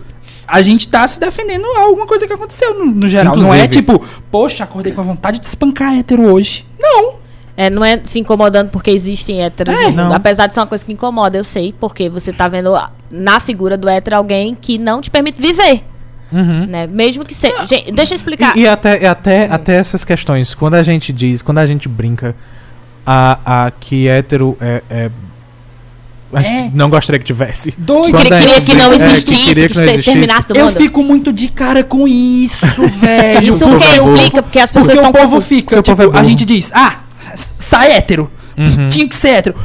C: A gente tá se defendendo a alguma coisa que aconteceu no, no geral. Não é
A: Inclusive-
C: tipo, poxa, acordei com a vontade de espancar hétero hoje. Não.
B: É, não é se incomodando porque existem héteros
C: É,
A: não.
B: Apesar de ser uma coisa que incomoda, eu sei, porque você tá vendo a- na figura do hétero alguém que não te permite viver,
A: Uhum.
B: né? Mesmo que seja. Gente, deixa eu explicar.
A: E, e até, e até, até essas questões, quando a gente diz, quando a gente brinca a, a que hétero é. é- a gente
C: É.
A: não gostaria que tivesse.
C: Doido.
B: que
A: Quando
B: queria,
A: a
B: queria que não
A: brinca- é, que
B: existisse, que,
A: que não existisse.
B: terminasse do
C: Eu
B: mundo.
C: fico muito de cara com isso, velho.
B: Isso
A: o
B: que
A: é
B: explica, porque as pessoas
C: Porque
B: estão
C: o povo fica,
A: Porque o povo
C: tipo,
A: é
C: a
A: burro.
C: gente diz, ah, sai hétero.
A: Uhum.
C: Tinha que ser hétero.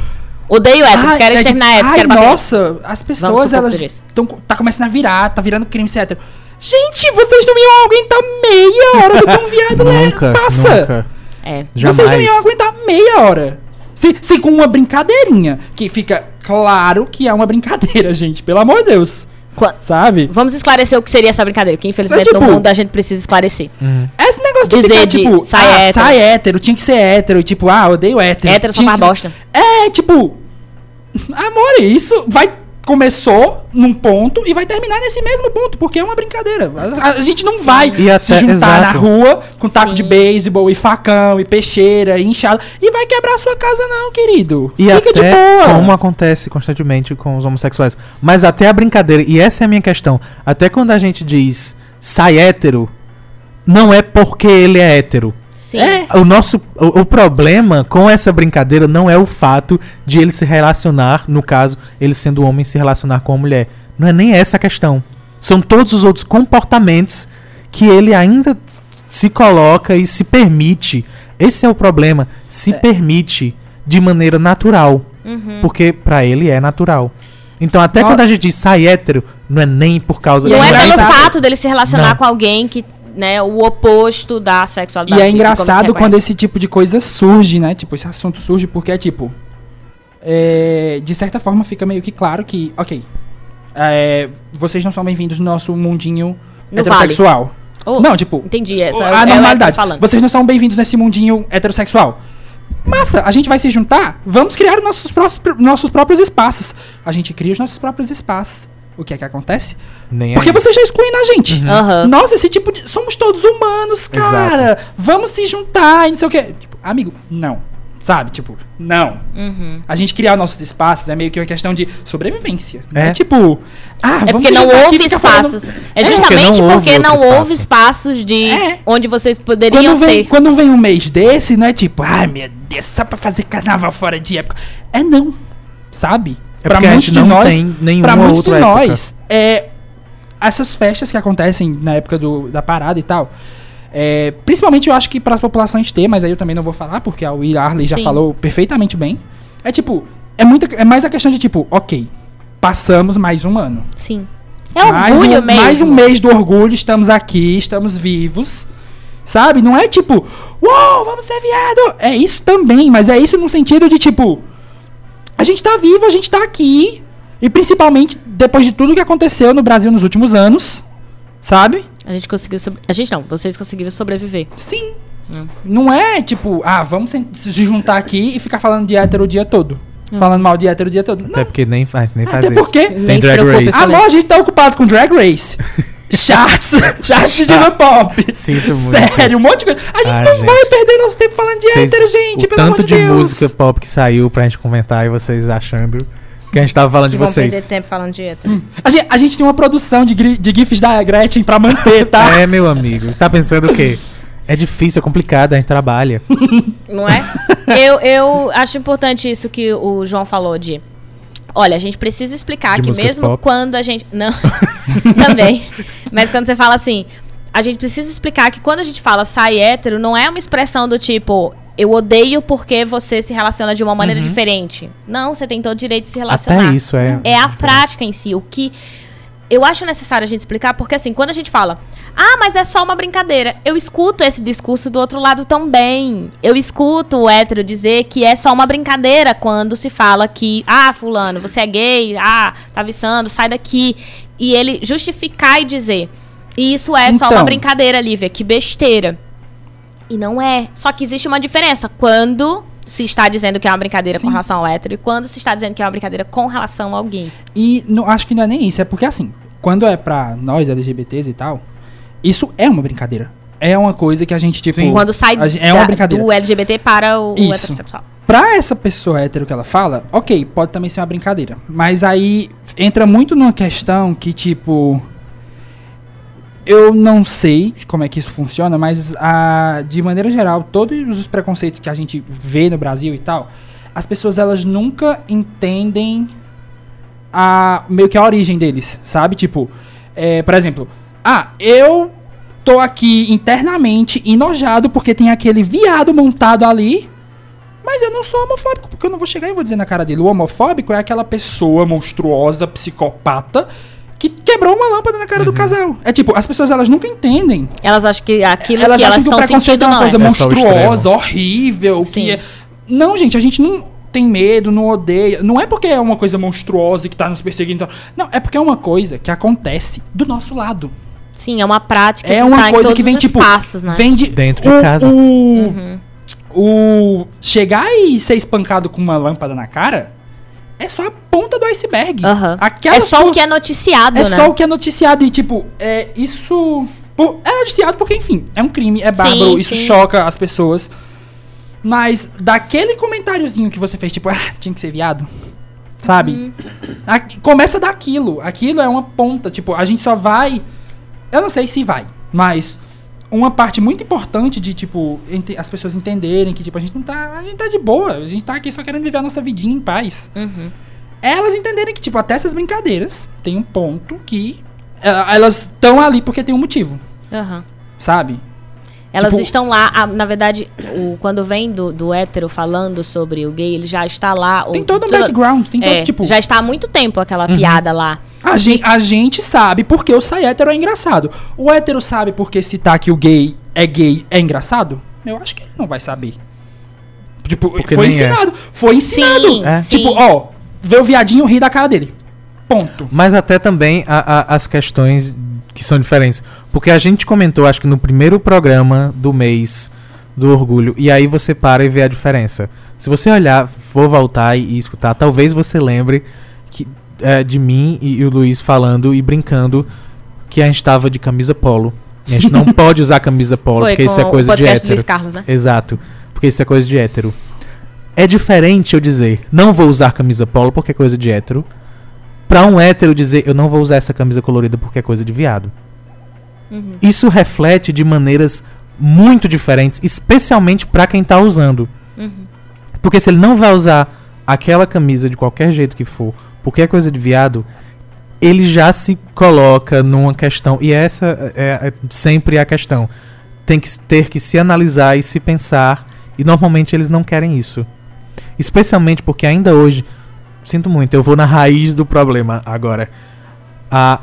B: Odeio héteros,
C: Ai,
B: quero
C: é
B: exterminar
C: tipo,
B: héteros,
C: ai,
B: quero bater.
C: nossa, as pessoas, elas tão, tá começando a virar, tá virando crime ser hétero. Gente, vocês não iam aguentar meia hora do que um viado né,
A: Nunca,
C: passa.
A: nunca.
B: É.
A: Jamais.
C: Vocês não iam aguentar meia hora. Se, se com uma brincadeirinha, que fica claro que é uma brincadeira, gente, pelo amor de Deus.
B: Qua-
C: Sabe?
B: Vamos esclarecer o que seria essa brincadeira, porque infelizmente
C: tipo-
B: no mundo a gente precisa esclarecer.
A: Uhum.
C: Esse negócio de
B: Dizer
C: ficar,
B: de
C: tipo,
B: sai
C: ah,
B: hétero.
C: sai hétero, tinha que ser hétero, tipo, ah, odeio hétero.
B: Hétero só faz
C: que-
B: bosta.
C: É, tipo, amor, isso vai começou num ponto e vai terminar nesse mesmo ponto, porque é uma brincadeira. A, a gente não vai
A: E até-
C: se juntar na
A: exato.
C: rua com taco
B: Sim.
C: de beisebol e facão e peixeira e inchado e vai quebrar a sua casa não, querido.
A: E
C: Fica
A: até
C: de boa.
A: como acontece constantemente com os homossexuais. Mas até a brincadeira, e essa é a minha questão, até quando a gente diz sai hétero, não é porque ele é hétero.
B: Sim.
C: É.
A: O nosso o, o problema com essa brincadeira não é o fato de ele se relacionar, no caso, ele sendo homem se relacionar com a mulher. Não é nem essa a questão. São todos os outros comportamentos que ele ainda se coloca e se permite. Esse é o problema, se permite de maneira natural,
B: Uhum.
A: porque pra ele é natural. Então até quando a gente diz sai hétero, não é nem por causa
B: Não é
C: é
B: pelo fato dele se relacionar
A: Não.
B: com alguém que, né, o oposto da sexualidade.
C: E é engraçado quando esse tipo de coisa surge, né? Tipo, esse assunto surge porque é tipo. é, de certa forma fica meio que claro que, ok. é, vocês não são bem-vindos no nosso mundinho
B: No
C: heterossexual.
B: Oh,
C: não, tipo.
B: Entendi essa. é o- é
C: a
B: hétero
C: normalidade.
B: falando.
C: Vocês não são bem-vindos nesse mundinho heterossexual. Massa, a gente vai se juntar, vamos criar os nossos, prós- nossos próprios espaços. A gente cria os nossos próprios espaços. O que é que acontece?
A: nem
C: Porque
A: aí.
C: vocês já excluem na gente.
B: Aham.
C: Nossa, esse tipo de. Somos todos humanos, cara. Vamos se juntar e não sei o quê. Tipo, amigo, não. Sabe? Tipo, não.
B: Uhum.
C: A gente criar nossos espaços é meio que uma questão de sobrevivência. né?
A: É.
C: Tipo, ah,
B: É
C: vamos
B: porque não houve
C: ficar falando-
B: espaços. É
A: porque
B: justamente
A: não houve
B: porque não houve
A: espaço.
B: espaços de
C: É.
B: onde vocês poderiam
C: Quando vem,
B: ser.
C: quando vem um mês desse, não é tipo, ai meu Deus, só pra fazer carnaval fora de época. É não. Sabe?
A: É porque a gente não tem nenhuma
C: pra muitos de
A: época.
C: nós, é, essas festas que acontecem na época do, da parada e tal. é, principalmente eu acho que para as populações T, mas aí eu também não vou falar, porque a Will Arley já
B: Sim.
C: falou perfeitamente bem. É tipo, é, muita, é mais a questão de tipo, ok, passamos mais um ano.
B: Sim. É
C: mais
B: orgulho
C: um,
B: mesmo.
C: Mais um mês do orgulho, estamos aqui, estamos vivos. Sabe? Não é tipo, uou, vamos ser viado. É isso também, mas é isso no sentido de tipo, a gente tá vivo, a gente tá aqui. E principalmente depois de tudo que aconteceu no Brasil nos últimos anos, sabe?
B: A gente conseguiu. sobre- A gente não, vocês conseguiram sobreviver.
C: Sim.
B: Hum.
C: Não é tipo, ah, vamos se juntar aqui e ficar falando de hétero o dia todo. Falando mal de hétero o dia todo. Não,
A: Até porque nem faz, nem faz
C: até
A: isso.
C: porque.
B: Nem se
A: Drag Race.
B: com
C: Amor, a gente tá ocupado com Drag Race. Charts. Charts de diva pop.
A: Sinto muito.
C: Sério, um monte de coisa. A gente
A: Ai,
C: não
A: gente.
C: vai perder nosso tempo falando de
A: Vocês-
C: hétero, gente.
A: o
C: pelo amor
A: tanto
C: de,
A: de
C: Deus.
A: música pop que saiu pra gente comentar e vocês achando que a gente tava falando de
B: Vão
A: vocês.
B: perder tempo falando de hétero.
C: A gente, a gente tem uma produção de, de GIFs da Gretchen pra manter, tá?
A: É, meu amigo. Você tá pensando o quê? É difícil, é complicado, a gente trabalha.
B: Não é? eu, eu acho importante isso que o João falou de. Olha, a gente precisa explicar
A: De
B: que mesmo
A: pop.
B: quando a gente. Não. Também. Mas quando você fala assim. A gente precisa explicar que quando a gente fala sai hétero, não é uma expressão do tipo. Eu odeio porque você se relaciona de uma maneira diferente. Não, você tem todo o direito de se relacionar.
A: Uhum. Até isso é.
B: É a prática em si. O que eu acho necessário a gente explicar, porque assim, quando a gente fala, ah, mas é só uma brincadeira, eu escuto esse discurso do outro lado também. Eu escuto o hétero dizer que é só uma brincadeira quando se fala que, ah, fulano, você é gay, ah, tá viçando, sai daqui. E ele justificar e dizer, e isso é só
C: Então.
B: uma brincadeira, Lívia, que besteira. E não é. Só que existe uma diferença quando se está dizendo que é uma brincadeira
C: Sim.
B: com relação ao hétero e quando se está dizendo que é uma brincadeira com relação a alguém.
C: E não, acho que não é nem isso, é porque assim, quando é pra nós LGBTs e tal, isso é uma brincadeira. É uma coisa que a gente, tipo.
A: Sim.
B: Quando sai
C: é uma brincadeira.
B: do LGBT para o, o
C: Isso.
B: heterossexual.
C: Pra essa pessoa hétero que ela fala, ok, pode também ser uma brincadeira. Mas aí entra muito numa questão que, tipo. Eu não sei como é que isso funciona, mas a, de maneira geral, todos os preconceitos que a gente vê no Brasil e tal, as pessoas elas nunca entendem a meio que a origem deles, sabe? Tipo, é, por exemplo, ah, eu tô aqui internamente enojado porque tem aquele viado montado ali mas eu não sou homofóbico, porque eu não vou chegar e vou dizer na cara dele. O homofóbico é aquela pessoa monstruosa, psicopata, que quebrou uma lâmpada na cara do casal. É tipo, as pessoas elas nunca entendem.
B: Elas acham que aquilo
C: elas
B: que elas
C: acham que o preconceito é uma coisa
B: é.
A: É
C: monstruosa, horrível,
B: Sim.
C: que é... Não, gente, a gente não tem medo, não odeia. Não é porque é uma coisa monstruosa que tá nos perseguindo. Não, é porque é uma coisa que acontece do nosso lado.
B: Sim, é uma prática
C: É
B: que
C: uma
B: tá em
C: coisa
B: todos
C: que vem,
B: os
C: tipo,
B: espaços, né?
C: vem de...
A: Dentro de
C: o-
A: casa.
C: O,
B: Uhum.
C: o chegar e ser espancado com uma lâmpada na cara é só a ponta do iceberg.
B: Aham.
C: Aquela
B: É só
C: sua-
B: o que é noticiado,
C: é
B: né?
C: só o que é noticiado e tipo, é isso pô, é noticiado porque enfim, é um crime, é bárbaro,
B: Sim,
C: isso
B: sim.
C: choca as pessoas. Mas daquele comentáriozinho que você fez, tipo, ah, tinha que ser viado. Sabe?
B: Uhum.
C: A- começa daquilo. Aquilo é uma ponta. Tipo, a gente só vai. Eu não sei se vai, mas uma parte muito importante de, tipo, as pessoas entenderem que, tipo, a gente não tá. A gente tá de boa. A gente tá aqui só querendo viver a nossa vidinha em paz.
B: Uhum.
C: Elas entenderem que, tipo, até essas brincadeiras tem um ponto que. eh, Elas estão ali porque tem um motivo,
B: Aham.
C: sabe?
B: Elas
C: Tipo-
B: estão lá, a- na verdade, o, quando vem do, do hétero falando sobre o gay, ele já está lá. o-
C: Tem todo um background, tem todo,
B: é,
C: tipo.
B: Já está há muito tempo aquela piada lá.
C: A gente, a gente sabe porque o sai hétero é engraçado. O hétero sabe porque citar que o gay é gay é engraçado? Eu acho que ele não vai saber. Tipo,
A: Porque
C: foi
A: é.
C: ensinado. Foi ensinado.
B: Sim,
A: É.
B: sim.
C: Tipo, ó, vê o viadinho rir da cara dele. Ponto.
A: Mas até também a- a- as questões que são diferentes. Porque a gente comentou, acho que no primeiro programa do mês do orgulho, e aí você para e vê a diferença. Se você olhar, for voltar e, e escutar, talvez você lembre que, é, de mim e, e o Luiz falando e brincando que a gente tava de camisa polo. E a gente não pode usar camisa polo,
B: Foi
A: porque isso é coisa de hétero.
B: Luiz Carlos, né?
A: Exato. Porque isso é coisa de hétero. É diferente eu dizer, não vou usar camisa polo porque é coisa de hétero. Pra um hétero dizer, eu não vou usar essa camisa colorida porque é coisa de viado.
B: Uhum.
A: Isso reflete de maneiras muito diferentes, especialmente pra quem tá usando.
B: Uhum.
A: Porque se ele não vai usar aquela camisa de qualquer jeito que for, porque é coisa de viado, ele já se coloca numa questão. E essa é, é sempre a questão. Tem que ter que se analisar e se pensar. E normalmente eles não querem isso. Especialmente porque ainda hoje sinto muito, eu vou na raiz do problema agora. Ah,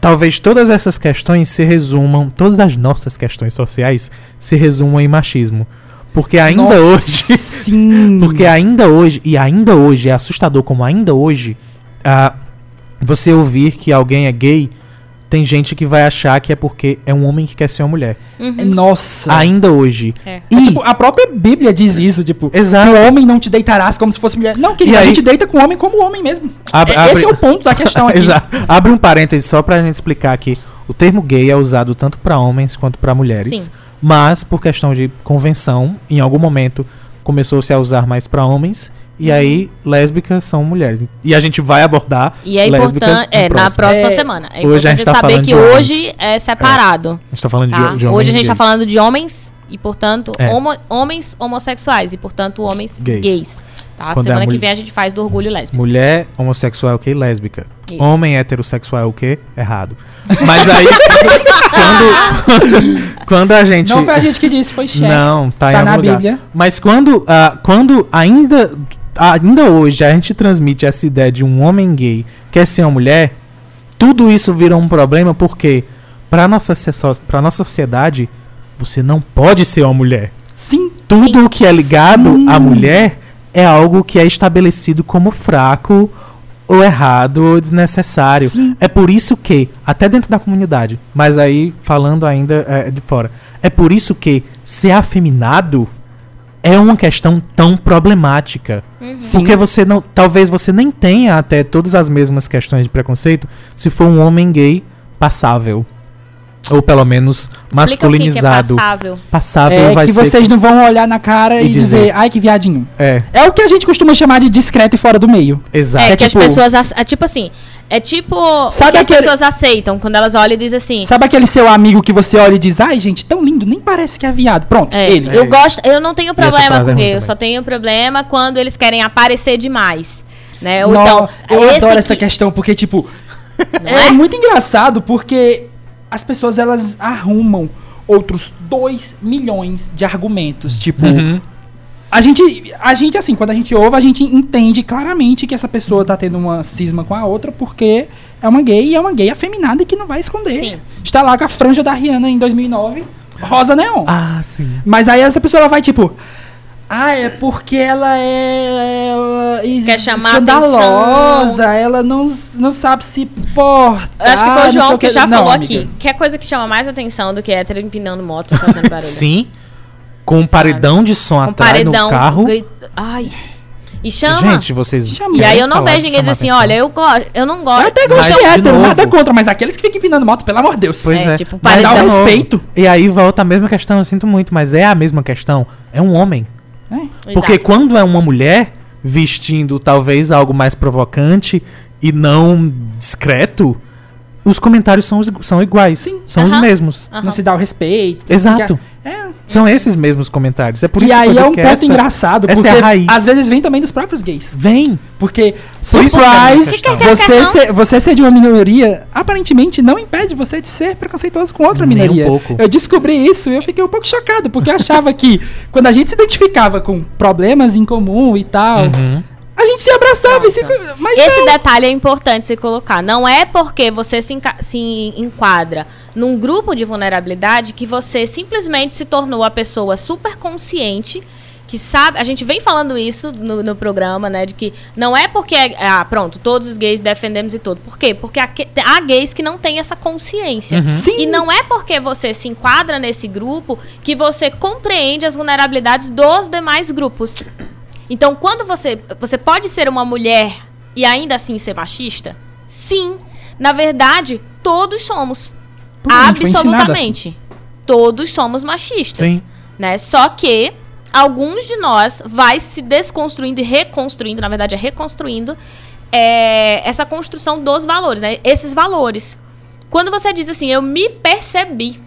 A: talvez todas essas questões se resumam, todas as nossas questões sociais se resumam em machismo. Porque ainda
C: Nossa,
A: hoje.
C: Sim.
A: Porque ainda hoje, e ainda hoje, é assustador como ainda hoje, ah, você ouvir que alguém é gay, tem gente que vai achar que é porque é um homem que quer ser uma mulher.
B: Uhum.
C: Nossa.
A: Ainda hoje.
B: É.
A: E,
C: É, tipo, a própria Bíblia diz isso, tipo,
A: Exato.
C: que o homem não te deitarás como se fosse mulher. Não, querido,
A: E
C: a
A: aí-
C: gente deita com o homem como homem mesmo.
A: Abre-
C: É- Esse
A: abre-
C: é o ponto da questão aqui.
A: Exato. Abre um parêntese só pra gente explicar que o termo gay é usado tanto pra homens quanto pra mulheres.
B: Sim.
A: Mas, por questão de convenção, em algum momento começou-se a usar mais pra homens. E aí, lésbicas são mulheres. E a gente vai abordar
B: E é
A: lésbicas
B: importante, é, na próxima
C: É,
B: semana. É
A: hoje a gente
B: importante
A: tá
B: saber
A: falando
B: que hoje é separado.
A: A gente tá falando
B: tá?
A: de, de homens
B: hoje a gente tá
A: gays.
B: falando de homens e, portanto,
A: É.
B: homo- homens homossexuais e, portanto, homens
A: Gays.
B: gays. tá?
A: Quando é
B: Semana que vem a gente faz do orgulho lésbico.
A: Mulher homossexual é o quê? Lésbica.
B: Isso.
A: Homem heterossexual é o quê? Errado. Mas aí, quando, quando a gente...
C: Não foi a gente que disse, foi chefe.
A: Não, tá, em
C: Tá
A: algum
C: na
A: lugar.
C: Bíblia.
A: Mas quando, ah, quando ainda, ainda hoje a gente transmite essa ideia de um homem gay quer ser uma mulher, tudo isso vira um problema porque para nossa para nossa sociedade você não pode ser uma mulher.
C: Sim.
A: Tudo o que é ligado
C: Sim.
A: à mulher é algo que é estabelecido como fraco ou errado ou desnecessário.
C: Sim.
A: É por isso que, até dentro da comunidade, mas aí falando ainda é, de fora, é por isso que ser afeminado é uma questão tão problemática.
C: Sim.
A: Porque você não. Talvez você nem tenha até todas as mesmas questões de preconceito se for um homem gay passável. Ou pelo menos
B: Explica o que que
A: masculinizado.
B: é passável.
A: passável
C: É
A: vai
C: que
A: ser.
C: vocês não vão olhar na cara
A: E
C: e, dizer,
A: dizer.
C: ai que viadinho.
A: É,
C: É o que a gente costuma chamar de discreto e fora do meio.
A: exato.
B: É,
C: É
B: que
C: tipo-
B: as pessoas. É tipo assim. É tipo. o
C: Sabe
B: que
C: aquele-
B: as pessoas aceitam quando elas olham e dizem assim.
C: Sabe aquele seu amigo que você olha e diz, ai gente, tão lindo, nem parece que é viado. Pronto,
B: É,
C: ele.
B: eu
A: É.
B: gosto, eu não tenho
A: essa
B: problema
A: é
B: com gay, eu só tenho problema quando eles querem aparecer demais, né? Ou
C: Nó,
B: então,
C: eu adoro essa
B: que-
C: questão, porque, tipo,
B: Não
C: é?
B: é?
C: muito engraçado, porque as pessoas, elas arrumam outros 2 milhões de argumentos. Tipo,
A: Uhum.
C: A gente, a gente, assim, quando a gente ouve, a gente entende claramente que essa pessoa tá tendo uma cisma com a outra, porque é uma gay e é uma gay afeminada que não vai esconder.
B: Sim.
C: Está lá com a franja da Rihanna em 2009, rosa neon.
A: Ah, sim.
C: Mas aí essa pessoa ela vai tipo. Ah, é porque ela é, é,
B: Quer chamar
C: escandalosa,
B: atenção.
C: ela não, não sabe se portar.
B: Eu acho que foi o João que já
C: Não,
B: falou
C: amiga.
B: aqui. Que é coisa que chama mais atenção do que hétero empinando moto fazendo barulho.
A: Sim. Com um paredão de som
B: Um
A: atrás
B: paredão.
A: no carro.
B: grito- Ai. E chama.
A: Gente, vocês.
C: Chama.
B: e aí eu não vejo ninguém dizer assim, olha, eu gosto, eu não
C: Eu
B: gosto.
C: até gosto
A: Mas,
C: de hétero,
A: novo-
C: nada contra, mas aqueles que ficam empinando moto, pelo amor de Deus.
A: Pois
B: É,
A: é.
B: tipo,
C: Mas dá um respeito.
A: E aí volta a mesma questão, eu sinto muito, mas é a mesma questão. É um homem.
C: É.
A: Porque
B: Exato.
A: quando é uma mulher vestindo talvez algo mais provocante e não discreto, os comentários são, os- são iguais. São os mesmos.
C: Não se dá o respeito.
A: Exato.
C: É.
A: São esses mesmos comentários. É por
C: E
A: isso que
C: aí
A: eu
C: é um
A: que
C: ponto
A: essa-
C: engraçado,
A: essa
C: porque
A: é a raiz.
C: às vezes vem também dos próprios gays.
A: Vem.
C: Porque,
A: Por isso que é
C: surprise, você ser, você ser de uma minoria, aparentemente não impede você de ser preconceituoso com outra
A: Nem um
C: minoria.
A: pouco.
C: Eu descobri isso e eu fiquei um pouco chocado, porque eu achava que quando a gente se identificava com problemas em comum e tal,
A: Uhum.
C: a gente se abraçava e se. Mas
B: Esse
C: não.
B: detalhe é importante se colocar. Não é porque você se, enca- se enquadra num grupo de vulnerabilidade que você simplesmente se tornou a pessoa super consciente que sabe. A gente vem falando isso no, no programa, né? De que não é porque. Ah, pronto, todos os gays defendemos e tudo. Por quê? Porque há, que- há gays que não têm essa consciência.
A: Uhum.
C: Sim.
B: E não é porque você se enquadra nesse grupo que você compreende as vulnerabilidades dos demais grupos. Então, quando você. Você pode ser uma mulher e ainda assim ser machista? Sim. Na verdade, todos somos. Absolutamente. Todos somos machistas.
A: Sim.
B: Né? Só que alguns de nós vai se desconstruindo e reconstruindo, na verdade é reconstruindo é, essa construção dos valores, né? Esses valores. Quando você diz assim, eu me percebi,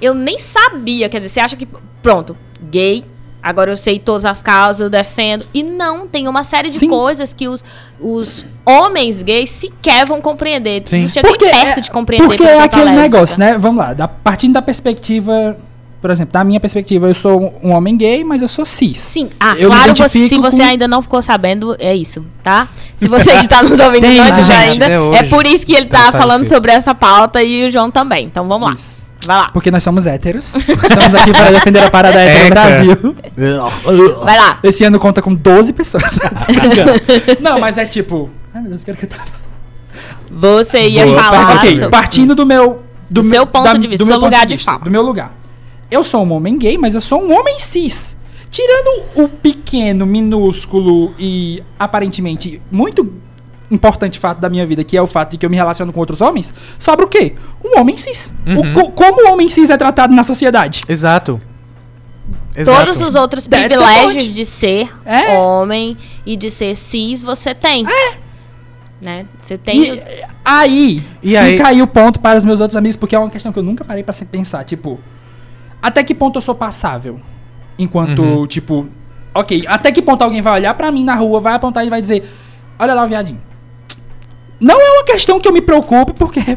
B: eu nem sabia, quer dizer, você acha que, pronto, gay, agora eu sei todas as causas, eu defendo. E não, tem uma série de
C: Sim.
B: coisas que os, os homens gays sequer vão compreender.
A: Sim.
B: Não chega nem perto
C: é-
B: de compreender.
C: Porque
B: por
C: é aquele
B: lésbica.
C: negócio, né? Vamos lá, da, partindo da perspectiva por exemplo, da minha perspectiva, eu sou um homem gay, mas eu sou cis.
B: Sim, ah,
C: Eu
B: claro, você, se você
C: com-
B: ainda não ficou sabendo, é isso, tá? Se você está nos ouvindo
C: gente,
B: ainda,
A: é
B: é,
A: hoje.
B: por isso que ele tá,
A: Tá, tá
B: falando
A: difícil.
B: sobre essa pauta e o João também. Então vamos lá.
C: Isso.
B: Vai lá.
C: Porque nós somos héteros. Estamos aqui para defender a parada hétero no. Brasil.
B: Vai lá.
C: Esse ano conta com 12 pessoas. Tá não, mas é tipo. Ai meu Deus, eu quero que eu tava.
B: Você ia
A: Boa,
B: falar
C: ok,
B: sobre...
C: partindo do meu.
B: Do
C: meu-
B: seu ponto de vista,
C: do meu
B: seu lugar de
C: vista,
B: fala.
C: Do meu lugar. Eu sou um homem gay, mas eu sou um homem cis. Tirando o pequeno, minúsculo e aparentemente muito importante fato da minha vida, que é o fato de que eu me relaciono com outros homens, sobra o quê? Um homem cis. O
A: Uhum.
C: co- como o homem cis é tratado na sociedade?
A: Exato. Exato.
B: Todos os outros privilégios de ser
C: É.
B: homem e de ser cis, você tem.
C: É.
B: Né? Você tem...
C: E aí,
A: E aí-
C: fica aí o ponto para os meus outros amigos, porque é uma questão que eu nunca parei pra se pensar, tipo, até que ponto eu sou passável? Enquanto,
A: Uhum.
C: tipo, ok, até que ponto alguém vai olhar pra mim na rua, vai apontar e vai dizer, olha lá o viadinho. Não é uma questão que eu me preocupe, porque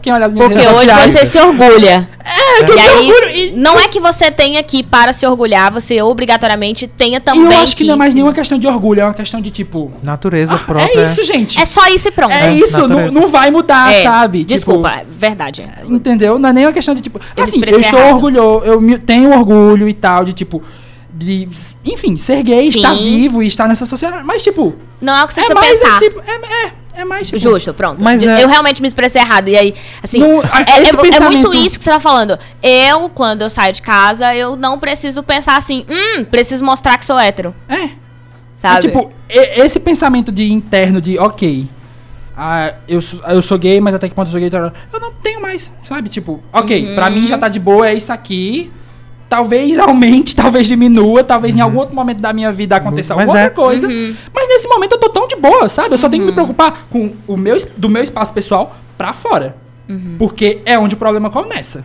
C: quem olha as minhas
B: Porque hoje
C: sociais...
B: você se orgulha.
C: É, que eu
B: E
C: me
B: aí,
C: orgulho, e-
B: não é que você tenha que, para se orgulhar, você obrigatoriamente tenha
C: E
B: também
C: eu acho que não é mais nenhuma questão de orgulho, é uma questão de, tipo...
A: Natureza
C: ah,
A: própria.
C: é isso, gente.
B: É só isso e pronto.
C: É
A: É,
C: isso, não, não vai mudar,
B: É,
C: sabe? Tipo,
B: Desculpa, é verdade.
C: Entendeu? Não é nem uma questão de tipo.
B: Eu
C: assim, eu estou
B: errado.
C: orgulhoso, eu tenho orgulho e tal, de tipo. De, enfim, ser gay,
B: Sim.
C: estar vivo e estar nessa sociedade. Mas, tipo,
B: Não é o que você
C: é mais
B: pensar.
C: esse. É, é, é mais tipo.
B: Justo, pronto.
A: Mas
B: Eu
A: é-
B: realmente me expressei errado. E aí, assim,
C: Não, a-
B: é,
C: esse
B: é- é muito
C: pensamento-
B: isso que você tá falando. Eu, quando eu saio de casa, eu não preciso pensar assim, hum, preciso mostrar que sou hétero.
C: É. É
B: Sabe?
C: tipo, e- esse pensamento de interno de, ok. ah, eu, sou, eu sou gay, mas até que ponto eu sou gay? Eu não tenho mais, sabe? Tipo, ok,
B: Uhum.
C: pra mim já tá de boa, é isso aqui. Talvez aumente, talvez diminua, talvez em algum outro momento da minha vida aconteça alguma
A: é.
C: outra coisa.
B: Uhum.
C: Mas nesse momento eu tô tão de boa, sabe? Eu só tenho que me preocupar com o meu, do meu espaço pessoal pra fora.
B: Uhum.
C: Porque é onde o problema começa.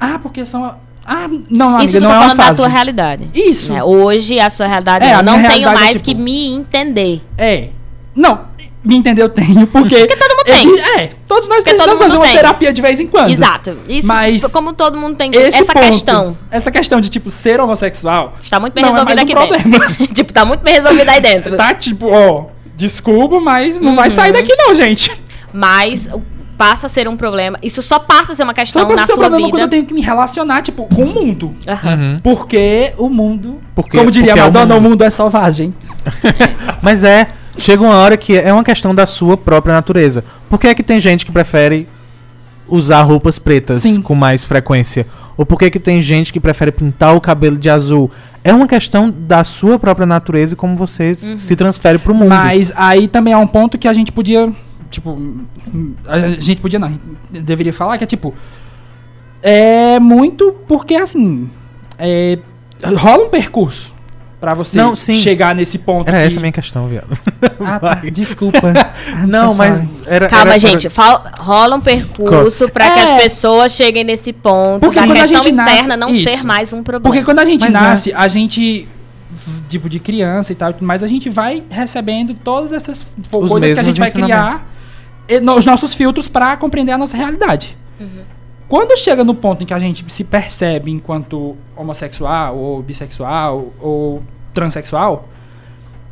C: Ah, porque são. Ah, não, amiga,
B: Isso
C: não é uma
B: falando da
C: fase.
B: tua realidade.
C: Isso.
B: né? Hoje, a sua realidade
C: É,
B: eu não tenho
C: realidade é,
B: mais
C: tipo-
B: que me entender.
C: É. Não, me entender eu tenho, porque.
B: Porque todo mundo tem.
C: É, todos nós
B: Porque
C: precisamos fazer uma
B: tem.
C: terapia de vez em quando.
B: Exato. Isso,
C: Mas
B: como todo mundo tem
C: Esse
B: essa
C: ponto,
B: questão.
C: Essa questão de, tipo, ser homossexual.
B: Está muito bem
C: não é
B: resolvida
C: mais
B: aqui
C: um
B: dentro. tipo, tá muito bem resolvida aí dentro.
C: Tá, tipo, ó. Desculpa, mas não
B: Uhum.
C: vai sair daqui, não, gente.
B: Mas o- passa a ser um problema. Isso só passa a ser uma
C: Só
B: questão
C: passa
B: na
C: ser um
B: sua
C: problema
B: vida.
C: quando eu tenho que me relacionar, tipo, com o mundo.
A: Uhum.
C: Porque o mundo.
A: Porque-
C: como diria
A: porque é o
C: Madonna, o
A: mundo.
C: mundo é selvagem.
A: Mas é, chega uma hora que é uma questão da sua própria natureza. Por que é que tem gente que prefere usar roupas pretas
C: Sim.
A: com mais frequência? Ou por que é que tem gente que prefere pintar o cabelo de azul? É uma questão da sua própria natureza e como você
B: Uhum.
A: se transfere pro mundo.
C: Mas aí também é um ponto que a gente podia. Tipo. A gente podia não, a gente deveria falar que é tipo. É muito porque assim. é, rola um percurso pra você
A: Não, sim.
C: chegar nesse ponto.
A: Era
C: que-
A: essa a minha questão, viado.
C: Ah, tá. Desculpa.
A: Não, mas era.
B: Calma,
A: era-
B: gente. fal- rola um percurso pra que
C: É.
B: as pessoas cheguem nesse ponto
C: Porque
B: da
C: quando a gente nasce-
B: interna não
C: isso.
B: ser mais um problema.
C: Porque quando a gente
A: Mas é.
C: nasce, a gente. Tipo, de criança e tal, mas a gente vai recebendo todas essas
A: Os
C: coisas que a gente vai criar os nossos filtros pra compreender a nossa realidade. Quando chega no ponto em que a gente se percebe enquanto homossexual, ou bissexual, ou transexual,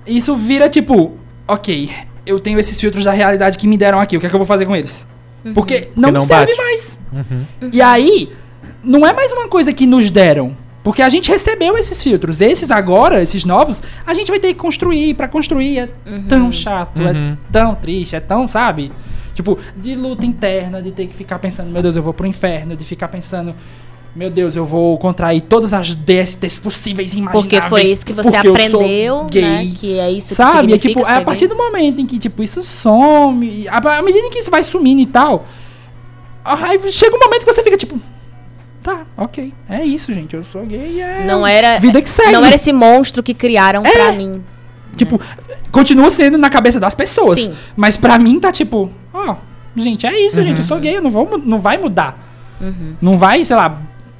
C: isso vira tipo, ok, eu tenho esses filtros da realidade que me deram aqui, o que é que eu vou fazer com eles? Porque não,
A: não
C: me serve
A: bate.
C: mais.
A: Uhum.
C: E aí, não é mais uma coisa que nos deram. Porque a gente recebeu esses filtros. Esses agora, esses novos, a gente vai ter que construir. Pra construir é tão chato, é
A: Uhum.
C: tão triste, é tão, sabe? Tipo, de luta interna, de ter que ficar pensando, meu Deus, eu vou pro inferno, de ficar pensando, meu Deus, eu vou contrair todas as DSTs possíveis e imagináveis.
B: Porque foi isso que você aprendeu, né? Que é isso que
C: Sabe? É, tipo, é a partir
B: gay.
C: do momento em que, tipo, isso some, à medida que isso vai sumindo e tal, aí chega um momento que você fica, tipo, tá, ok, é isso, gente, eu sou gay, é
B: Não era,
C: vida que segue.
B: não era esse monstro que criaram
C: É.
B: pra mim.
C: Tipo, continua sendo na cabeça das pessoas,
B: Sim.
C: mas pra mim tá tipo, ó, gente, é isso, gente, eu sou gay, eu não, vou, não vai mudar.
B: Uhum.
C: Não vai, sei lá,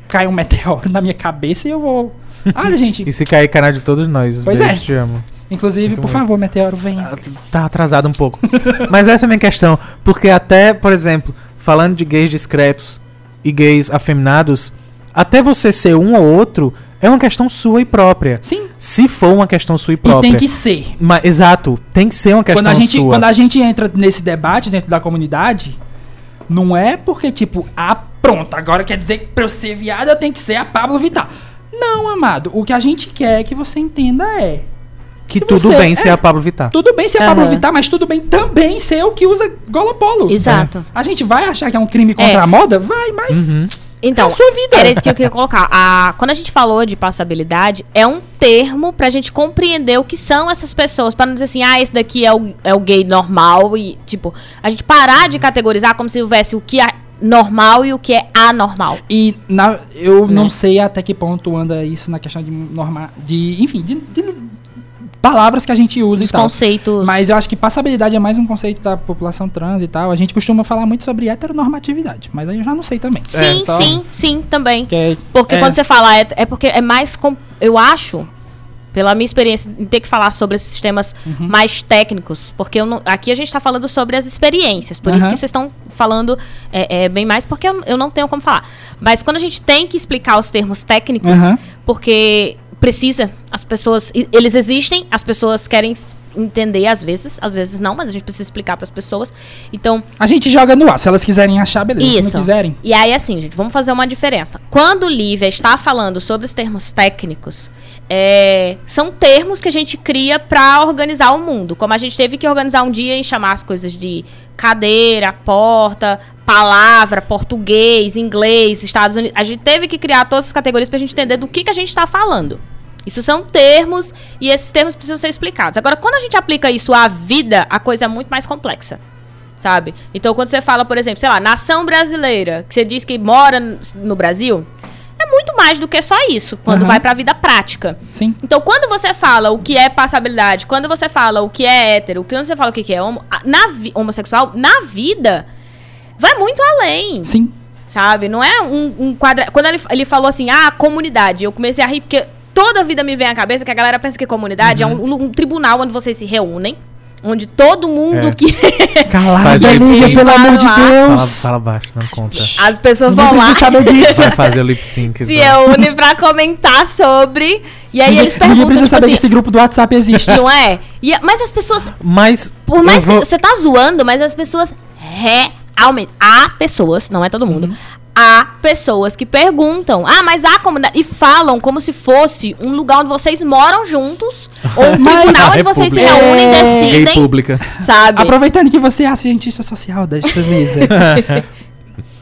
C: cair um meteoro na minha cabeça e eu vou... Olha, gente,
A: E se cair canal de todos nós.
C: Pois
A: Beijo,
C: é.
A: te amo.
C: inclusive,
A: Muito
C: por
A: bom.
C: favor, meteoro, venha.
A: Ah, Tá atrasado um pouco. Mas essa é a minha questão. Porque até, por exemplo, falando de gays discretos e gays afeminados, até você ser um ou outro, é uma questão sua e própria.
C: Sim.
A: Se for uma questão sua e
C: E
A: própria.
C: tem que ser.
A: Mas, exato, tem que ser uma questão
C: Quando a, gente,
A: sua.
C: quando a gente entra nesse debate dentro da comunidade, não é porque, tipo, ah, pronto, agora quer dizer que pra eu ser viado eu tenho que ser a Pablo Vittar. Não, amado. O que a gente quer que você entenda é.
A: Que
C: se
A: tudo bem ser
C: é.
A: a Pablo Vittar.
C: Tudo bem ser a Pablo
B: Aham.
C: Vittar, mas tudo bem também ser o que usa Golopolo.
B: Exato.
C: A gente vai achar que é um crime contra
B: É.
C: a moda? Vai, mas.
A: Uhum.
B: Então,
C: É sua vida.
B: era isso que eu queria colocar. A, quando a gente falou de passabilidade, é um termo pra gente compreender o que são essas pessoas. Pra não dizer assim, ah, esse daqui é o, é o gay normal. E, tipo, a gente parar de categorizar como se houvesse o que é normal e o que é anormal.
C: E na, eu
B: Né?
C: não sei até que ponto anda isso na questão de norma, de enfim, de, de palavras que a gente usa
B: Os
C: e tal.
B: conceitos.
C: Mas eu acho que passabilidade é mais um conceito da população trans e tal. A gente costuma falar muito sobre heteronormatividade, mas aí eu já não sei também.
B: sim,
C: É, só-
B: sim, sim, também.
C: Que é-
B: Porque
C: é,
B: quando você fala, é, é porque é mais. com- eu acho, pela minha experiência, em ter que falar sobre esses sistemas
C: Uhum.
B: mais técnicos. Porque eu não- aqui a gente está falando sobre as experiências. Por isso
C: Aham.
B: que vocês estão falando é, é, bem mais, porque eu, eu não tenho como falar. Mas quando a gente tem que explicar os termos técnicos,
C: Aham.
B: porque precisa, as pessoas. Eles existem, as pessoas querem entender às vezes, às vezes não, mas a gente precisa explicar para as pessoas. Então,
C: A gente joga no ar. Se elas quiserem achar, beleza. Se
B: isso.
C: não quiserem.
B: E aí, assim, gente, vamos fazer uma diferença. Quando Lívia está falando sobre os termos técnicos, é, são termos que a gente cria para organizar o mundo. Como a gente teve que organizar um dia em chamar as coisas de cadeira, porta, palavra, português, inglês, Estados Unidos. A gente teve que criar todas as categorias para a gente entender do que, que a gente está falando. Isso são termos e esses termos precisam ser explicados. Agora, quando a gente aplica isso à vida, a coisa é muito mais complexa sabe? Então, quando você fala, por exemplo, sei lá, nação brasileira, que você diz que mora no Brasil, é muito mais do que só isso, quando
C: Aham.
B: vai pra vida prática.
C: Sim.
B: Então, quando você fala o que é passabilidade, quando você fala o que é hétero, quando você fala o que é homo, a- na homossexual, na vida, vai muito além,
C: Sim.
B: sabe? Não é um, um quadra... Quando ele, ele falou assim, ah, comunidade, eu comecei a rir porque toda a vida me vem à cabeça que a galera pensa que comunidade é um, um tribunal onde vocês se reúnem, onde todo mundo
A: É.
B: que
C: Calada,
A: Faz o lip
C: Lívia,
A: sync.
C: pelo amor de
B: lá.
A: Fala,
C: Deus.
A: fala baixo, não conta.
B: as pessoas vão lá
C: saber disso.
A: Vai fazer o lip sync.
B: se
A: então.
B: reúnem pra comentar sobre. E aí eles
C: Ninguém
B: perguntam,
C: precisa
B: tipo
C: saber
B: assim,
C: que esse grupo do WhatsApp existe.
B: não é? E, mas as pessoas,
A: Mas.
B: por mais
A: vou-
B: que você tá zoando, mas as pessoas realmente. Há pessoas, não é todo mundo. Há pessoas que perguntam, ah, mas há comunidade. E falam como se fosse um lugar onde vocês moram juntos, ou um tribunal onde vocês se reúnem e
C: É.
B: Decidem,
A: pública.
B: sabe?
C: Aproveitando que você é a cientista social das suas mesas.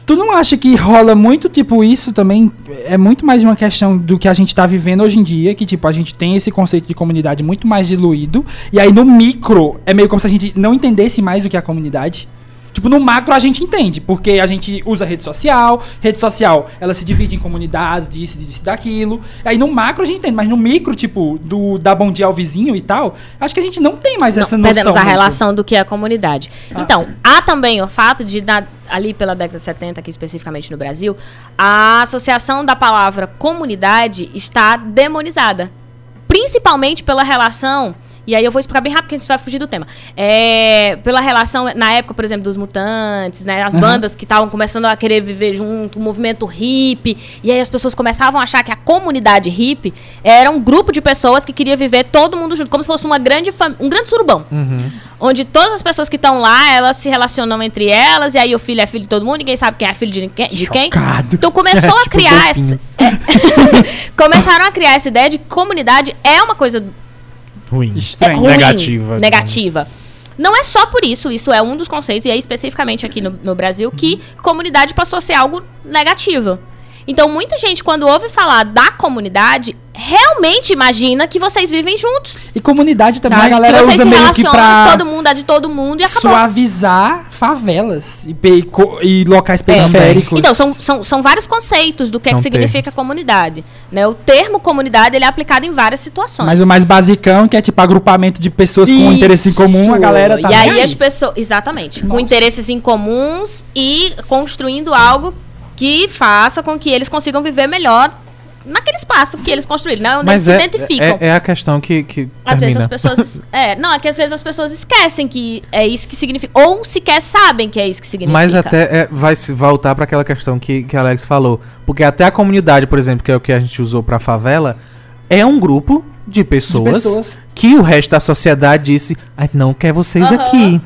C: tu não acha que rola muito, tipo, isso também é muito mais uma questão do que a gente tá vivendo hoje em dia, que, tipo, a gente tem esse conceito de comunidade muito mais diluído, e aí no micro é meio como se a gente não entendesse mais o que é a comunidade. Tipo, no macro a gente entende, porque a gente usa rede social, rede social, ela se divide em comunidades, disso, disso, daquilo. Aí no macro a gente entende, mas no micro, tipo, do dar bom dia ao vizinho e tal, acho que a gente não tem mais essa
B: Não,
C: noção.
B: perdemos a
C: muito.
B: relação do que é a comunidade.
C: Ah.
B: Então, há também o fato de, na- ali pela década de 70, aqui especificamente no Brasil, a associação da palavra comunidade está demonizada. Principalmente pela relação. E aí eu vou explicar bem rápido, porque a gente vai fugir do tema. É, pela relação, na época, por exemplo, dos mutantes, né? As
C: Aham.
B: bandas que estavam começando a querer viver junto, o movimento hippie. E aí as pessoas começavam a achar que a comunidade hippie era um grupo de pessoas que queria viver todo mundo junto, como se fosse uma grande um grande surubão
A: Uhum.
B: onde todas as pessoas que estão lá, elas se relacionam entre elas, e aí o filho é filho de todo mundo, ninguém sabe quem é filho de quem. De quem. Então começou a
A: Tipo
B: criar essa. é. começaram a criar essa ideia de que comunidade é uma coisa
A: Ruim.
B: é
C: Estranho.
B: ruim,
A: Negativa.
B: Negativa. Não é só por isso, isso é um dos conceitos, e aí especificamente aqui no, no Brasil, que comunidade passou a ser algo negativo. Então, muita gente, quando ouve falar da comunidade, realmente imagina que vocês vivem juntos.
C: E comunidade também
B: sabe?
C: a galera
B: que
C: usa
B: se
C: meio que pra
B: todo mundo é de todo mundo e acabou.
C: suavizar favelas e, co- e locais
A: Também.
C: periféricos.
B: Então, são, são, são vários conceitos do que, é que significa comunidade. Né? O termo comunidade ele é aplicado em várias situações.
C: Mas o mais basicão, que é tipo agrupamento de pessoas com
B: Isso.
C: interesse em comum, a galera tá
B: E aí
C: nem
B: as pessoas. Exatamente. Com
C: Nossa.
B: interesses em comuns e construindo algo que faça com que eles consigam viver melhor naquele espaço que eles construíram, né? Onde
A: Mas
B: eles
A: é,
B: se identificam.
A: é, é a questão que, que
B: Às vezes as pessoas. é, não, é que às vezes as pessoas esquecem que é isso que significa. Ou sequer sabem que é isso que significa.
A: Mas até é, vai se voltar para aquela questão que, que Alex falou. Porque até a comunidade, por exemplo, que é o que a gente usou pra favela, é um grupo de pessoas,
C: pessoas.
A: que o resto da sociedade disse: "Ah, não quer vocês aqui.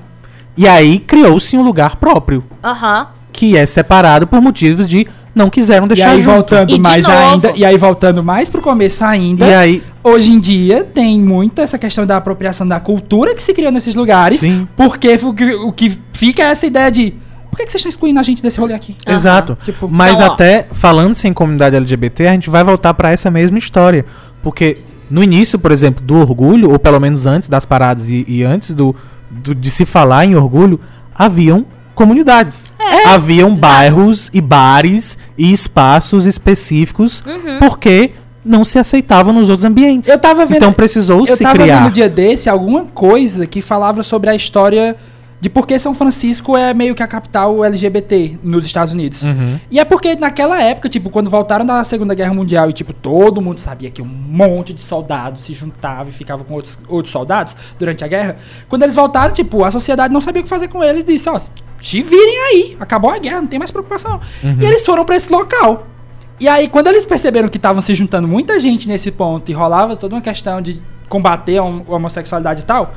A: E aí criou-se um lugar próprio,
B: Aham.
A: Que é separado por motivos de não quiseram
C: E
A: deixar
C: aí
A: junto.
C: voltando
B: E de
C: mais ainda, e aí voltando mais pro começo ainda,
A: E aí,
C: hoje em dia tem muito essa questão da apropriação da cultura que se criou nesses lugares,
A: sim,
C: porque o que, o que fica é essa ideia de por que, que vocês estão excluindo a gente desse rolê aqui?
A: Exato.
C: Tipo,
A: Mas
B: Então,
A: até falando sem comunidade LGBT, a gente vai voltar pra essa mesma história. Porque no início, por exemplo, do orgulho, ou pelo menos antes das paradas e, e antes do, do- de se falar em orgulho, haviam comunidades.
B: É,
A: haviam bairros e bares e espaços específicos
B: Uhum.
A: porque não se aceitavam nos outros ambientes.
C: Eu tava vendo,
A: então precisou
C: eu
A: se
C: tava
A: criar.
C: vendo um dia desse alguma coisa que falava sobre a história de por que São Francisco é meio que a capital LGBT nos Estados Unidos.
A: Uhum.
C: E é porque naquela época, tipo, quando voltaram da Segunda Guerra Mundial e, tipo, todo mundo sabia que um monte de soldados se juntava e ficava com outros, outros soldados durante a guerra, quando eles voltaram, tipo, a sociedade não sabia o que fazer com eles e disse, ó, te virem aí, acabou a guerra, não tem mais preocupação.
A: Uhum.
C: E eles foram pra esse local. E aí, quando eles perceberam que estavam se juntando muita gente nesse ponto e rolava toda uma questão de combater a homossexualidade e tal,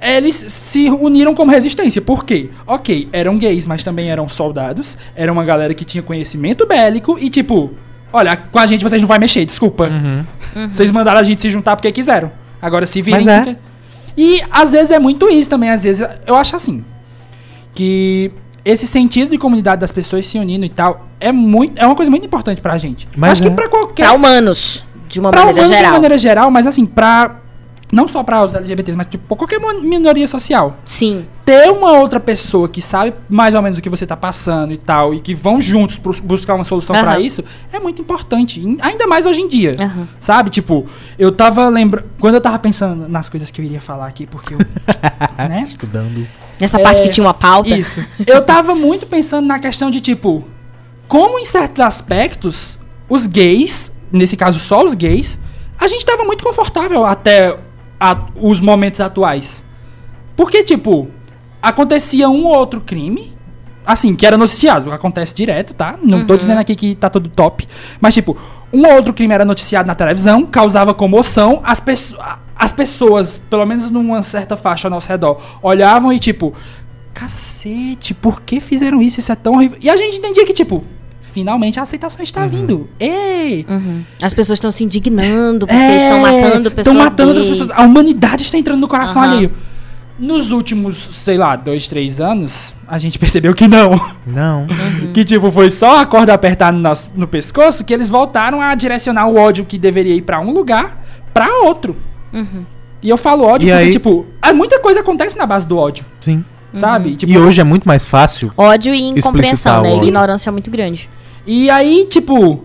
C: eles se uniram como resistência. Por quê? Ok, eram gays, mas também eram soldados. Era uma galera que tinha conhecimento bélico e, tipo, olha, com a gente vocês não vai mexer, desculpa.
A: Uhum.
C: Vocês mandaram a gente se juntar porque quiseram. Agora se virem.
A: Mas é.
C: porque- E às vezes é muito isso também. Às vezes eu acho assim. Que esse sentido de comunidade das pessoas se unindo e tal é, muito, é uma coisa muito importante pra gente.
A: Mas
C: acho
A: é.
C: que pra qualquer.
B: Pra humanos, de uma
C: pra
B: maneira
C: humanos de
B: geral.
C: maneira geral, mas assim, pra. Não só pra os LGBTs, mas tipo, qualquer minoria social
B: Sim.
C: ter uma outra pessoa que sabe mais ou menos o que você tá passando e tal, e que vão juntos bus- buscar uma solução pra
B: Aham.
C: isso, é muito importante. Ainda mais hoje em dia.
B: Aham.
C: Sabe? Tipo, eu tava lembrando. Quando eu tava pensando nas coisas que eu iria falar aqui, porque eu. né?
A: Estudando.
B: Nessa
C: É,
B: parte que tinha uma pauta.
C: Isso. Eu tava muito pensando na questão de, tipo, como em certos aspectos, os gays, nesse caso só os gays, a gente tava muito confortável até a- os momentos atuais. Porque, tipo, acontecia um ou outro crime, assim, que era noticiado, acontece direto, tá? Não tô
B: Uhum.
C: dizendo aqui que tá tudo top, mas, tipo, um ou outro crime era noticiado na televisão, causava comoção, as, a- as pessoas, pelo menos numa certa faixa ao nosso redor, olhavam e, tipo, cacete, por que fizeram isso? Isso é tão horrível. E a gente entendia que, tipo, finalmente a aceitação está vindo. Ei!
B: Uhum. As pessoas estão se indignando porque
C: É,
B: estão matando pessoas.
C: Estão matando outras
B: gays.
C: pessoas. A humanidade está entrando no coração
B: Aham.
C: alheio. Nos últimos, sei lá, dois, três anos, a gente percebeu que não.
A: Não.
B: Uhum.
C: Que, tipo, foi só a corda apertar no, nosso- no pescoço que eles voltaram a direcionar o ódio que deveria ir pra um lugar pra outro.
B: Uhum.
C: E eu falo ódio
A: E
C: porque,
A: aí-
C: tipo, há muita coisa acontece na base do ódio,
A: Sim.
C: sabe? Tipo,
A: E hoje é muito mais fácil.
B: Ódio e incompreensão, né? Ignorância muito grande.
C: E aí, tipo,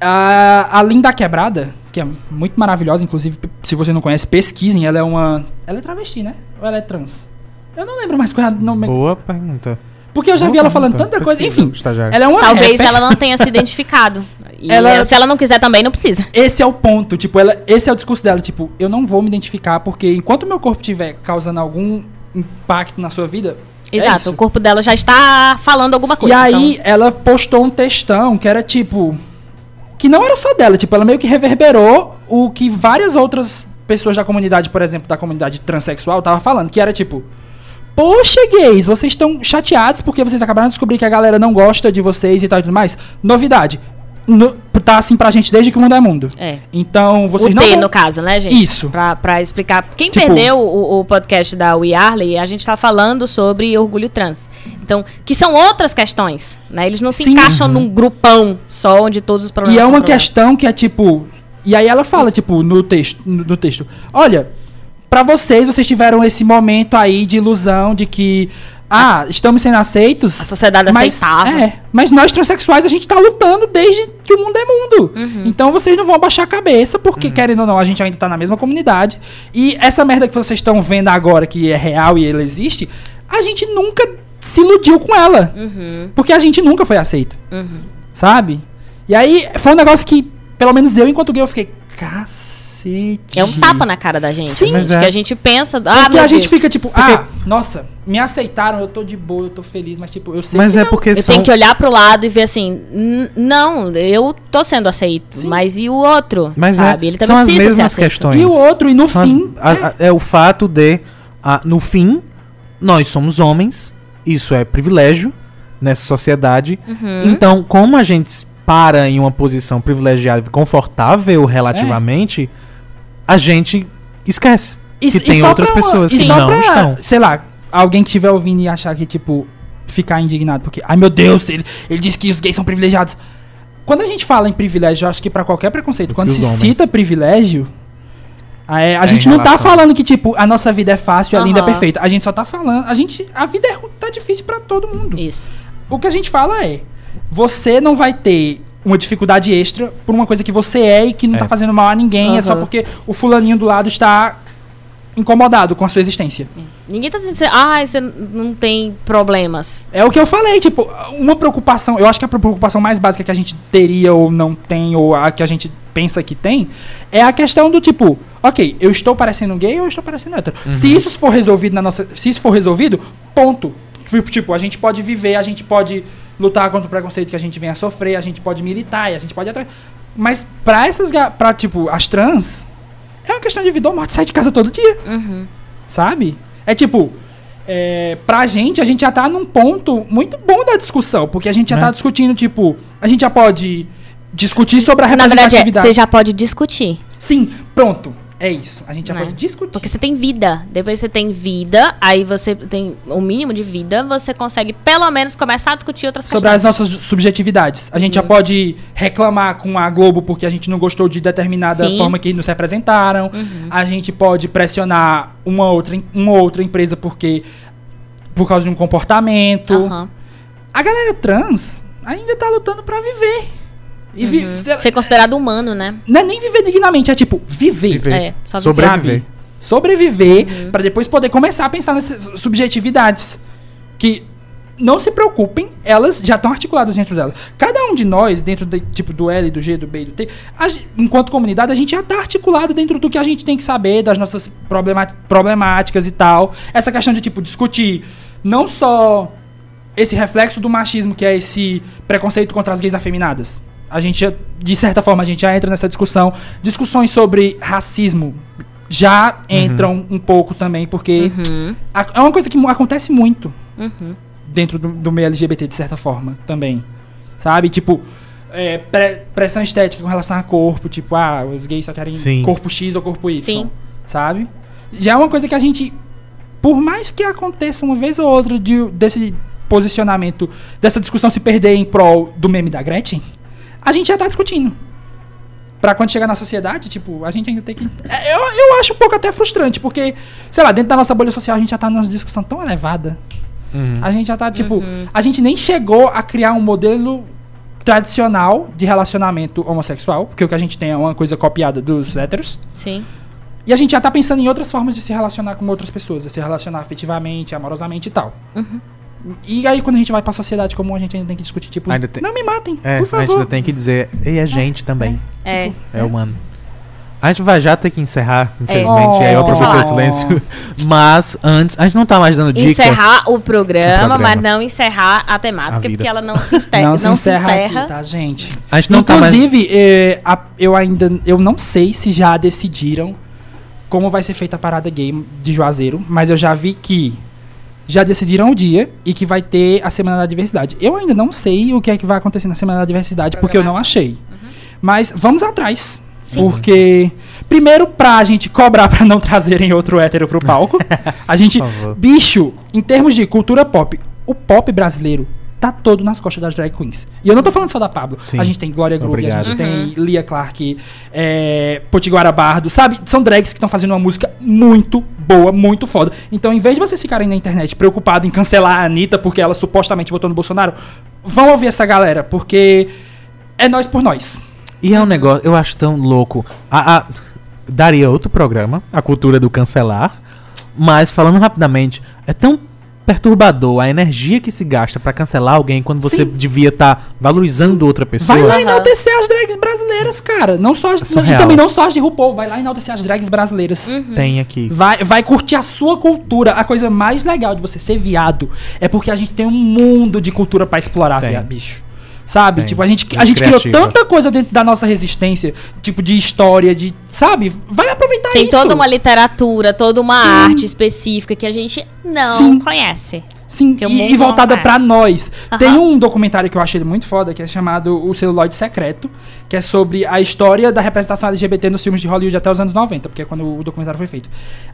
C: a, a Linda Quebrada, que é muito maravilhosa, inclusive, se você não conhece, pesquisem. Ela é uma. Ela é travesti, né? Ou ela é trans? Eu não lembro mais qual é o nome.
A: Boa pergunta.
C: Porque eu já vi
A: Boa
C: ela falando
A: pergunta.
C: tanta coisa. Enfim,
A: estagiário.
C: ela é uma
B: Talvez
C: rapper.
B: ela não tenha se identificado. E
C: Ela-
B: ela- se ela não quiser também, não precisa.
C: Esse é o ponto, tipo, ela, esse é o discurso dela, tipo, eu não vou me identificar porque enquanto meu corpo estiver causando algum impacto na sua vida. É
B: Exato,
C: isso.
B: o corpo dela já está falando alguma
C: E
B: coisa.
C: aí
B: então-
C: ela postou um textão que era tipo. Que não era só dela, tipo, ela meio que reverberou o que várias outras pessoas da comunidade, por exemplo, da comunidade transexual, tava falando, que era tipo. Poxa, gays, vocês estão chateados porque vocês acabaram de descobrir que a galera não gosta de vocês e tal e tudo mais. Novidade. No- tá assim pra gente desde que o mundo é mundo.
B: É.
C: Então, vocês
B: o
C: não.
B: T,
C: vão-
B: no caso, né, gente?
C: Isso.
B: Pra, pra explicar. Quem
C: Tipo-
B: perdeu o, o podcast da We Arley, a gente tá falando sobre orgulho trans. Então, que são outras questões, né? Eles não se
C: Sim.
B: encaixam num grupão só onde todos os problemas
C: E é uma questão que é tipo. E aí ela fala, tipo, no texto, no, no texto. Olha, pra vocês, vocês tiveram esse momento aí de ilusão de que. Ah, estamos sendo aceitos.
B: A sociedade
C: mas,
B: aceitava.
C: É, mas nós transexuais a gente tá lutando desde que o mundo é mundo.
B: Uhum.
C: Então vocês não vão abaixar a cabeça, porque querendo ou não, a gente ainda tá na mesma comunidade. E essa merda que vocês estão vendo agora, que é real e ela existe, a gente nunca se iludiu com ela.
B: Uhum,
C: Porque a gente nunca foi aceito
B: uhum.
C: sabe? E aí, foi um negócio que, pelo menos eu, enquanto gay, eu fiquei, cacete.
B: É um tapa na cara da gente.
C: Sim.
B: assim,
A: Mas
B: que
A: é.
B: a gente pensa. Ah,
C: Porque a gente
B: Deus,
C: fica tipo, ah, nossa, me aceitaram, eu tô de boa, eu tô feliz, mas tipo, eu sei
A: Mas
C: que
A: é
C: não.
A: porque
B: Eu
A: são...
B: tenho que olhar pro lado e ver assim, "N- não, eu tô sendo aceito,
C: Sim.
B: mas e o outro?
A: Mas
B: sabe?
A: é,
B: Ele também
A: são as mesmas questões.
C: E o outro, e no
A: São as-
C: fim,
A: a- a- é o fato de, ah, no fim, nós somos homens, isso é privilégio nessa sociedade.
B: Uhum.
A: Então, como a gente para em uma posição privilegiada e confortável relativamente, a gente esquece
C: E-
A: que
C: e
A: tem outras
C: pra
A: pessoas
C: e
A: que não
C: pra,
A: estão.
C: Sei lá, alguém que estiver ouvindo e achar que, tipo, ficar indignado, porque, ai meu Deus, ele, ele disse que os gays são privilegiados. Quando a gente fala em privilégio, eu acho que pra qualquer preconceito,
A: Diz
C: quando se
A: homens-
C: cita privilégio, a, é, a
A: É
C: gente não tá falando que, tipo, a nossa vida é fácil, a linda é perfeita. A gente só tá falando, a gente, a vida é, tá difícil pra todo mundo.
B: Isso.
C: O que a gente fala é, você não vai ter uma dificuldade extra por uma coisa que você é e que não
A: É.
C: tá fazendo mal a ninguém, é só porque o fulaninho do lado está incomodado com a sua existência.
B: Ninguém tá dizendo, ah, você não tem problemas.
C: É o que eu falei, tipo, uma preocupação, eu acho que a preocupação mais básica que a gente teria ou não tem, ou a que a gente pensa que tem, é a questão do tipo, ok, eu estou parecendo gay ou eu estou parecendo hétero. Se isso for resolvido na nossa. Se isso for resolvido, ponto. Tipo, Tipo, a gente pode viver, a gente pode lutar contra o preconceito que a gente vem a sofrer, a gente pode militar e a gente pode ir atrás. Mas pra essas. pra, tipo, as trans, é uma questão de vida ou morte, sai de casa todo dia
B: Uhum.
C: sabe? É tipo, é, pra gente, a gente já tá num ponto muito bom da discussão, porque a gente já
A: É.
C: tá discutindo, tipo, a gente já pode discutir sobre a
B: Na verdade, é,
C: representatividade.
B: você já pode discutir.
C: Sim, pronto. É isso. A gente já
B: Né?
C: pode discutir.
B: Porque você tem vida. Depois você tem vida, aí você tem o mínimo de vida, você consegue pelo menos começar a discutir outras
C: Sobre as
B: questões.
C: nossas subjetividades. A
B: Uhum.
C: gente já pode reclamar com a Globo porque a gente não gostou de determinada
B: Sim.
C: forma que nos representaram.
B: Uhum.
C: A gente pode pressionar uma outra, uma outra empresa porque por causa de um comportamento.
B: Aham.
C: A galera trans ainda tá lutando pra viver. E vi-
B: Uhum.
C: se-
B: Ser considerado humano, né?
C: não é nem viver dignamente, é tipo, viver.
A: Viver.
B: É, só viver.
A: Sobreviver.
C: Sabe? Sobreviver
B: Uhum.
C: pra depois poder começar a pensar nessas subjetividades. Que não se preocupem, elas já estão articuladas dentro dela. Cada um de nós, dentro de, tipo, do L, do G, do B e do T, a enquanto comunidade, a gente já tá articulado dentro do que a gente tem que saber, das nossas problemáticas e tal. Essa questão de, tipo, discutir não só esse reflexo do machismo, que é esse preconceito contra as gays afeminadas. A gente, já- de certa forma, a gente já entra nessa discussão. Discussões sobre racismo já entram um pouco também, porque
B: Uhum.
C: a- é uma coisa que acontece muito
B: Uhum.
C: dentro do, do meio LGBT, de certa forma, também. Sabe? Tipo, é, pre- pressão estética com relação a corpo, tipo, ah, os gays só querem
A: Sim.
C: corpo X ou corpo Y.
B: Sim.
C: Sabe? Já é uma coisa que a gente, por mais que aconteça uma vez ou outra de, desse posicionamento, dessa discussão se perder em prol do meme da Gretchen, a gente já tá discutindo. Pra quando chegar na sociedade, tipo, a gente ainda tem que. É, Eu, eu acho um pouco até frustrante, porque, sei lá, dentro da nossa bolha social a gente já tá numa discussão tão elevada.
A: Uhum.
C: A gente já tá, tipo,
B: Uhum.
C: a gente nem chegou a criar um modelo tradicional de relacionamento homossexual, porque o que a gente tem é uma coisa copiada dos héteros.
B: Sim.
C: E a gente já tá pensando em outras formas de se relacionar com outras pessoas, de se relacionar afetivamente, amorosamente e tal.
B: Uhum.
C: E aí, quando a gente vai pra sociedade comum, a gente ainda tem que discutir, tipo,
A: tem-
C: não me matem,
A: É,
C: por
A: a gente
C: favor.
A: ainda tem que dizer, e a gente também.
B: É.
A: É humano. A gente vai já ter que encerrar, infelizmente.
C: É.
A: aí eu aproveitei o silêncio. Mas antes, a gente não tá mais dando dica.
B: Encerrar o programa,
A: O programa.
B: mas não encerrar a temática,
A: A
B: porque ela não se,
C: não,
B: não
C: se encerra, aqui, tá, gente?
A: A gente não tá mais.
C: Inclusive, eh, a- eu ainda eu não sei se já decidiram como vai ser feita a parada gay de Juazeiro, mas eu já vi que já decidiram o dia e que vai ter a Semana da Diversidade. Eu ainda não sei o que é que vai acontecer na Semana da Diversidade, porque eu não achei. Mas vamos atrás. Porque, primeiro, pra gente cobrar pra não trazerem outro hétero pro palco, a gente. Bicho, em termos de cultura pop, o pop brasileiro tá todo nas costas das drag queens. E eu não tô falando só da Pablo.
A: Sim.
C: A gente tem Glória Groove, a gente tem Lia Clark, é, Potiguara Bardo, sabe? São drags que estão fazendo uma música muito boa, muito foda. Então, em vez de vocês ficarem na internet preocupados em cancelar a Anitta porque ela supostamente votou no Bolsonaro, vão ouvir essa galera, porque é nós por nós.
A: E é um negócio, eu acho tão louco. A, a- daria outro programa, a cultura do cancelar. Mas falando rapidamente, é tão perturbador a energia que se gasta pra cancelar alguém quando você
C: Sim.
A: devia estar valorizando outra pessoa.
C: Vai lá
B: Aham.
C: enaltecer as drags brasileiras, cara. Não só as,
A: É
C: e também não só as de RuPaul. Vai lá enaltecer as drags brasileiras.
A: Tem aqui.
C: Vai, vai curtir a sua cultura. A coisa mais legal de você ser viado é porque a gente tem um mundo de cultura pra explorar, viado, bicho. Sabe?
A: Tem.
C: Tipo, a gente, a gente criou tanta coisa dentro da nossa resistência, tipo de história, de. Sabe? Vai aproveitar
B: Tem
C: isso.
B: toda uma literatura, toda uma
C: Sim.
B: arte específica que a gente não
C: Sim.
B: conhece.
C: Sim, e, e voltada pra nós.
B: Aham.
C: Tem um documentário que eu achei muito foda, que é chamado O Celuloide Secreto, que é sobre a história da representação LGBT nos filmes de Hollywood até os anos 90, porque é quando o documentário foi feito.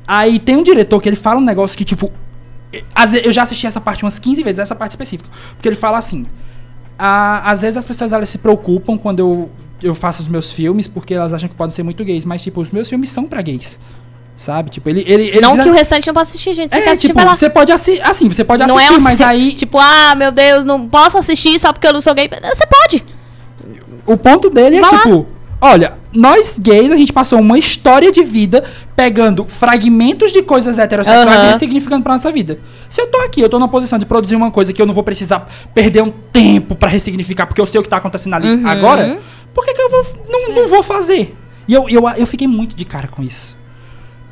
C: Aí tem um diretor que ele fala um negócio que, tipo. Eu já assisti essa parte umas 15 vezes, essa parte específica. Porque ele fala assim: "Ah, às vezes as pessoas elas se preocupam quando eu, eu faço os meus filmes, porque elas acham que podem ser muito gays, mas, tipo, os meus filmes são pra gays. Sabe? Tipo, ele. ele, ele
B: não que o restante não possa assistir, gente. Você
C: é,
B: quer assistir,
C: tipo, você pode assistir. Assim, você pode
B: não
C: assistir,
B: é um
C: mas aí.
B: Tipo, ah, meu Deus, não posso assistir só porque eu não sou gay. Você pode.
C: O ponto dele é
B: Vai lá.
C: tipo, olha, nós gays, a gente passou uma história de vida pegando fragmentos de coisas heterossexuais
B: Aham.
C: e ressignificando pra nossa vida. Se eu tô aqui, eu tô na posição de produzir uma coisa que eu não vou precisar perder um tempo pra ressignificar, porque eu sei o que tá acontecendo ali
B: Uhum.
C: agora, por que, que eu vou, não, não vou fazer? E eu, eu, eu fiquei muito de cara com isso.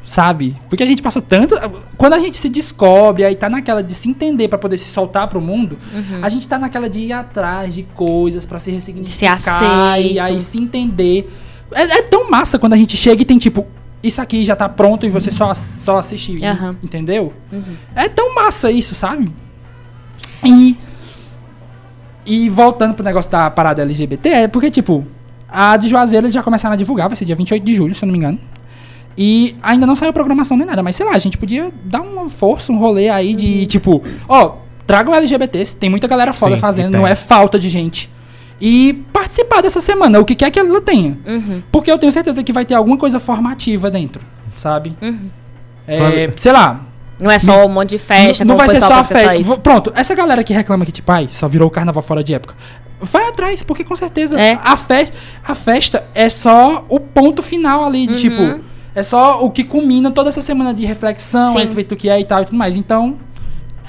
C: Sabe? Porque a gente passa tanto. Quando a gente se descobre, aí tá naquela de se entender pra poder se soltar pro mundo,
B: Uhum.
C: a gente tá naquela de ir atrás de coisas pra se ressignificar
B: aceito.
C: e aí se entender. É, é tão massa quando a gente chega e tem tipo, isso aqui já tá pronto e você só, só assiste,
B: Aham.
C: entendeu?
B: Uhum.
C: É tão massa isso, sabe? E. E voltando pro negócio da parada LGBT, é porque, tipo, a de Juazeiro eles já começaram a divulgar, vai ser dia 28 de julho, se eu não me engano. E ainda não saiu programação nem nada, mas sei lá, a gente podia dar uma força, um rolê aí de, tipo, ó, tragam LGBTs, tem muita galera foda
A: Sim,
C: fazendo, não é falta de gente. E participar dessa semana, o que quer que ela tenha.
B: Uhum.
C: Porque eu tenho certeza que vai ter alguma coisa formativa dentro, sabe?
B: Uhum.
C: É, sei lá,
B: Não é só um monte de festa,
C: não, não vai ser só a festa. Pronto, essa galera que reclama que, tipo, ai, só virou o carnaval fora de época. Vai atrás, porque com certeza
B: É.
C: a, fe a festa é só o ponto final ali, de
B: Uhum.
C: tipo, é só o que culmina toda essa semana de reflexão
B: Sim.
C: a respeito do que é e tal e tudo mais. Então,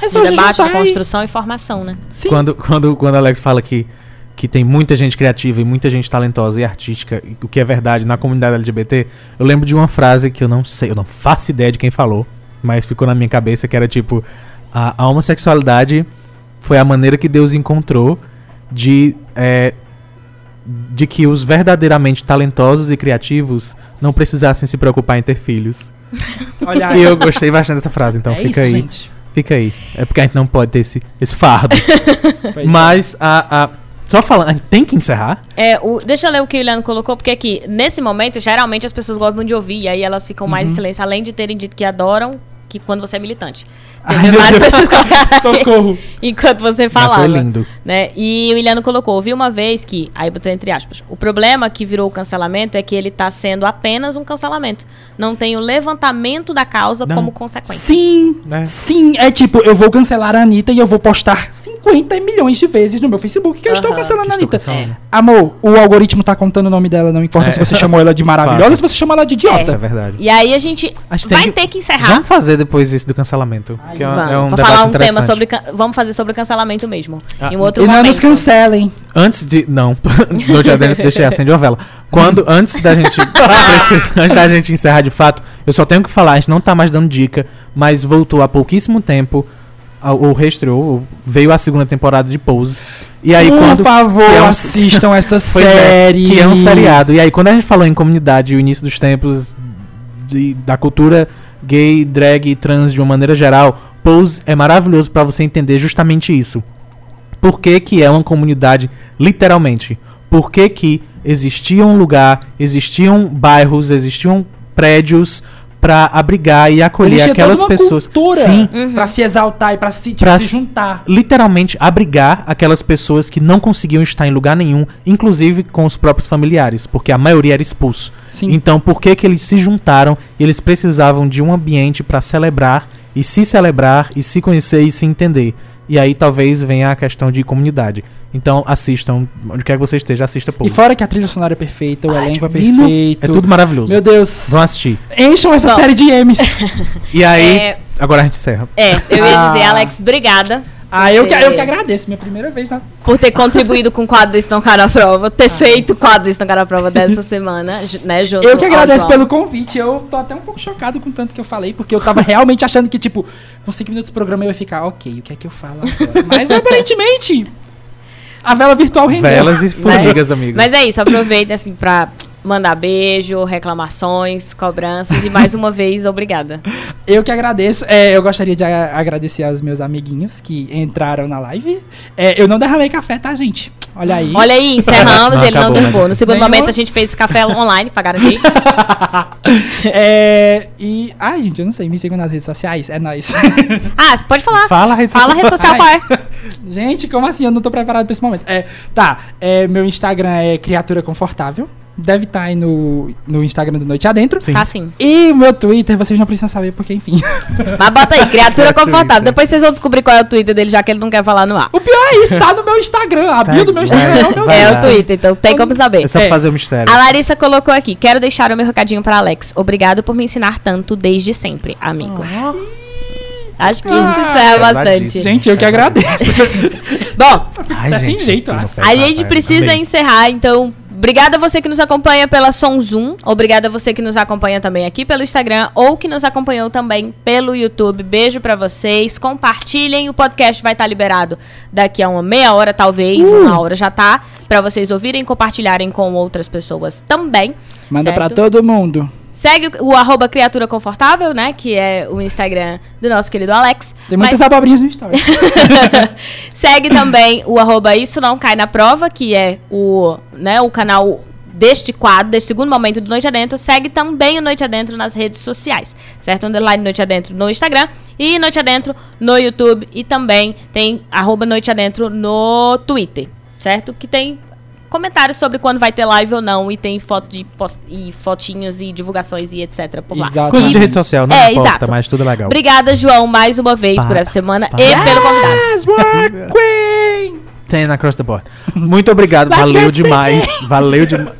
C: é só se
B: debate, da
C: juntar e-
B: construção e formação, né?
C: Sim.
A: Quando, quando, quando Alex fala que, que tem muita gente criativa e muita gente talentosa e artística, e o que é verdade na comunidade LGBT, eu lembro de uma frase que eu não sei, eu não faço ideia de quem falou, mas ficou na minha cabeça que era tipo: a, a homossexualidade foi a maneira que Deus encontrou de. é, de que os verdadeiramente talentosos e criativos não precisassem se preocupar em ter filhos.
C: Olha
A: E
C: aí.
A: eu gostei bastante dessa frase, então
C: é
A: fica
C: isso,
A: aí.
C: gente.
A: Fica aí. É porque a gente não pode ter esse, esse fardo.
C: É.
A: Mas a, a. Só falando, a gente tem que encerrar.
B: É, o, deixa eu ler o que o Iliano colocou, porque aqui, nesse momento, geralmente as pessoas gostam de ouvir, e aí elas ficam mais
C: Uhum.
B: em silêncio, além de terem dito que adoram, que quando você é militante.
C: Ai,
B: várias
C: Deus.
B: pessoas colocaram
C: Socorro.
B: Enquanto você
A: Mas
B: falava.
A: foi lindo.
B: Né? E o Iliano colocou, ouvi uma vez que, aí botou entre aspas, o problema que virou o cancelamento é que ele tá sendo apenas um cancelamento. Não tem o levantamento da causa
A: Não.
B: como consequência.
C: Sim,
A: É.
C: sim. É tipo, eu vou cancelar a Anitta e eu vou postar 50 milhões de vezes no meu Facebook que eu estou cancelando a Anitta.
A: cancelando.
C: Amor, o algoritmo tá contando o nome dela, não importa
A: É.
C: se você chamou ela de maravilhosa se você chamou ela de idiota.
A: Isso é verdade.
B: E aí a gente
A: A gente tem
B: vai
A: que-
B: ter que encerrar.
A: Vamos fazer depois isso do cancelamento. Que é, um-
B: Vamos,
A: é um
B: Vou falar um tema sobre. Vamos fazer sobre cancelamento mesmo.
A: Ah,
B: em um outro
C: E não
B: momento.
C: nos cancelem.
A: Antes de. Não, eu já de- deixei acender uma vela. Quando, antes da gente. precisa- antes da gente encerrar de fato, eu só tenho que falar, a gente não tá mais dando dica, mas voltou há pouquíssimo tempo. Ou reestreou, veio a segunda temporada de Pose. E aí,
C: Por
A: quando.
C: favor,
A: é um-
C: assistam essa
A: é,
C: série.
A: que é um seriado. E aí, quando a gente falou em comunidade e o início dos tempos de- da cultura gay, drag e trans de uma maneira geral, Pose é maravilhoso pra você entender justamente isso. Por que, que é uma comunidade, literalmente? Por que, que existia um lugar, existiam bairros, existiam prédios pra abrigar e acolher aquelas pessoas.
C: cultura
A: Sim,
B: Uhum.
C: pra se exaltar e pra se, tipo,
A: Pra
C: se- juntar.
A: literalmente abrigar aquelas pessoas que não conseguiam estar em lugar nenhum, inclusive com os próprios familiares, porque a maioria era expulso.
C: Sim.
A: Então, por que que eles se juntaram? Eles precisavam de um ambiente para celebrar e se celebrar e se conhecer e se entender. E aí talvez venha a questão de comunidade. Então assistam, onde quer que você esteja, assista
C: E
A: Pose.
C: fora que a trilha sonora é perfeita, o
A: Ai,
C: elenco é perfeito.
A: É tudo maravilhoso.
C: Meu Deus.
A: Vão assistir.
C: Encham essa
B: Bom.
C: série de M's.
A: E aí,
B: É.
A: agora a gente encerra.
B: É, eu ia dizer,
C: Ah.
B: Alex, obrigada.
C: ah, eu que, eu que agradeço. Minha primeira vez na.
B: Por ter contribuído com o quadro do Estão Cara à Prova, ter feito o quadro do Estão Cara à Prova dessa semana, né, junto
C: Eu que agradeço pelo convite. Eu tô até um pouco chocado com tanto que eu falei, porque eu tava realmente achando que, tipo, com 5 minutos de programa eu ia ficar, ok, o que é que eu falo agora? Mas aparentemente, a vela virtual rendeu.
A: Velas e formigas, amigo.
B: Mas é isso, aproveita assim pra mandar beijo, reclamações, cobranças e mais uma vez, obrigada.
C: Eu que agradeço. É, eu gostaria de agradecer aos meus amiguinhos que entraram na live. É, eu não derramei café, tá, gente? Olha aí.
B: Olha aí, encerramos,
A: Não,
B: ele não
A: acabou,
B: derrubou.
A: mas-
B: No segundo
C: Nenhum-
B: momento a gente fez café online pra garantir.
C: é, e. Ai, gente, eu não sei. Me sigam nas redes sociais. É nóis.
B: Ah, você pode falar.
A: Fala a rede
B: Fala a
A: social.
B: rede social
C: Ai.
B: qual é.
C: Gente, como assim? Eu não tô preparado pra esse momento. É, tá, é, meu Instagram é Criatura Confortável. Deve estar aí no, no Instagram do Noite Adentro.
A: Sim.
B: Tá sim.
C: E o meu Twitter, vocês não precisam saber, porque enfim.
B: Mas bota aí, criatura
A: É
B: confortável. Depois vocês vão descobrir qual é o Twitter dele, já que ele não quer falar no ar.
C: o pior é isso, tá no meu Instagram. A
A: Tá,
C: bio do meu Instagram
A: vai-
C: é o meu
B: é
A: lá.
B: o Twitter, então tem como saber.
A: É só
C: É.
A: fazer o mistério.
B: A Larissa colocou aqui: quero deixar o meu recadinho para Alex. Obrigado por me ensinar tanto desde sempre, amigo. Acho que isso
C: Ah,
B: encerra
A: é
B: bastante.
C: Gente, eu que agradeço.
B: Bom,
A: Ai,
C: tá sem jeito,
A: pé,
B: a
A: tá,
B: gente
A: tá,
B: precisa
A: amei.
B: encerrar, então. Obrigada a você que nos acompanha pela Som Zoom. Obrigada a você que nos acompanha também aqui pelo Instagram ou que nos acompanhou também pelo YouTube. Beijo pra vocês. Compartilhem. O podcast vai estar liberado daqui a uma meia hora, talvez.
C: Uh!
B: Uma hora já tá. Pra vocês ouvirem e compartilharem com outras pessoas também.
C: Manda pra
B: certo?
C: todo mundo.
B: Segue o, o arroba Criatura Confortável, né? Que é o Instagram do nosso querido Alex.
C: Tem muitas
B: Mas-
C: abobrinhas no story.
B: Segue também o arroba Isso Não Cai na Prova, que é o, né, o canal deste quadro, deste segundo momento do Noite Adentro. Segue também o Noite Adentro nas redes sociais, certo? Underline Noite Adentro no Instagram e Noite Adentro no YouTube. E também tem arroba Noite Adentro no Twitter, certo? Que tem comentários sobre quando vai ter live ou não. E tem foto de e fotinhos e divulgações e etc. por lá.
C: Exato.
A: Coisa de rede social, não
B: É,
A: importa,
B: exato.
A: mas tudo é legal.
B: Obrigada, João, mais uma vez por essa semana e pelo convidado.
C: Yes, queen!
A: Ten across the board. Muito obrigado, valeu
C: get
A: demais. Valeu demais.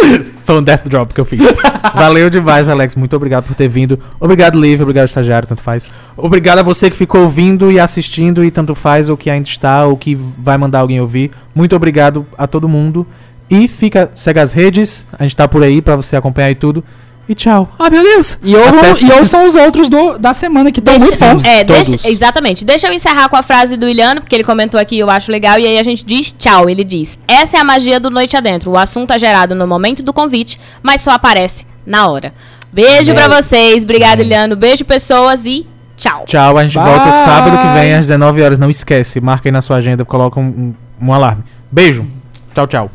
A: Foi um death drop que eu fiz. Valeu demais, Alex. Muito obrigado por ter vindo. Obrigado, Liv. Obrigado, estagiário. Tanto faz. Obrigado a você que ficou ouvindo e assistindo e tanto faz, ou que ainda está, ou que vai mandar alguém ouvir. Muito obrigado a todo mundo. E fica, segue as redes. A gente tá por aí pra você acompanhar e tudo. E tchau. Ai, meu Deus.
C: E, ou, e ouçam os outros do, da semana que estão muito bons.
B: é,
A: todos.
B: deixa- exatamente. Deixa eu encerrar com a frase do Iliano, porque ele comentou aqui, eu acho legal, e aí a gente diz tchau. Ele diz: Essa é a magia do Noite Adentro. O assunto é gerado no momento do convite, mas só aparece na hora. Beijo pra vocês. Obrigada, Iliano. Beijo, pessoas, e tchau.
A: Tchau. A gente
C: Bye.
A: volta sábado que vem às 19 horas. Não esquece. Marca aí na sua agenda. Coloca um, um, um alarme. Beijo. Tchau, tchau.